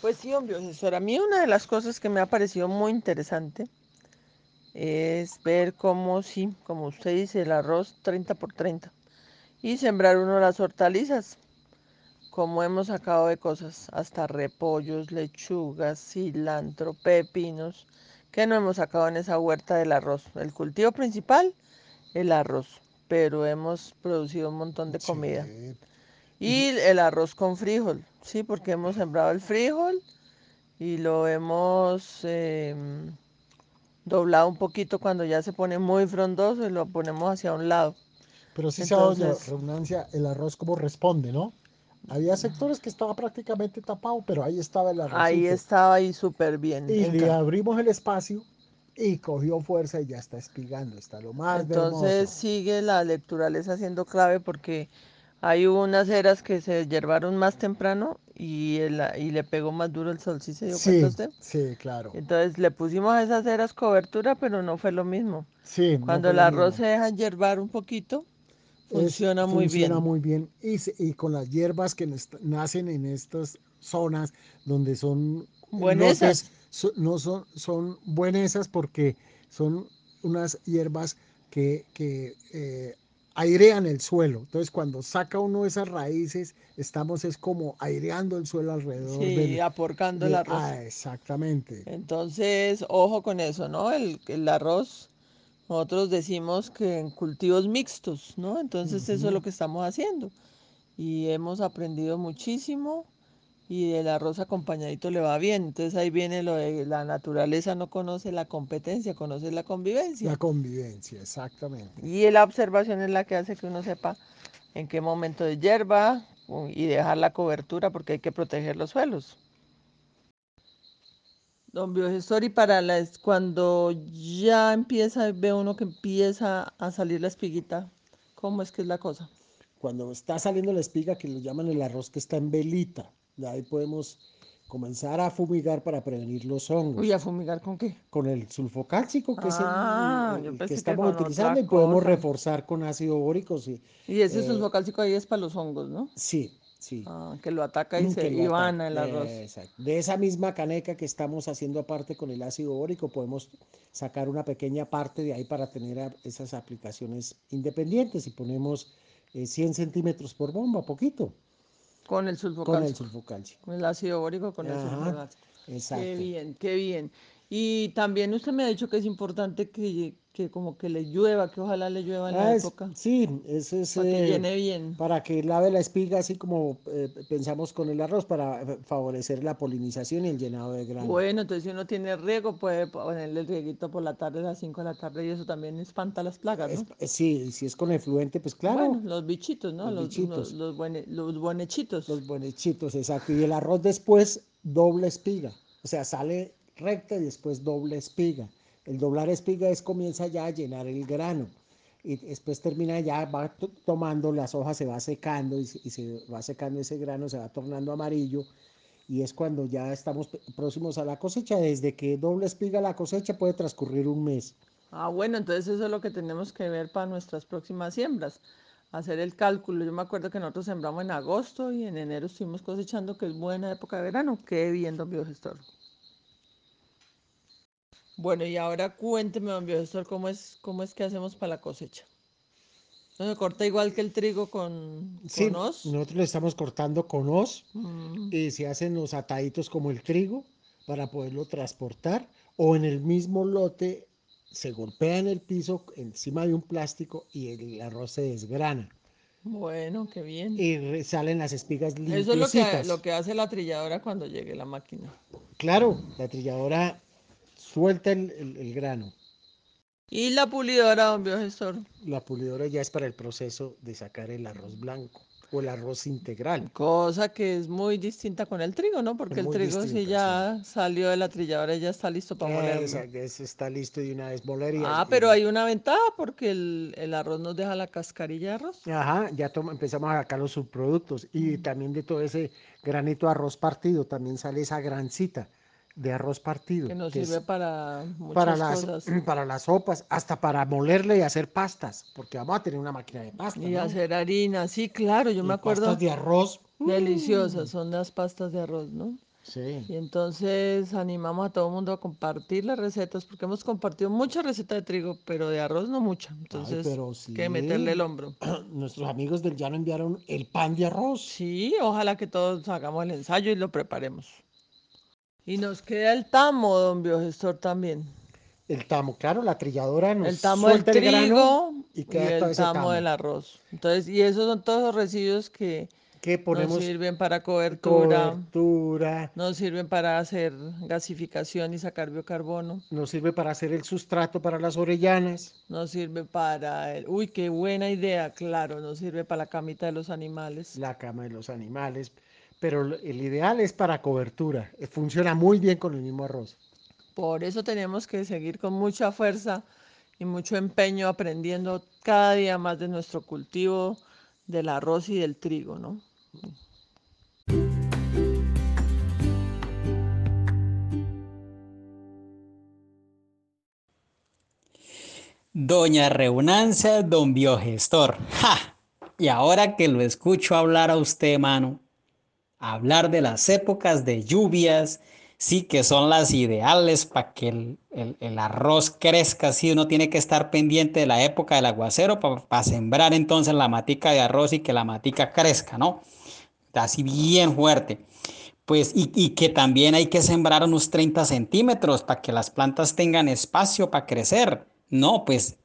Pues sí, hombre, profesor, a mí una de las cosas que me ha parecido muy interesante es ver cómo, sí, como usted dice, el arroz 30 por 30 y sembrar uno las hortalizas, como hemos sacado de cosas, hasta repollos, lechugas, cilantro, pepinos, que no hemos sacado en esa huerta del arroz. El cultivo principal, el arroz, pero hemos producido un montón de comida. Sí. Y el arroz con frijol, sí, porque hemos sembrado el frijol y lo hemos em, doblado un poquito cuando ya se pone muy frondoso y lo ponemos hacia un lado. Pero sí se ha dado la Entonces- redundancia el arroz como responde, ¿no? Había sectores que estaba prácticamente tapado, pero ahí estaba el arroz. Ahí estaba ahí súper bien. Y le abrimos el espacio y cogió fuerza y ya está espigando, está lo más Entonces sigue la lecturaleza siendo clave porque hay unas eras que se yerbaron más temprano y, el- y le pegó más duro el sol, ¿sí se dio Sí, cuenta usted? sí, claro. Entonces le pusimos a esas eras cobertura, pero no fue lo mismo. Sí, no Cuando fue el arroz se deja yerbar un poquito, Funciona muy funciona bien. muy bien. Y, y con las hierbas que nacen en estas zonas donde son Buenesas. so- no son, son buenesas porque son unas hierbas que, que, eh, airean el suelo. Entonces, cuando saca uno esas raíces, estamos es como aireando el suelo alrededor Sí, del, aporcando el arroz. ah, exactamente. Entonces, ojo con eso, ¿no? El, el arroz, nosotros decimos que en cultivos mixtos, ¿no? Entonces, eso es lo que estamos haciendo. Y hemos aprendido muchísimo y el arroz acompañadito le va bien. Entonces, ahí viene lo de la naturaleza no conoce la competencia, conoce la convivencia. La convivencia, exactamente. Y la observación es la que hace que uno sepa en qué momento de hierba y dejar la cobertura porque hay que proteger los suelos. Don Biogestor, y para las, cuando ya empieza, ve uno que empieza a salir la espiguita, ¿cómo es que es la cosa? Cuando está saliendo la espiga, que lo llaman el arroz que está en velita, de ahí podemos comenzar a fumigar para prevenir los hongos. Uy, ¿a fumigar con qué? Con el sulfocálcico, que Ah, es el, el pensé que estamos utilizando, y podemos cosa. reforzar con ácido bórico. Sí, Y ese Eh, sulfocálcico ahí es para los hongos, ¿no? sí. sí. Ah, que lo ataca y se y van el arroz. Exacto. De esa misma caneca que estamos haciendo aparte con el ácido bórico, podemos sacar una pequeña parte de ahí para tener esas aplicaciones independientes y ponemos eh, 100 centímetros por bomba, poquito, Con el con el sulfocálcico. sulfocálcico. Con el ácido bórico, con el Ajá, sulfocálcico. exacto. Qué bien, qué bien. Y también usted me ha dicho que es importante que, que como que le llueva, que ojalá le llueva en la Ah, es- época, sí, eso es para que llene bien. para que lave la espiga, así como eh, pensamos con el arroz, para eh, favorecer la polinización y el llenado de grano. Bueno, entonces si uno tiene riego, puede ponerle el rieguito por la tarde a las 5 de la tarde y eso también espanta las plagas, Es- ¿no? eh, sí, si es con efluente, pues claro, Bueno, los bichitos, ¿no? los Los, bichitos. los, los, los buenechitos. los buenechitos, exacto. Y el arroz después doble espiga, o sea, sale recta y después doble espiga. El doblar espiga es comienza ya a llenar el grano y después termina ya, va to- tomando, las hojas se va secando y, se- va secando ese grano, se va tornando amarillo y es cuando ya estamos próximos a la cosecha. Desde que doble espiga la cosecha puede transcurrir un mes. Ah, bueno, entonces eso es lo que tenemos que ver para nuestras próximas siembras. Hacer el cálculo. Yo me acuerdo que nosotros sembramos en agosto y en enero estuvimos cosechando, que es buena época de verano. Qué bien, don biogestor. Bueno, y ahora cuénteme, don biogestor, cómo es, cómo es que hacemos para la cosecha. ¿No se corta igual que el trigo con, Sí, con hoz? nosotros le estamos cortando con hoz Mm, y se hacen los ataditos como el trigo para poderlo transportar o en el mismo lote se golpea en el piso encima de un plástico y el arroz se desgrana bueno, qué bien. y salen las espigas Eso es lo que, lo que hace la trilladora cuando llegue la máquina. Claro, la trilladora suelta el, el- el grano. Y la pulidora, don biogestor. La pulidora ya es para el proceso de sacar el arroz blanco o el arroz integral. Cosa que es muy distinta con el trigo, ¿no? Porque el trigo si ya salió de la trilladora y ya está listo para ese está listo de una vez moler y- Ah, pero hay una ventaja porque el, el arroz nos deja la cascarilla de arroz. Ajá, ya toma- empezamos a sacar los subproductos Mm. y también de todo ese granito de arroz partido también sale esa grancita de arroz partido Que nos que sirve para muchas para las cosas. para las sopas, hasta para molerle y hacer pastas, porque vamos a tener una máquina de pasta, Y ¿no? hacer harina, sí, claro, yo Y me acuerdo. pastas de arroz. Deliciosas son las pastas de arroz, ¿no? Sí. Y entonces animamos a todo el mundo a compartir las recetas, porque hemos compartido muchas recetas de trigo, pero de arroz no mucha. Entonces, pero que meterle el sí. hombro. Nuestros amigos del llano enviaron el pan de arroz. Sí, ojalá que todos hagamos el ensayo y lo preparemos. Y nos queda el tamo, don biogestor, también. El tamo, claro, la trilladora nos El tamo del suelta el grano trigo y y queda el ese tamo tamo. del arroz. Entonces, y esos son todos los residuos que que nos sirven para cobertura, cobertura, nos sirven para hacer gasificación y sacar biocarbono, nos sirve para hacer el sustrato para las orellanas. nos sirve para el... Uy, qué buena idea, claro, nos sirve para la camita de los animales. la cama de los animales, pero el ideal es para cobertura. eh, Funciona muy bien con el mismo arroz. Por eso tenemos que seguir con mucha fuerza y mucho empeño aprendiendo cada día más de nuestro cultivo del arroz y del trigo, ¿no? Doña Reunancia, don Biogestor. ¡Ja! Y ahora que lo escucho hablar a usted, mano, hablar de las épocas de lluvias, sí que son las ideales para que el, el- arroz crezca, sí, uno tiene que estar pendiente de la época del aguacero para sembrar entonces la matica de arroz y que la matica crezca, ¿no? Así bien fuerte. Pues, y, y que también hay que sembrar unos 30 centímetros para que las plantas tengan espacio para crecer. No, pues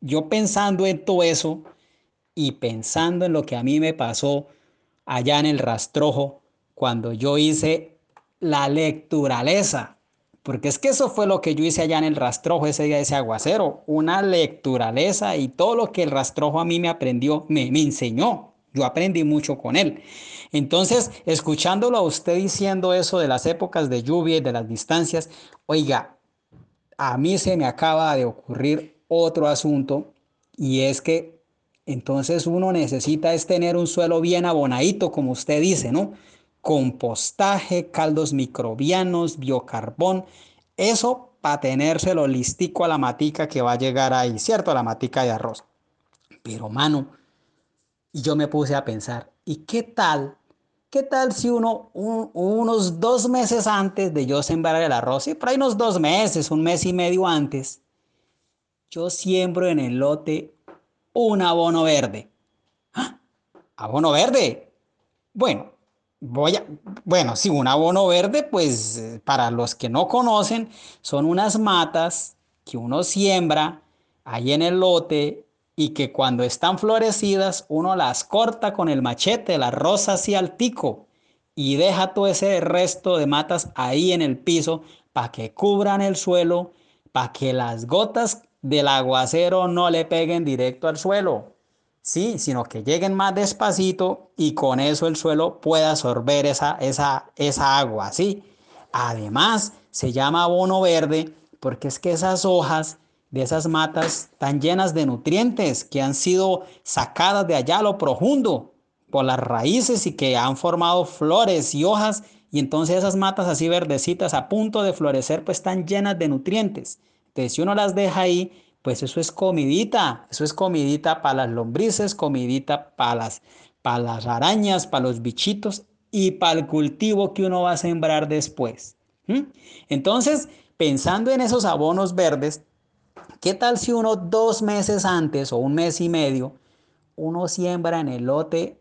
yo pensando en todo eso y pensando en lo que a mí me pasó allá en el rastrojo cuando yo hice la lecturaleza, porque es que eso fue lo que yo hice allá en el rastrojo ese día ese aguacero, una lecturaleza y todo lo que el rastrojo a mí me aprendió, me, me enseñó. Yo aprendí mucho con él. Entonces, escuchándolo a usted diciendo eso de las épocas de lluvia y de las distancias, oiga, a mí se me acaba de ocurrir otro asunto y es que entonces uno necesita es tener un suelo bien abonadito, como usted dice, ¿no? Compostaje, caldos microbianos, biocarbón, eso para tenérselo listico a la matica que va a llegar ahí, ¿cierto? A la matica de arroz. Pero mano, y yo me puse a pensar, ¿y qué tal? ¿Qué tal si uno, un- unos dos meses antes de yo sembrar el arroz, y por ahí unos dos meses, un mes y medio antes, yo siembro en el lote un abono verde? ¡Ah! ¿Abono verde? Bueno, voy a, bueno, sí, un abono verde, pues para los que no conocen, son unas matas que uno siembra ahí en el lote y que cuando están florecidas uno las corta con el machete, las roza así al tico y deja todo ese resto de matas ahí en el piso para que cubran el suelo, para que las gotas del aguacero no le peguen directo al suelo. Sí, sino que lleguen más despacito y con eso el suelo pueda absorber esa, esa, esa agua, ¿sí? Además, se llama abono verde porque es que esas hojas de esas matas están llenas de nutrientes que han sido sacadas de allá a lo profundo por las raíces y que han formado flores y hojas y entonces esas matas así verdecitas a punto de florecer pues están llenas de nutrientes. Entonces si uno las deja ahí, pues eso es comidita, eso es comidita para las lombrices, comidita para las, las arañas, para los bichitos y para el cultivo que uno va a sembrar después. Entonces, pensando en esos abonos verdes, ¿qué tal si uno dos meses antes o un mes y medio, uno siembra en el lote,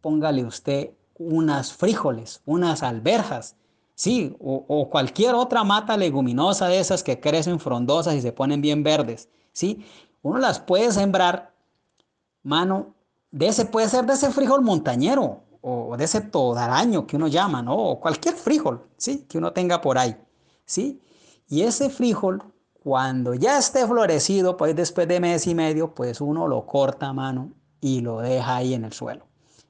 póngale usted unas frijoles, unas alberjas, sí, o, cualquier otra mata leguminosa de esas que crecen frondosas y se ponen bien verdes, sí, uno las puede sembrar, mano, de ese puede ser de ese frijol montañero o de ese todaraño que uno llama, ¿no? O cualquier frijol, sí, que uno tenga por ahí, sí, y ese frijol cuando ya esté florecido, pues después de mes y medio, pues uno lo corta mano y lo deja ahí en el suelo.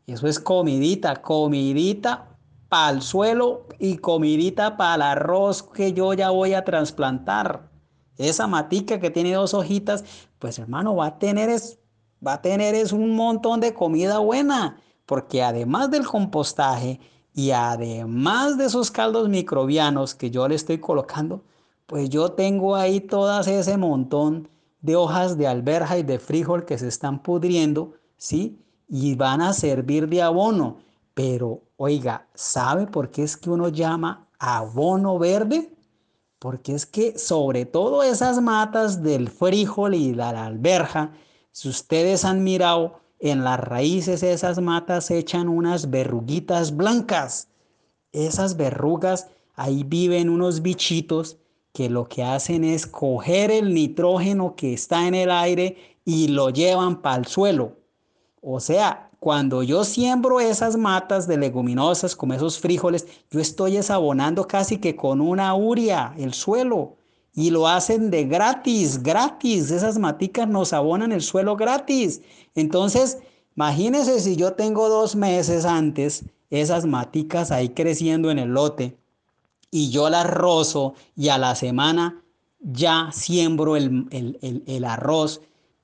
Eso es comidita, comidita para el suelo y comidita para el arroz que yo ya voy a trasplantar. Esa matica que tiene dos hojitas, pues hermano, va a tener es, va a tener es un montón de comida buena, porque además del compostaje y además de esos caldos microbianos que yo le estoy colocando, pues yo tengo ahí todas ese montón de hojas de alberja y de frijol que se están pudriendo, ¿sí? Y van a servir de abono. Pero, oiga, ¿sabe por qué es que uno llama abono verde? Porque es que sobre todo esas matas del frijol y de la alberja, si ustedes han mirado, en las raíces esas matas echan unas verruguitas blancas. Esas verrugas, ahí viven unos bichitos que lo que hacen es coger el nitrógeno que está en el aire y lo llevan para el suelo. O sea, cuando yo siembro esas matas de leguminosas como esos frijoles, yo estoy desabonando casi que con una uria el suelo. Y lo hacen de gratis, gratis. Esas maticas nos abonan el suelo gratis. Entonces, imagínense si yo tengo dos meses antes esas maticas ahí creciendo en el lote y yo las rozo y a la semana ya siembro el, el, arroz,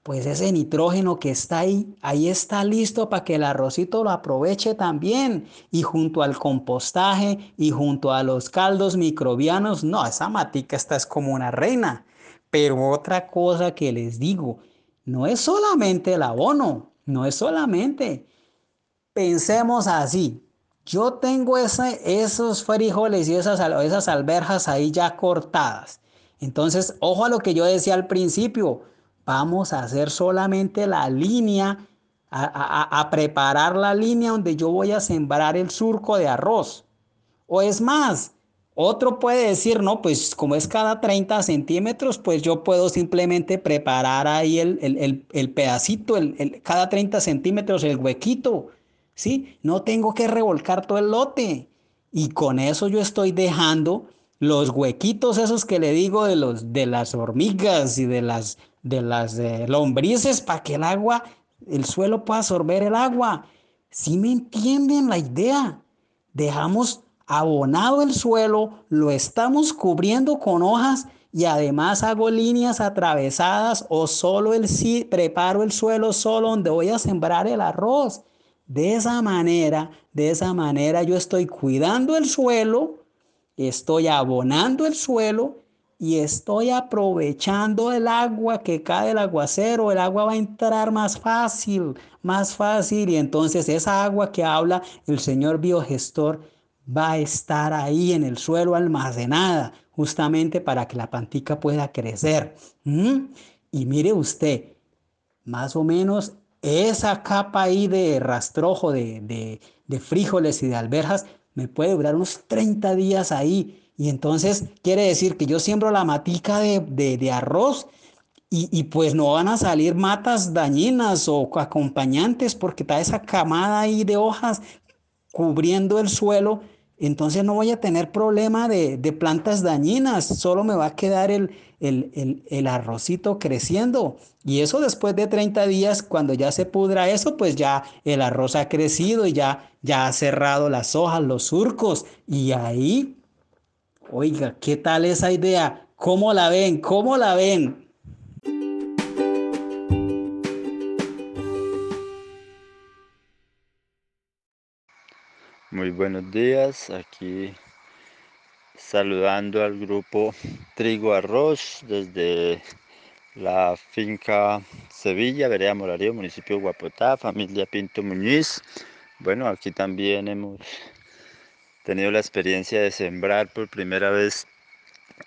pues ese nitrógeno que está ahí, ahí está listo para que el arrocito lo aproveche también. Y junto al compostaje y junto a los caldos microbianos, no, esa matica esta es como una reina. Pero otra cosa que les digo, no es solamente el abono, no es solamente. Pensemos así. Yo tengo esos frijoles y esas, esas alberjas ahí ya cortadas. Entonces, ojo a lo que yo decía al principio. Vamos a hacer solamente la línea, a, a preparar la línea donde yo voy a sembrar el surco de arroz. O es más, otro puede decir, no, pues como es cada 30 centímetros, pues yo puedo simplemente preparar ahí el, pedacito, el, cada 30 centímetros, el huequito, ¿sí? No tengo que revolcar todo el lote. Y con eso yo estoy dejando los huequitos esos que le digo de, los, de las hormigas y de las, de las lombrices para que el agua, el suelo pueda absorber el agua. ¿Sí me entienden la idea? Dejamos abonado el suelo, lo estamos cubriendo con hojas y además hago líneas atravesadas o solo el preparo el suelo solo donde voy a sembrar el arroz. De esa manera, de esa manera yo estoy cuidando el suelo, estoy abonando el suelo y estoy aprovechando el agua que cae del aguacero. El agua va a entrar más fácil, más fácil y entonces esa agua que habla el señor biogestor va a estar ahí en el suelo almacenada, justamente para que la plantica pueda crecer. Y mire usted, más o menos esa capa ahí de rastrojo de, frijoles y de alberjas me puede durar unos 30 días ahí. Y entonces quiere decir que yo siembro la matica de, arroz y, y, pues no van a salir matas dañinas o acompañantes porque está esa camada ahí de hojas cubriendo el suelo entonces no voy a tener problema de, plantas dañinas, solo me va a quedar el, el, arrocito creciendo. Y eso después de 30 días, cuando ya se pudra eso, pues ya el arroz ha crecido y ya, ya ha cerrado las hojas, los surcos. Y ahí, oiga, ¿qué tal esa idea? ¿Cómo la ven? ¿Cómo la ven? Muy buenos días, aquí saludando al grupo Trigo Arroz desde la finca Sevilla, Vereda Morarío, municipio de Guapotá, familia Pinto Muñiz. Bueno, aquí también hemos tenido la experiencia de sembrar por primera vez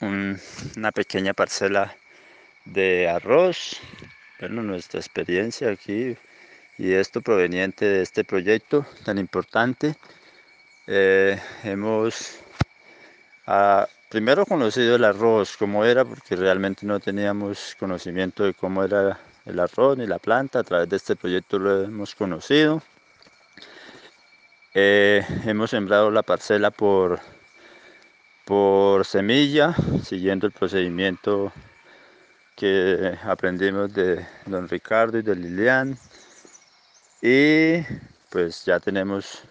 una pequeña parcela de arroz. Bueno, nuestra experiencia aquí y esto proveniente de este proyecto tan importante eh, hemos ah, primero conocido el arroz, cómo era, porque realmente no teníamos conocimiento de cómo era el arroz ni la planta. A través de este proyecto lo hemos conocido. Eh, hemos sembrado la parcela por, por semilla, siguiendo el procedimiento que aprendimos de don Ricardo y de Lilian. Y pues ya tenemos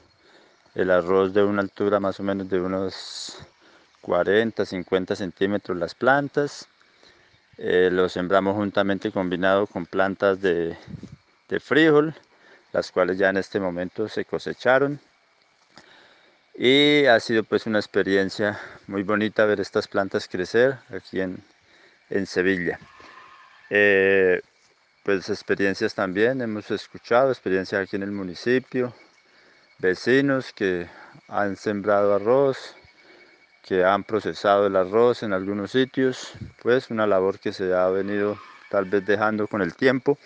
el arroz de una altura más o menos de unos 40, 50 centímetros las plantas. Eh, lo sembramos juntamente combinado con plantas de, de frijol, las cuales ya en este momento se cosecharon. Y ha sido pues una experiencia muy bonita ver estas plantas crecer aquí en, en Sevilla. Eh, pues experiencias también, hemos escuchado experiencias aquí en el municipio, vecinos que han sembrado arroz, que han procesado el arroz en algunos sitios, pues una labor que se ha venido tal vez dejando con el tiempo,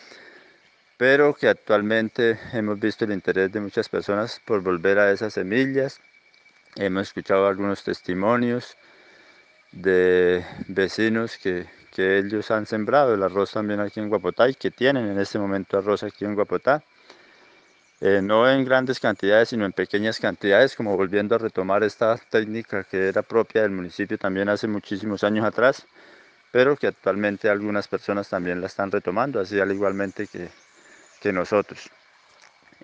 pero que actualmente hemos visto el interés de muchas personas por volver a esas semillas. Hemos escuchado algunos testimonios de vecinos que, que ellos han sembrado el arroz también aquí en Guapotá y que tienen en este momento arroz aquí en Guapotá eh, no en grandes cantidades, sino en pequeñas cantidades, como volviendo a retomar esta técnica que era propia del municipio también hace muchísimos años atrás, pero que actualmente algunas personas también la están retomando, así al igualmente que, que nosotros.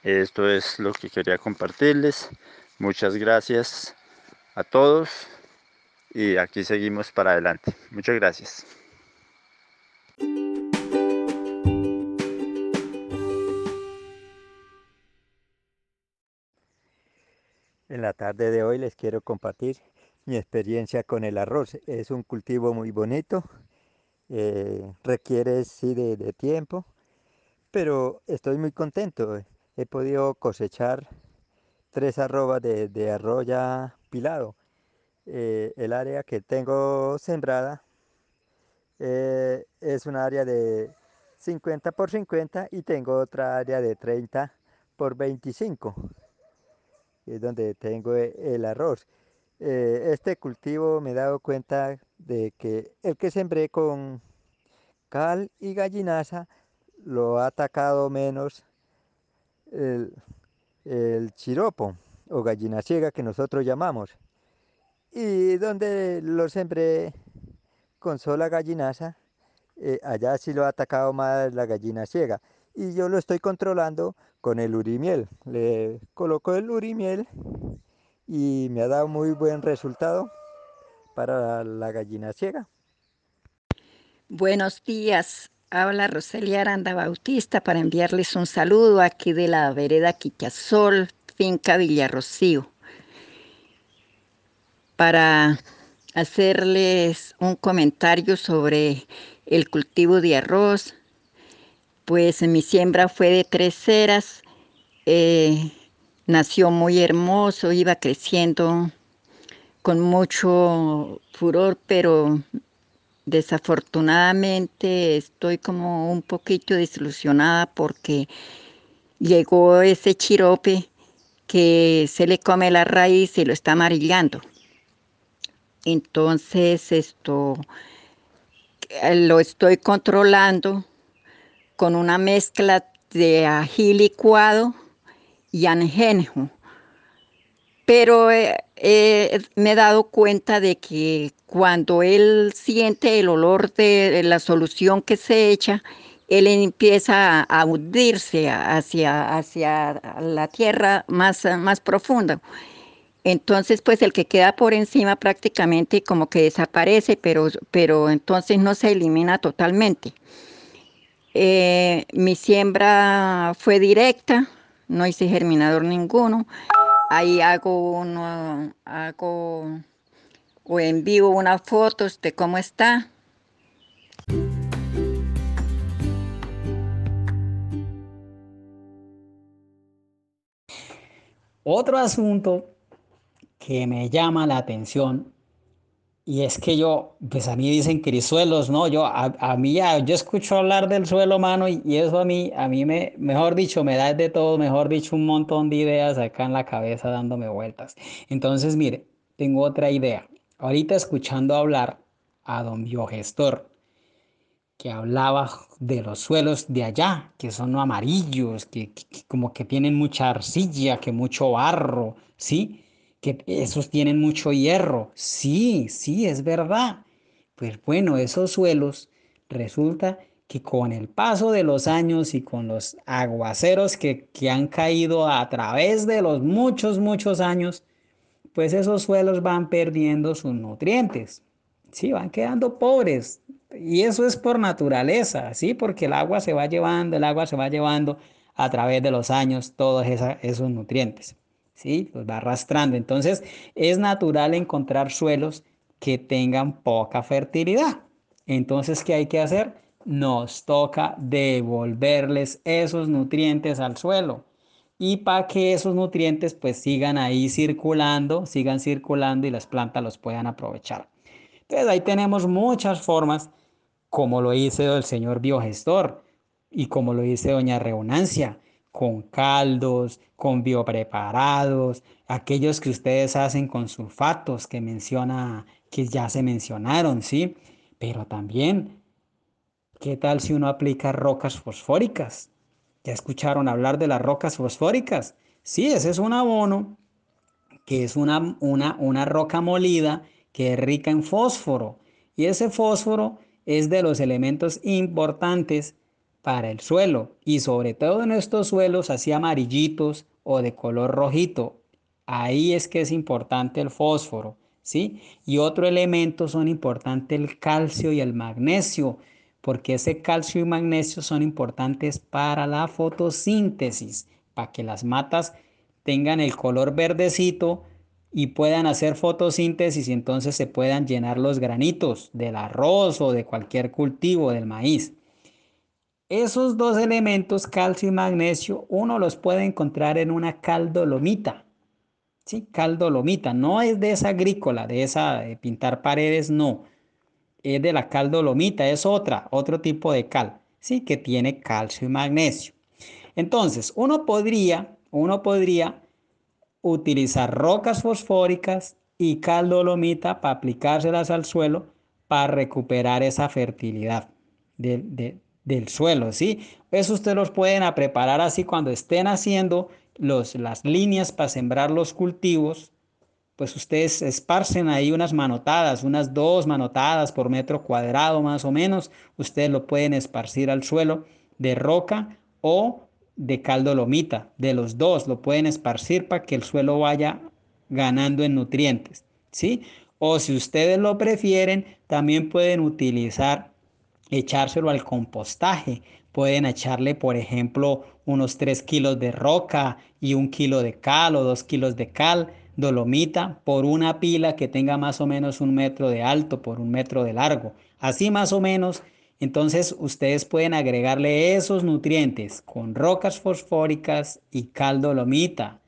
Esto es lo que quería compartirles. Muchas gracias a todos y aquí seguimos para adelante. Muchas gracias. En la tarde de hoy les quiero compartir mi experiencia con el arroz. Es un cultivo muy bonito, eh, requiere sí de, tiempo, pero estoy muy contento. He podido cosechar tres arrobas de, de arroz ya pilado. Eh, el área que tengo sembrada eh, es un área de 50 por 50 y tengo otra área de 30 por 25 es donde tengo e, el arroz eh, este cultivo me he dado cuenta de que el que sembré con cal y gallinaza lo ha atacado menos el, el chiropo o gallina ciega que nosotros llamamos y donde lo sembré con sola gallinaza, eh, allá sí lo ha atacado más la gallina ciega. Y yo lo estoy controlando con el urimiel. Le coloco el urimiel y me ha dado muy buen resultado para la gallina ciega. Buenos días. Habla Roselia Aranda Bautista para enviarles un saludo aquí de la vereda Quichasol, finca Villarrocío. Para hacerles un comentario sobre el cultivo de arroz. Pues mi siembra fue de tres ceras, eh, nació muy hermoso, iba creciendo con mucho furor, pero desafortunadamente estoy como un poquito desilusionada porque llegó ese chirope que se le come la raíz y lo está amarillando. Entonces, esto eh, lo estoy controlando con una mezcla de ají licuado y anjenjo. Pero eh, eh, me he dado cuenta de que cuando él siente el olor de la solución que se echa, él empieza a hundirse hacia, hacia la tierra más, más profunda. Entonces, pues el que queda por encima prácticamente como que desaparece, pero, pero entonces no se elimina totalmente. Eh, mi siembra fue directa, no hice germinador ninguno. Ahí hago uno, hago o envío unas fotos de cómo está. Otro asunto que me llama la atención y es que yo, pues a mí dicen crisuelos, ¿no? Yo, a, mí ya, yo escucho hablar del suelo, mano, y, eso a mí, a mí me, mejor dicho, me da de todo, mejor dicho, un montón de ideas acá en la cabeza dándome vueltas. Entonces, mire, tengo otra idea. Ahorita escuchando hablar a don Biogestor, que hablaba de los suelos de allá, que son amarillos, que como que tienen mucha arcilla, que mucho barro, ¿sí? Que esos tienen mucho hierro. Sí, sí, es verdad. Pues bueno, esos suelos resulta que con el paso de los años y con los aguaceros que, que han caído a través de los muchos, muchos años, pues esos suelos van perdiendo sus nutrientes. Sí, van quedando pobres. Y eso es por naturaleza, ¿sí? Porque el agua se va llevando, el agua se va llevando a través de los años todos esos nutrientes. ¿Sí? Los va arrastrando. Entonces, es natural encontrar suelos que tengan poca fertilidad. Entonces, ¿qué hay que hacer? Nos toca devolverles esos nutrientes al suelo. Y para que esos nutrientes pues sigan ahí circulando, sigan circulando y las plantas los puedan aprovechar. Entonces ahí tenemos muchas formas, como lo hizo el señor biogestor y como lo dice doña Reunancia con caldos, con biopreparados, aquellos que ustedes hacen con sulfatos que menciona, que ya se mencionaron, ¿sí? Pero también, ¿qué tal si uno aplica rocas fosfóricas? ¿Ya escucharon hablar de las rocas fosfóricas? Sí, ese es un abono que es una, una, una roca molida que es rica en fósforo. Y ese fósforo es de los elementos importantes para el suelo y sobre todo en estos suelos así amarillitos o de color rojito. Ahí es que es importante el fósforo, ¿sí? Y otro elemento son importantes el calcio y el magnesio, porque ese calcio y magnesio son importantes para la fotosíntesis, para que las matas tengan el color verdecito y puedan hacer fotosíntesis y entonces se puedan llenar los granitos del arroz o de cualquier cultivo del maíz. Esos dos elementos, calcio y magnesio, uno los puede encontrar en una caldolomita. ¿Sí? Caldolomita, no es de esa agrícola, de esa de pintar paredes, no. Es de la caldolomita, es otra, otro tipo de cal, ¿sí? Que tiene calcio y magnesio. Entonces, uno podría, uno podría utilizar rocas fosfóricas y caldolomita para aplicárselas al suelo para recuperar esa fertilidad del suelo, ¿sí? Eso ustedes los pueden a preparar así cuando estén haciendo los, las líneas para sembrar los cultivos, pues ustedes esparcen ahí unas manotadas, unas dos manotadas por metro cuadrado más o menos, ustedes lo pueden esparcir al suelo de roca o de caldo lomita, de los dos lo pueden esparcir para que el suelo vaya ganando en nutrientes, ¿sí? O si ustedes lo prefieren, también pueden utilizar, echárselo al compostaje. Pueden echarle, por ejemplo, unos 3 kilos de roca y un kilo de cal o 2 kilos de cal, dolomita, por una pila que tenga más o menos un metro de alto por un metro de largo. Así más o menos entonces ustedes pueden agregarle esos nutrientes con rocas fosfóricas y caldo lomita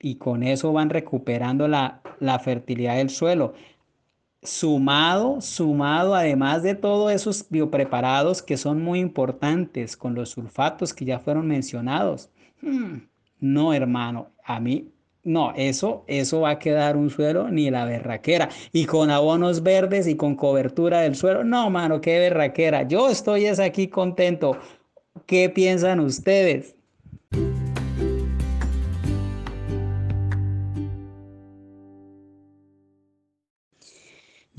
y con eso van recuperando la, la fertilidad del suelo. Sumado, sumado además de todos esos biopreparados que son muy importantes con los sulfatos que ya fueron mencionados. Hmm, no, hermano, a mí no, eso, eso va a quedar un suelo ni la berraquera. Y con abonos verdes y con cobertura del suelo. No, mano, qué berraquera. Yo estoy es aquí contento. ¿Qué piensan ustedes?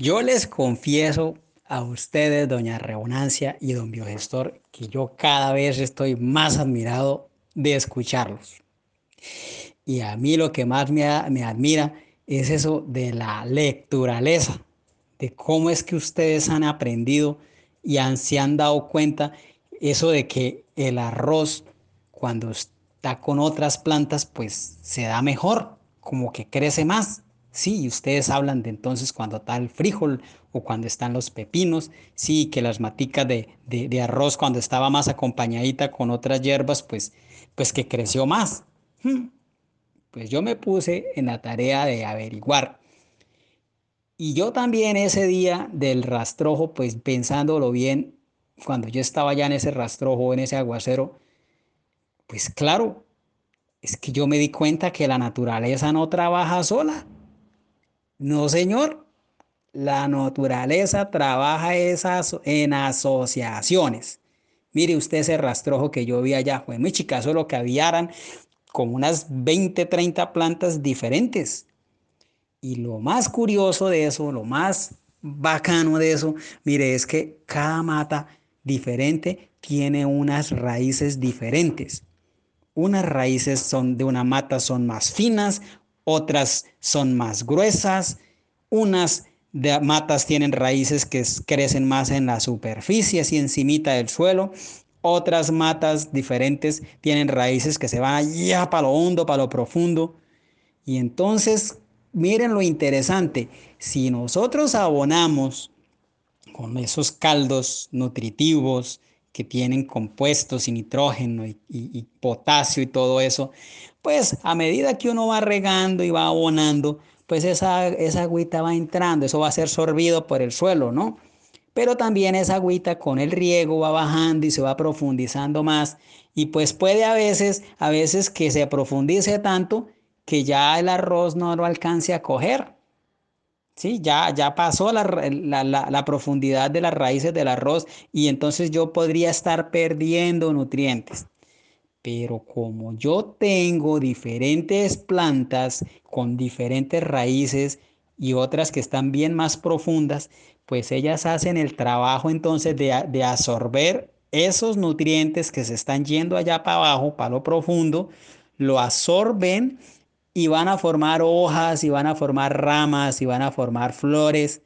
Yo les confieso a ustedes, doña Reonancia y don Biogestor, que yo cada vez estoy más admirado de escucharlos. Y a mí lo que más me, admira es eso de la lecturaleza, de cómo es que ustedes han aprendido y se han dado cuenta eso de que el arroz cuando está con otras plantas pues se da mejor, como que crece más. Sí, ustedes hablan de entonces cuando está el frijol o cuando están los pepinos, sí, que las maticas de, de, arroz cuando estaba más acompañadita con otras hierbas, pues, pues que creció más. Hmm. Pues yo me puse en la tarea de averiguar. Y yo también ese día del rastrojo, pues pensándolo bien, cuando yo estaba ya en ese rastrojo, en ese aguacero, pues claro, es que yo me di cuenta que la naturaleza no trabaja sola. No, señor. La naturaleza trabaja esas en asociaciones. Mire usted ese rastrojo que yo vi allá, fue muy chicazo lo que habían como unas 20, 30 plantas diferentes. Y lo más curioso de eso, lo más bacano de eso, mire, es que cada mata diferente tiene unas raíces diferentes. Unas raíces son de una mata son más finas, otras son más gruesas, unas de matas tienen raíces que crecen más en la superficie, así encimita del suelo, otras matas diferentes tienen raíces que se van allá para lo hondo, para lo profundo. Y entonces, miren lo interesante, si nosotros abonamos con esos caldos nutritivos que tienen compuestos y nitrógeno y, potasio y todo eso, pues a medida que uno va regando y va abonando, pues esa, esa agüita va entrando, eso va a ser sorbido por el suelo, ¿no? pero también esa agüita con el riego va bajando y se va profundizando más y pues puede a veces, a veces que se profundice tanto que ya el arroz no lo alcance a coger. Sí, ya, ya pasó la, la profundidad de las raíces del arroz y entonces yo podría estar perdiendo nutrientes. Pero como yo tengo diferentes plantas con diferentes raíces y otras que están bien más profundas, pues ellas hacen el trabajo entonces de, absorber esos nutrientes que se están yendo allá para abajo, para lo profundo, lo absorben y van a formar hojas y van a formar ramas y van a formar flores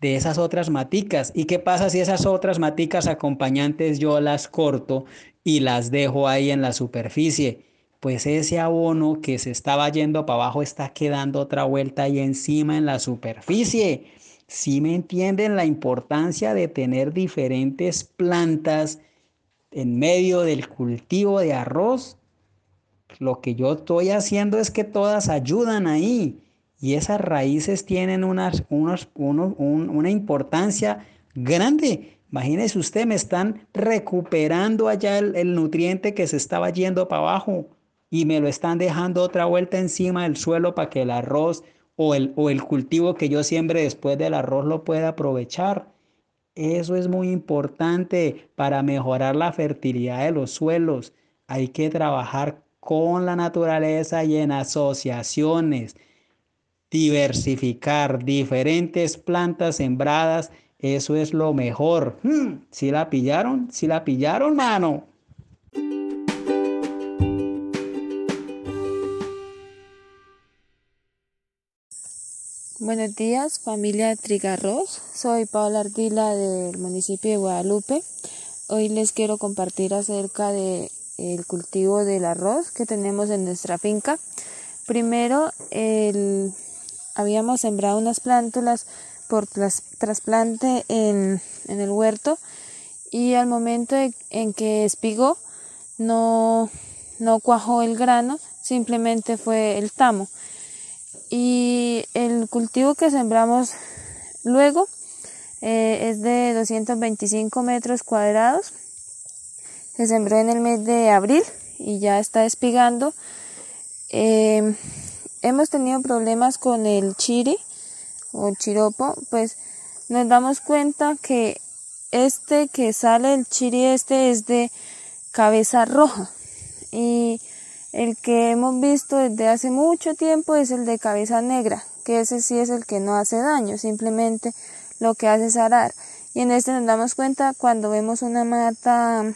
de esas otras maticas. ¿Y qué pasa si esas otras maticas acompañantes yo las corto y las dejo ahí en la superficie? Pues ese abono que se estaba yendo para abajo está quedando otra vuelta ahí encima en la superficie si me entienden la importancia de tener diferentes plantas en medio del cultivo de arroz, lo que yo estoy haciendo es que todas ayudan ahí. Y esas raíces tienen unas, unos, una importancia grande. Imagínese usted, me están recuperando allá el, el nutriente que se estaba yendo para abajo y me lo están dejando otra vuelta encima del suelo para que el arroz o el, o el cultivo que yo siembre después del arroz lo pueda aprovechar. Eso es muy importante para mejorar la fertilidad de los suelos. Hay que trabajar con la naturaleza y en asociaciones diversificar diferentes plantas sembradas, eso es lo mejor. Hmm, ¿Si la pillaron? ¿Si la pillaron, mano? Buenos días, familia Trigarros. Soy Paula Ardila del municipio de Guadalupe. Hoy les quiero compartir acerca de el cultivo del arroz que tenemos en nuestra finca. Primero, habíamos sembrado unas plántulas por trasplante en, el huerto y al momento en que espigó no, no cuajó el grano, simplemente fue el tamo. Y el cultivo que sembramos luego eh, es de 225 metros cuadrados. Se sembró en el mes de abril y ya está espigando. Eh, hemos tenido problemas con el chiri o chiropo, pues nos damos cuenta que este que sale, el chiri este es de cabeza roja y el que hemos visto desde hace mucho tiempo es el de cabeza negra, que ese sí es el que no hace daño, simplemente lo que hace es arar. Y en este nos damos cuenta cuando vemos una mata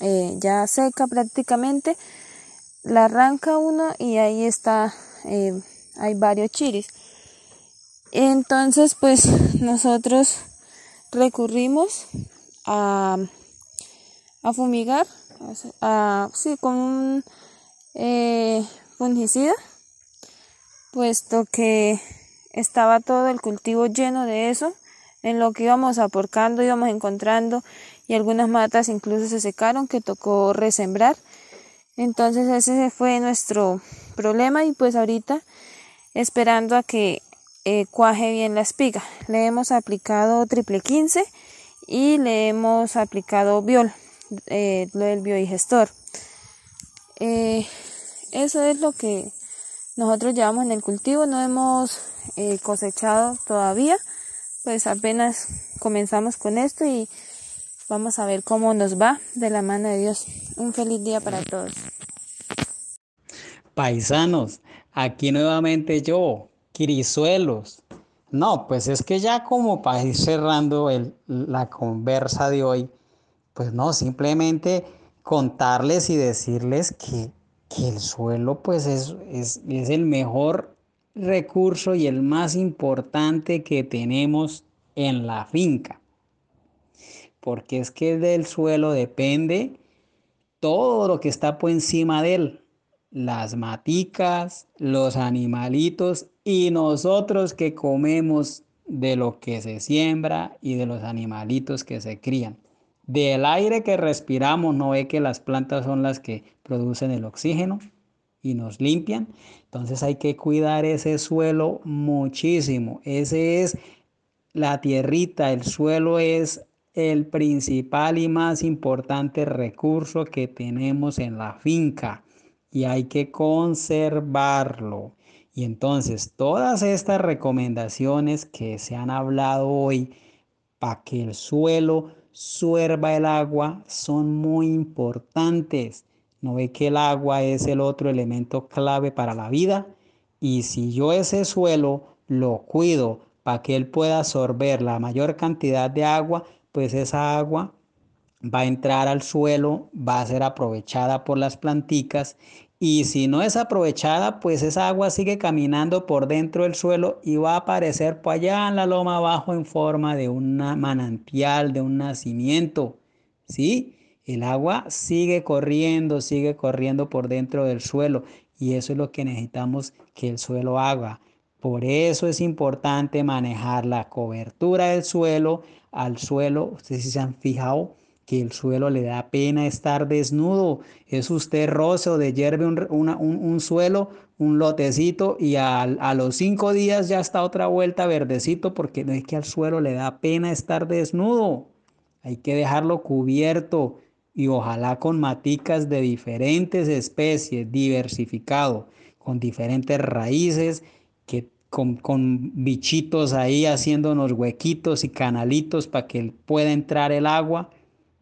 eh, ya seca prácticamente, la arranca uno y ahí está eh, hay varios chiris. Entonces, pues nosotros recurrimos a, a fumigar, a, sí, con un eh, fungicida, puesto que estaba todo el cultivo lleno de eso. En lo que íbamos aporcando, íbamos encontrando y algunas matas incluso se secaron que tocó resembrar. Entonces ese fue nuestro problema y pues ahorita esperando a que eh, cuaje bien la espiga. Le hemos aplicado triple 15 y le hemos aplicado biol, eh, lo del biodigestor. Eh, eso es lo que nosotros llevamos en el cultivo, no hemos cosechado todavía, pues apenas comenzamos con esto y vamos a ver cómo nos va de la mano de Dios. Un feliz día para todos. Paisanos, aquí nuevamente yo, Quirizuelos. No, pues es que ya como para ir cerrando la conversa de hoy, pues no, simplemente contarles y decirles que, el suelo pues es, es, es el mejor recurso y el más importante que tenemos en la finca. Porque es que del suelo depende todo lo que está por encima de él las maticas, los animalitos y nosotros que comemos de lo que se siembra y de los animalitos que se crían. Del aire que respiramos, no ve que las plantas son las que producen el oxígeno y nos limpian. Entonces hay que cuidar ese suelo muchísimo. Ese es la tierrita, el suelo es el principal y más importante recurso que tenemos en la finca y hay que conservarlo. Y entonces todas estas recomendaciones que se han hablado hoy para que el suelo suerva el agua son muy importantes. ¿No ve que el agua es el otro elemento clave para la vida? Y si yo ese suelo lo cuido para que él pueda absorber la mayor cantidad de agua, pues esa agua va a entrar al suelo, va a ser aprovechada por las planticas y si no es aprovechada, pues esa agua sigue caminando por dentro del suelo y va a aparecer por allá en la loma abajo en forma de un manantial, de un nacimiento. ¿Sí? El agua sigue corriendo, sigue corriendo por dentro del suelo y eso es lo que necesitamos que el suelo haga. Por eso es importante manejar la cobertura del suelo al suelo. Ustedes se han fijado que el suelo le da pena estar desnudo. Es usted roce o de hierve un, un, un, suelo, un lotecito y a, a, los cinco días ya está otra vuelta verdecito porque no es que al suelo le da pena estar desnudo. Hay que dejarlo cubierto y ojalá con maticas de diferentes especies, diversificado, con diferentes raíces, que con, con bichitos ahí haciéndonos huequitos y canalitos para que pueda entrar el agua.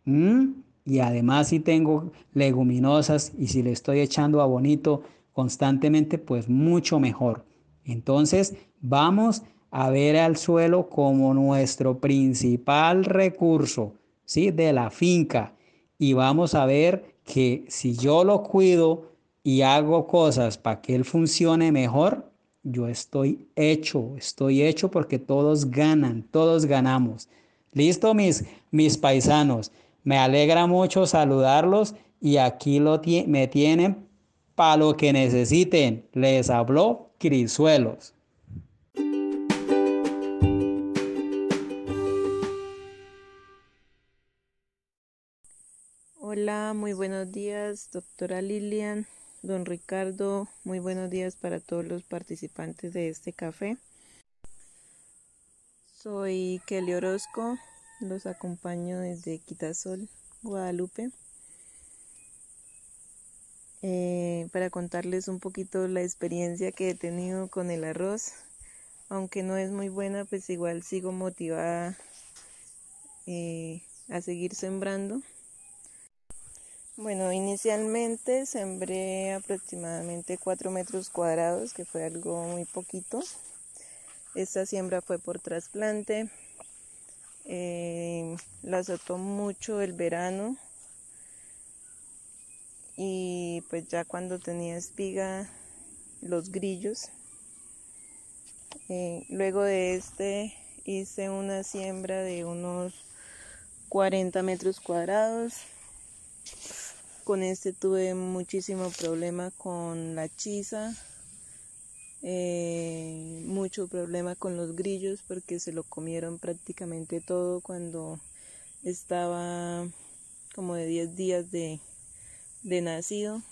¿Mm? Y además si tengo leguminosas y si le estoy echando abonito constantemente, pues mucho mejor. Entonces vamos a ver al suelo como nuestro principal recurso, ¿sí? De la finca. Y vamos a ver que si yo lo cuido y hago cosas para que él funcione mejor, yo estoy hecho, estoy hecho porque todos ganan, todos ganamos. Listo, mis, mis paisanos. Me alegra mucho saludarlos y aquí lo me tienen para lo que necesiten. Les habló Crisuelos. Hola, muy buenos días, doctora Lilian, don Ricardo, muy buenos días para todos los participantes de este café. Soy Kelly Orozco, los acompaño desde Quitasol, Guadalupe, eh, para contarles un poquito la experiencia que he tenido con el arroz. Aunque no es muy buena, pues igual sigo motivada eh, a seguir sembrando. Bueno, inicialmente sembré aproximadamente 4 metros cuadrados, que fue algo muy poquito. Esta siembra fue por trasplante. Eh, la azotó mucho el verano y pues ya cuando tenía espiga los grillos eh, luego de este hice una siembra de unos 40 metros cuadrados con este tuve muchísimo problema con la chisa eh, mucho problema con los grillos porque se lo comieron prácticamente todo cuando estaba como de 10 días de, de nacido.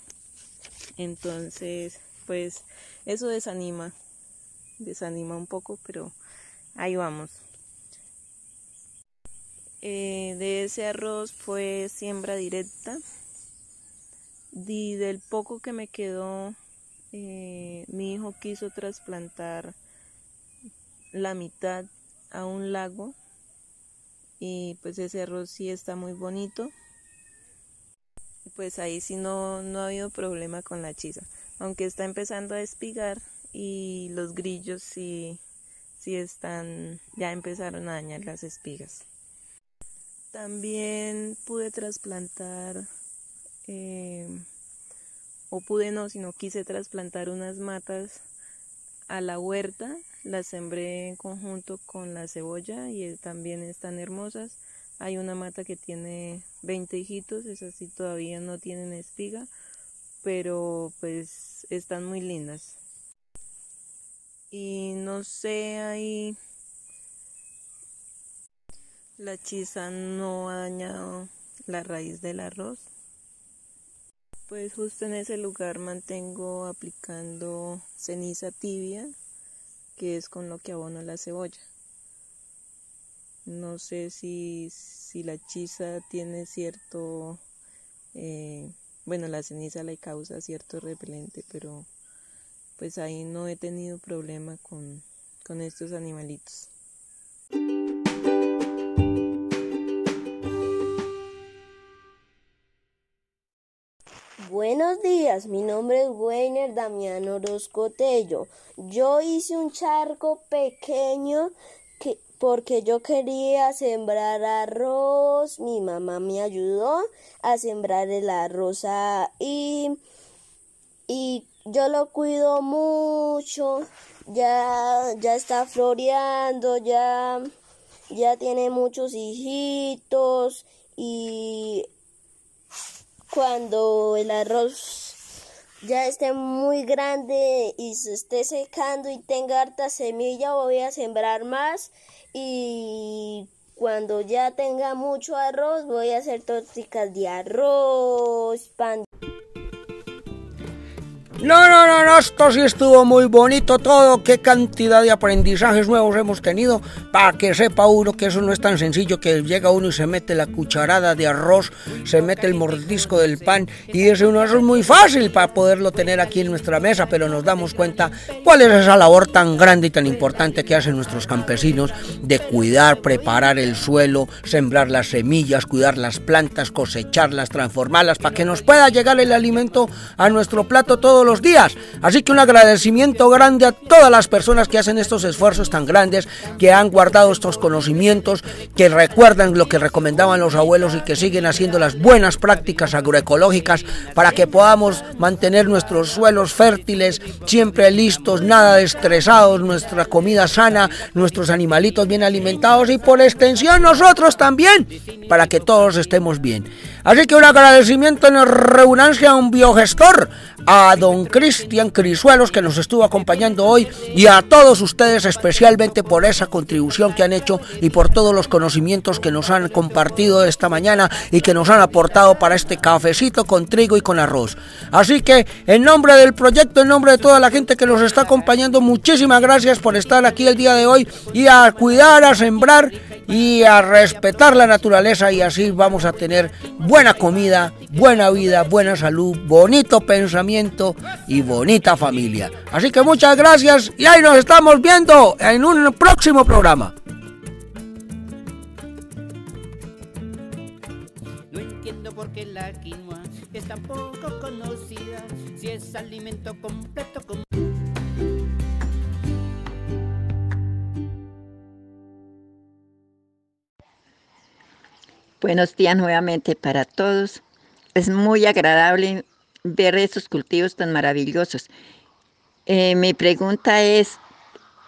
Entonces, pues eso desanima, desanima un poco, pero ahí vamos. Eh, de ese arroz fue siembra directa. Y del poco que me quedó eh, mi hijo quiso trasplantar la mitad a un lago y pues ese arroz sí está muy bonito. Pues ahí sí no, no ha habido problema con la chisa aunque está empezando a espigar y los grillos sí, sí están ya empezaron a dañar las espigas. También pude trasplantar eh, o pude no, sino quise trasplantar unas matas a la huerta, las sembré en conjunto con la cebolla y también están hermosas. Hay una mata que tiene 20 hijitos, esas sí todavía no tienen espiga, pero pues están muy lindas. Y no sé, ahí la chisa no ha dañado la raíz del arroz. Pues justo en ese lugar mantengo aplicando ceniza tibia, que es con lo que abono la cebolla. No sé si, si la chisa tiene cierto, eh, bueno, la ceniza le causa cierto repelente, pero pues ahí no he tenido problema con, con estos animalitos. Buenos días, mi nombre es Weiner Damián Orozco Tello. Yo hice un charco pequeño que, porque yo quería sembrar arroz. Mi mamá me ayudó a sembrar el arroz y, y yo lo cuido mucho. Ya, ya está floreando, ya, ya tiene muchos hijitos y cuando el arroz ya esté muy grande y se esté secando y tenga harta semilla, voy a sembrar más y cuando ya tenga mucho arroz voy a hacer torticas de arroz, pan. No, no, no, no, esto sí estuvo muy bonito todo. Qué cantidad de aprendizajes nuevos hemos tenido para que sepa uno que eso no es tan sencillo que llega uno y se mete la cucharada de arroz, se mete el mordisco del pan y dice uno, eso es muy fácil para poderlo tener aquí en nuestra mesa, pero nos damos cuenta cuál es esa labor tan grande y tan importante que hacen nuestros campesinos de cuidar, preparar el suelo, sembrar las semillas, cuidar las plantas, cosecharlas, transformarlas para que nos pueda llegar el alimento a nuestro plato todos los días. Así que un agradecimiento grande a todas las personas que hacen estos esfuerzos tan grandes, que han guardado estos conocimientos, que recuerdan lo que recomendaban los abuelos y que siguen haciendo las buenas prácticas agroecológicas para que podamos mantener nuestros suelos fértiles, siempre listos, nada estresados, nuestra comida sana, nuestros animalitos bien alimentados y por extensión nosotros también, para que todos estemos bien. Así que un agradecimiento en reunionancia a un biogestor, a don Cristian Crisuelos que nos estuvo acompañando hoy y a todos ustedes especialmente por esa contribución que han hecho y por todos los conocimientos que nos han compartido esta mañana y que nos han aportado para este cafecito con trigo y con arroz. Así que en nombre del proyecto, en nombre de toda la gente que nos está acompañando, muchísimas gracias por estar aquí el día de hoy y a cuidar, a sembrar y a respetar la naturaleza y así vamos a tener buena comida, buena vida, buena salud, bonito pensamiento y bonita familia. Así que muchas gracias y ahí nos estamos viendo en un próximo programa. No entiendo por qué la quinoa es tan poco conocida, si es alimento completo con... Buenos días nuevamente para todos. Es muy agradable ver estos cultivos tan maravillosos. Eh, mi pregunta es,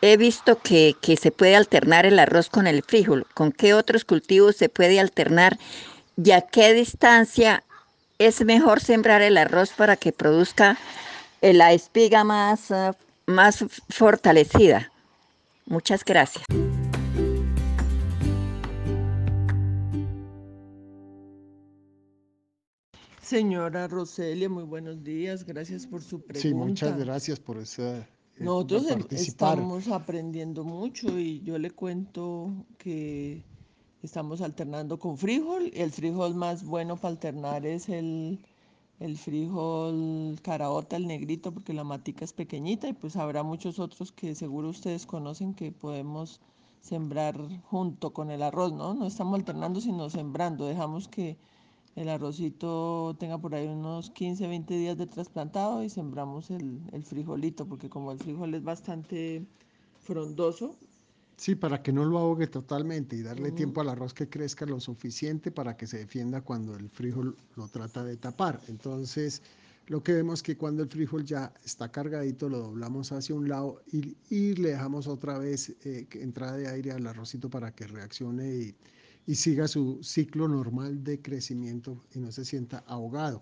he visto que, que, se puede alternar el arroz con el frijol. ¿Con qué otros cultivos se puede alternar? ¿Y a qué distancia es mejor sembrar el arroz para que produzca la espiga más, uh, más fortalecida? Muchas gracias. Señora Roselia, muy buenos días. Gracias por su pregunta. Sí, muchas gracias por esa. Eh, Nosotros estamos aprendiendo mucho y yo le cuento que estamos alternando con frijol. El frijol más bueno para alternar es el, el frijol caraota, el negrito, porque la matica es pequeñita y pues habrá muchos otros que seguro ustedes conocen que podemos sembrar junto con el arroz, ¿no? No estamos alternando, sino sembrando. Dejamos que el arrocito tenga por ahí unos 15, 20 días de trasplantado y sembramos el, el, frijolito, porque como el frijol es bastante frondoso. Sí, para que no lo ahogue totalmente y darle uh -huh. tiempo al arroz que crezca lo suficiente para que se defienda cuando el frijol lo trata de tapar. Entonces, lo que vemos que cuando el frijol ya está cargadito, lo doblamos hacia un lado y, y le dejamos otra vez eh, entrada de aire al arrocito para que reaccione y, y siga su ciclo normal de crecimiento y no se sienta ahogado.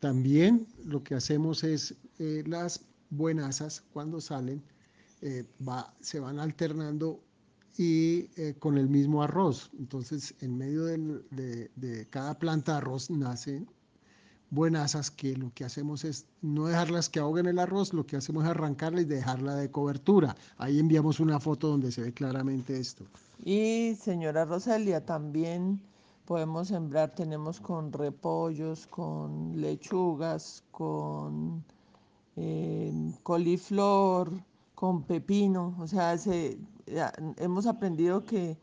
También lo que hacemos es eh, las buenasas cuando salen eh, va, se van alternando y eh, con el mismo arroz. Entonces en medio del, de, de, cada planta de arroz nacen buenasas que lo que hacemos es no dejarlas que ahoguen el arroz, lo que hacemos es arrancarla y dejarla de cobertura. Ahí enviamos una foto donde se ve claramente esto. Y señora Rosalia, también podemos sembrar, tenemos con repollos, con lechugas, con eh, coliflor, con pepino. O sea, se, hemos aprendido que,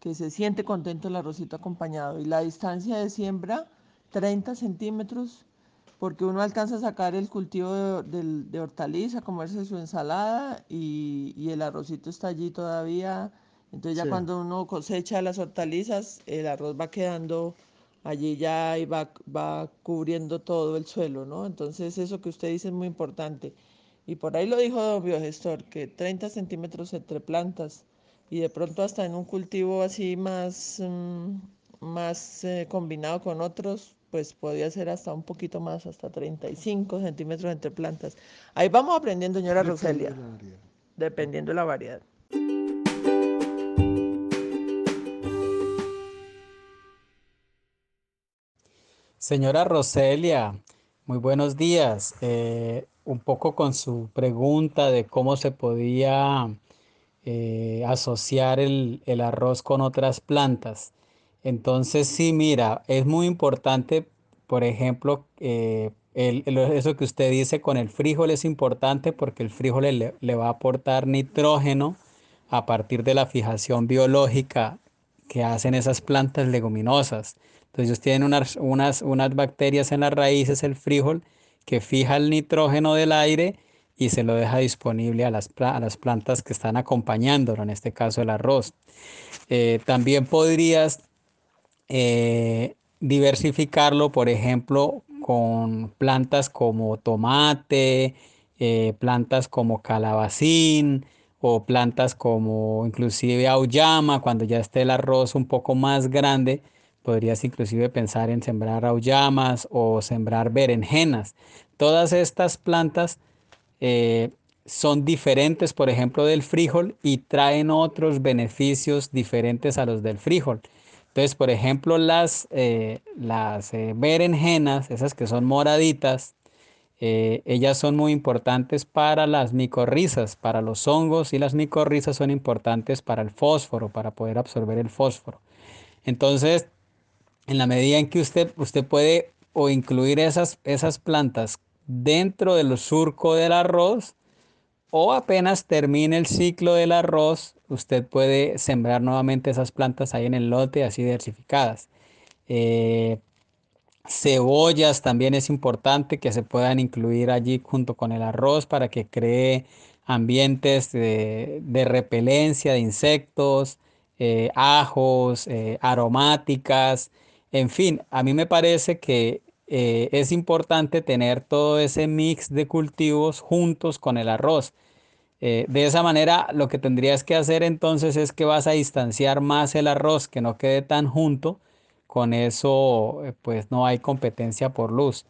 que se siente contento el arrocito acompañado. Y la distancia de siembra, 30 centímetros, porque uno alcanza a sacar el cultivo de, de, de hortaliza, comerse su ensalada y, y el arrocito está allí todavía entonces ya sí. cuando uno cosecha las hortalizas, el arroz va quedando allí ya y va, va cubriendo todo el suelo, ¿no? Entonces eso que usted dice es muy importante. Y por ahí lo dijo don Biogestor, que 30 centímetros entre plantas y de pronto hasta en un cultivo así más, mmm, más eh, combinado con otros, pues podía ser hasta un poquito más, hasta 35 centímetros entre plantas. Ahí vamos aprendiendo, señora Roselia, dependiendo de la variedad. Señora Roselia, muy buenos días. Eh, un poco con su pregunta de cómo se podía eh, asociar el, el arroz con otras plantas. Entonces, sí, mira, es muy importante, por ejemplo, eh, eso que usted dice con el frijol es importante porque el frijol le, va a aportar nitrógeno a partir de la fijación biológica que hacen esas plantas leguminosas. Entonces ellos tienen unas, unas, unas bacterias en las raíces, el frijol, que fija el nitrógeno del aire y se lo deja disponible a las, a las plantas que están acompañándolo, en este caso el arroz. Eh, también podrías eh, diversificarlo, por ejemplo, con plantas como tomate, eh, plantas como calabacín o plantas como inclusive auyama, cuando ya esté el arroz un poco más grande, podrías inclusive pensar en sembrar auyamas o sembrar berenjenas. Todas estas plantas eh, son diferentes, por ejemplo, del frijol y traen otros beneficios diferentes a los del frijol. Entonces, por ejemplo, las, eh, las eh, berenjenas, esas que son moraditas, eh, ellas son muy importantes para las micorrizas, para los hongos y las micorrizas son importantes para el fósforo, para poder absorber el fósforo. Entonces, en la medida en que usted, usted puede o incluir esas, esas plantas dentro del surco del arroz, o apenas termine el ciclo del arroz, usted puede sembrar nuevamente esas plantas ahí en el lote, así diversificadas. Eh, cebollas también es importante que se puedan incluir allí junto con el arroz para que cree ambientes de, repelencia de insectos, eh, ajos, eh, aromáticas, en fin, a mí me parece que es importante tener todo ese mix de cultivos juntos con el arroz. Eh, de esa manera, lo que tendrías que hacer entonces es que vas a distanciar más el arroz, que no quede tan junto. Con eso, eh, pues no hay competencia por luz.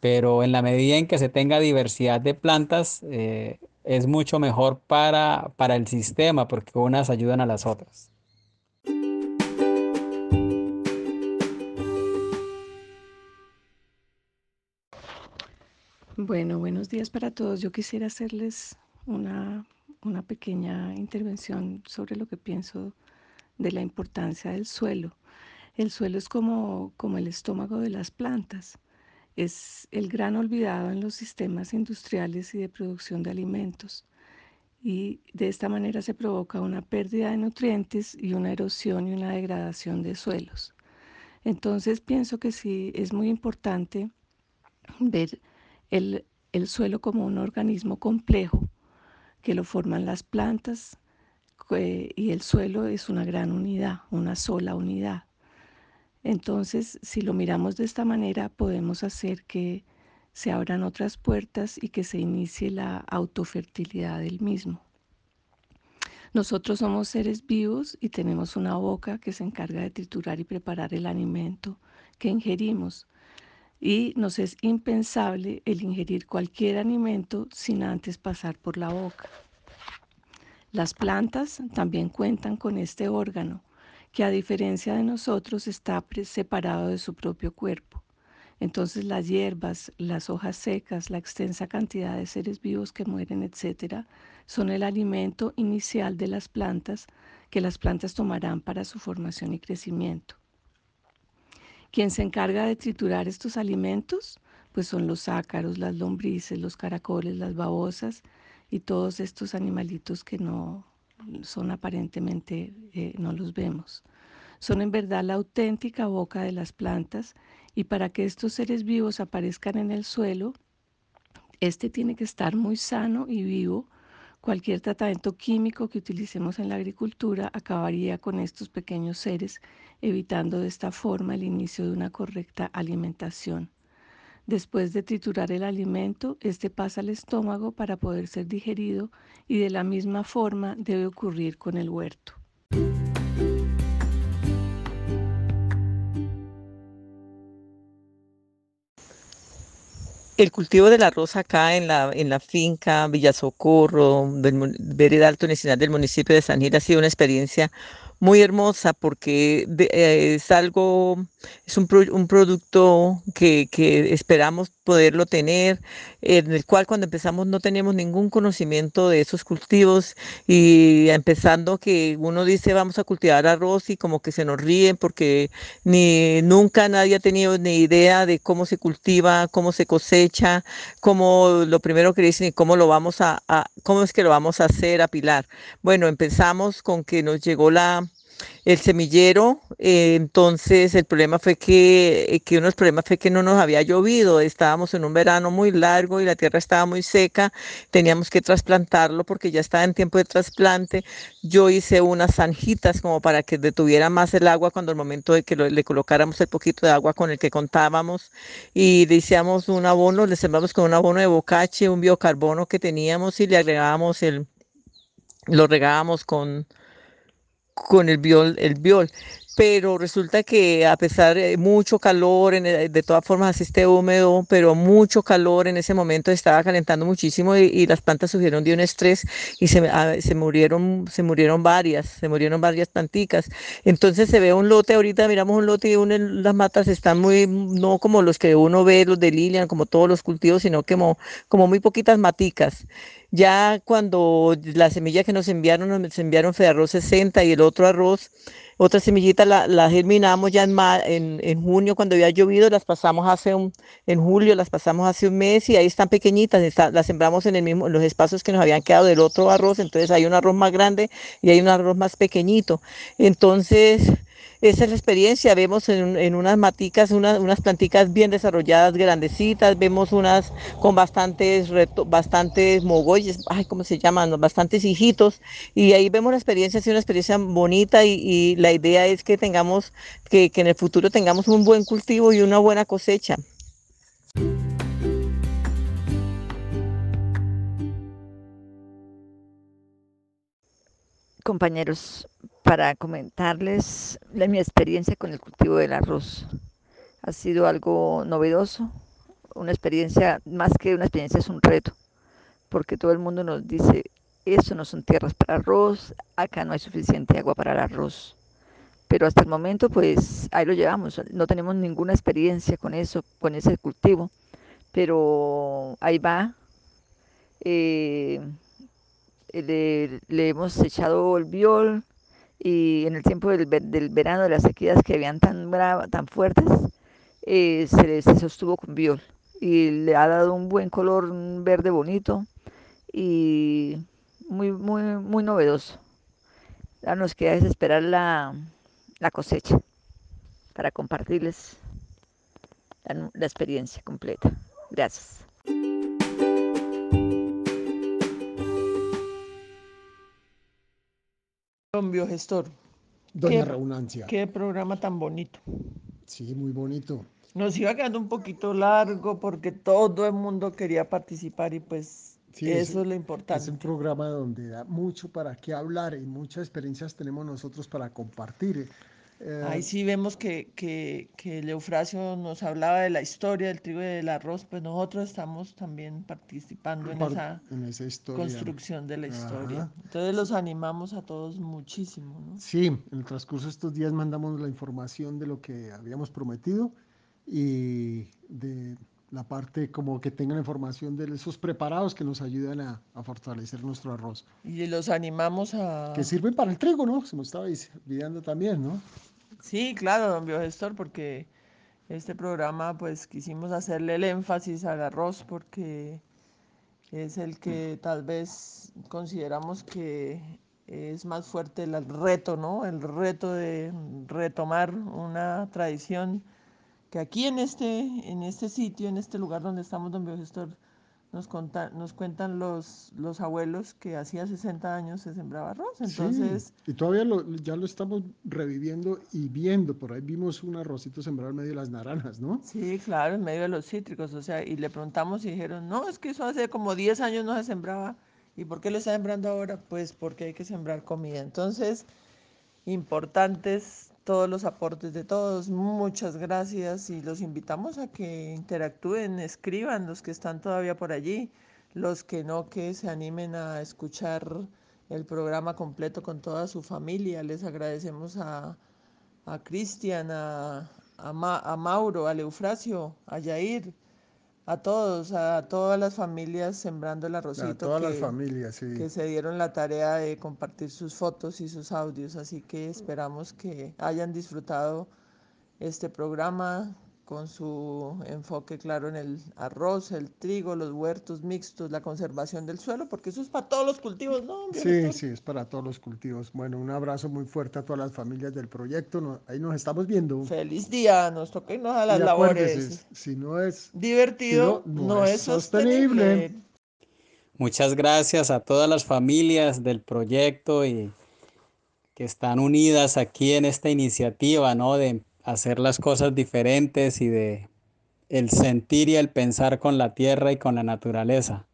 Pero en la medida en que se tenga diversidad de plantas, eh, es mucho mejor para, para el sistema, porque unas ayudan a las otras. Bueno, buenos días para todos. Yo quisiera hacerles una, una pequeña intervención sobre lo que pienso de la importancia del suelo. El suelo es como, como el estómago de las plantas. Es el gran olvidado en los sistemas industriales y de producción de alimentos. Y de esta manera se provoca una pérdida de nutrientes y una erosión y una degradación de suelos. Entonces pienso que sí es muy importante ver el, el suelo como un organismo complejo que lo forman las plantas y el suelo es una gran unidad, una sola unidad. Entonces, si lo miramos de esta manera, podemos hacer que se abran otras puertas y que se inicie la autofertilidad del mismo. Nosotros somos seres vivos y tenemos una boca que se encarga de triturar y preparar el alimento que ingerimos. Y nos es impensable el ingerir cualquier alimento sin antes pasar por la boca. Las plantas también cuentan con este órgano, que a diferencia de nosotros está separado de su propio cuerpo. Entonces las hierbas, las hojas secas, la extensa cantidad de seres vivos que mueren, etcétera, son el alimento inicial de las plantas que las plantas tomarán para su formación y crecimiento. Quien se encarga de triturar estos alimentos, pues son los ácaros, las lombrices, los caracoles, las babosas y todos estos animalitos que no son aparentemente, eh, no los vemos. Son en verdad la auténtica boca de las plantas y para que estos seres vivos aparezcan en el suelo, este tiene que estar muy sano y vivo. Cualquier tratamiento químico que utilicemos en la agricultura acabaría con estos pequeños seres, evitando de esta forma el inicio de una correcta alimentación. Después de triturar el alimento, este pasa al estómago para poder ser digerido y de la misma forma debe ocurrir con el huerto. El cultivo del arroz acá en la, en la finca Villasocorro, del Vereda Alto Nacional del municipio de San Gil, ha sido una experiencia muy hermosa porque eh, es algo, es un, un producto que, que, esperamos poderlo tener, en el cual cuando empezamos no teníamos ningún conocimiento de esos cultivos y empezando que uno dice vamos a cultivar arroz y como que se nos ríen porque ni nunca nadie ha tenido ni idea de cómo se cultiva, cómo se cosecha, cómo lo primero que dicen y cómo lo vamos a, a cómo es que lo vamos a hacer, apilar. Bueno, empezamos con que nos llegó la el semillero, eh, entonces el problema fue que, eh, que uno de los problemas fue que no nos había llovido, estábamos en un verano muy largo y la tierra estaba muy seca, teníamos que trasplantarlo porque ya estaba en tiempo de trasplante. Yo hice unas zanjitas como para que detuviera más el agua cuando el momento de que le colocáramos el poquito de agua con el que contábamos y le hicimos un abono, le sembramos con un abono de bocache, un biocarbono que teníamos y le agregábamos el, lo regábamos con con el viol, el viol. Pero resulta que a pesar de mucho calor, en de todas formas así húmedo, pero mucho calor en ese momento estaba calentando muchísimo y, las plantas sufrieron de un estrés y se, se, murieron, se murieron varias, se murieron varias planticas. Entonces se ve un lote, ahorita miramos un lote y las matas están muy, no como los que uno ve, los de Lilian, como todos los cultivos, sino como, como muy poquitas maticas. Ya cuando la semilla que nos enviaron, nos enviaron fue de arroz 60 y el otro arroz, otra semillita la, germinamos ya en, en, junio cuando había llovido, las pasamos hace un, en julio, las pasamos hace un mes y ahí están pequeñitas, las sembramos en, el mismo, en los espacios que nos habían quedado del otro arroz, entonces hay un arroz más grande y hay un arroz más pequeñito. Entonces, esa es la experiencia. Vemos en, unas maticas, unas planticas bien desarrolladas, grandecitas, vemos unas con bastantes, bastantes mogolles, ay, ¿cómo se llaman? Bastantes hijitos. Y ahí vemos la experiencia, es una experiencia bonita y, la idea es que tengamos, que, que en el futuro tengamos un buen cultivo y una buena cosecha. Compañeros, para comentarles mi experiencia con el cultivo del arroz. Ha sido algo novedoso, una experiencia, más que una experiencia, es un reto, porque todo el mundo nos dice, eso no son tierras para arroz, acá no hay suficiente agua para el arroz. Pero hasta el momento, pues ahí lo llevamos, no tenemos ninguna experiencia con eso, con ese cultivo, pero ahí va. Eh, le, le, hemos echado el viol, y en el tiempo del, del verano de las sequías que habían tan, tan fuertes, eh, se, sostuvo con biol y le ha dado un buen color, un verde bonito y muy, muy, muy novedoso. Ahora nos queda esperar la, la, cosecha para compartirles la experiencia completa. Gracias. Don Biogestor. Doña Reunancia. Qué programa tan bonito. Sí, muy bonito. Nos iba quedando un poquito largo porque todo el mundo quería participar y pues eso es, lo importante. Es un programa donde da mucho para qué hablar y muchas experiencias tenemos nosotros para compartir. Eh, Ahí sí vemos que, que, que, el Eufrasio nos hablaba de la historia del trigo y del arroz, pues nosotros estamos también participando en esa, construcción de la historia. Entonces los animamos a todos muchísimo. ¿no? Sí, en el transcurso de estos días mandamos la información de lo que habíamos prometido y de la parte como que tengan información de esos preparados que nos ayudan a, a, fortalecer nuestro arroz. Y los animamos a... Que sirven para el trigo, ¿no? Se me estaba olvidando también, ¿no? Sí, claro, don Biogestor, porque este programa pues quisimos hacerle el énfasis al arroz porque es el que tal vez consideramos que es más fuerte el reto, ¿no? El reto de retomar una tradición que aquí en este, en este sitio, en este lugar donde estamos, don Biogestor, nos, nos cuentan los, los abuelos que hacía 60 años se sembraba arroz. Entonces, y todavía ya lo estamos reviviendo y viendo. Por ahí vimos un arrocito sembrado en medio de las naranjas, ¿no? Sí, claro, en medio de los cítricos. O sea, y le preguntamos y dijeron, no, es que eso hace como 10 años no se sembraba. ¿Y por qué lo está sembrando ahora? Pues porque hay que sembrar comida. Entonces, importantes todos los aportes de todos. Muchas gracias y los invitamos a que interactúen, escriban los que están todavía por allí, los que no, que se animen a escuchar el programa completo con toda su familia. Les agradecemos a, a Cristian, a, a, Ma, a, Mauro, a Leufracio, a Yair, a todos, a todas las familias sembrando el arrocito. A todas que, las familias, sí. Que se dieron la tarea de compartir sus fotos y sus audios. Así que esperamos que hayan disfrutado este programa con su enfoque claro en el arroz, el trigo, los huertos mixtos, la conservación del suelo, porque eso es para todos los cultivos, ¿no? Sí, sí, es para todos los cultivos. Bueno, un abrazo muy fuerte a todas las familias del proyecto. ahí nos estamos viendo. Feliz día, nos toca irnos a las y labores. Si no es divertido, si no, no, no, es sostenible. sostenible. Muchas gracias a todas las familias del proyecto y que están unidas aquí en esta iniciativa, ¿no? De hacer las cosas diferentes y de el sentir y el pensar con la tierra y con la naturaleza.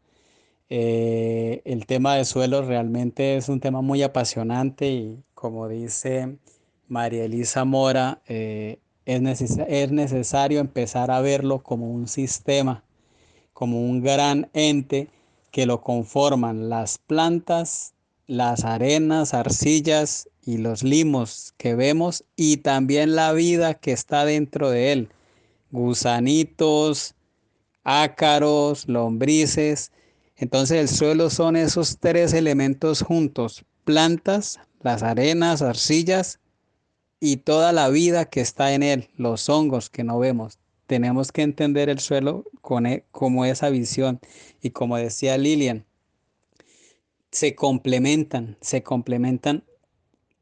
Eh, el tema de suelos realmente es un tema muy apasionante y como dice María Elisa Mora, eh, es, neces es necesario empezar a verlo como un sistema, como un gran ente que lo conforman las plantas, las arenas, arcillas y los limos que vemos y también la vida que está dentro de él. Gusanitos, ácaros, lombrices. Entonces el suelo son esos tres elementos juntos. Plantas, las arenas, arcillas y toda la vida que está en él, los hongos que no vemos. Tenemos que entender el suelo con, e, como esa visión. Y como decía Lilian, se complementan, se complementan.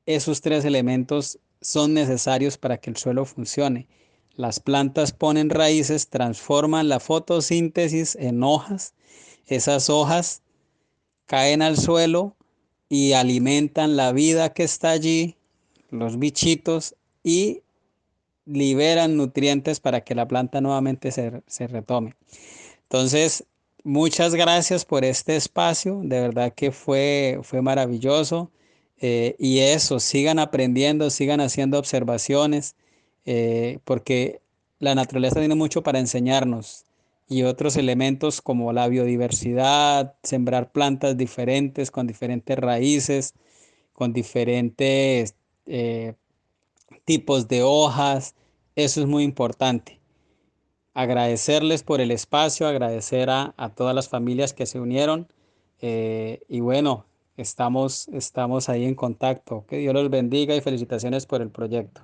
Esos tres elementos son necesarios para que el suelo funcione. Las plantas ponen raíces, transforman la fotosíntesis en hojas. Esas hojas caen al suelo y alimentan la vida que está allí, los bichitos, y liberan nutrientes para que la planta nuevamente se, retome. Entonces, muchas gracias por este espacio, de verdad que fue, fue maravilloso. Eh, y eso, sigan aprendiendo, sigan haciendo observaciones, eh, porque la naturaleza tiene mucho para enseñarnos y otros elementos como la biodiversidad, sembrar plantas diferentes, con diferentes raíces, con diferentes eh, tipos de hojas, eso es muy importante. Agradecerles por el espacio, agradecer a, a todas las familias que se unieron y bueno, estamos, estamos ahí en contacto. Que Dios los bendiga y felicitaciones por el proyecto.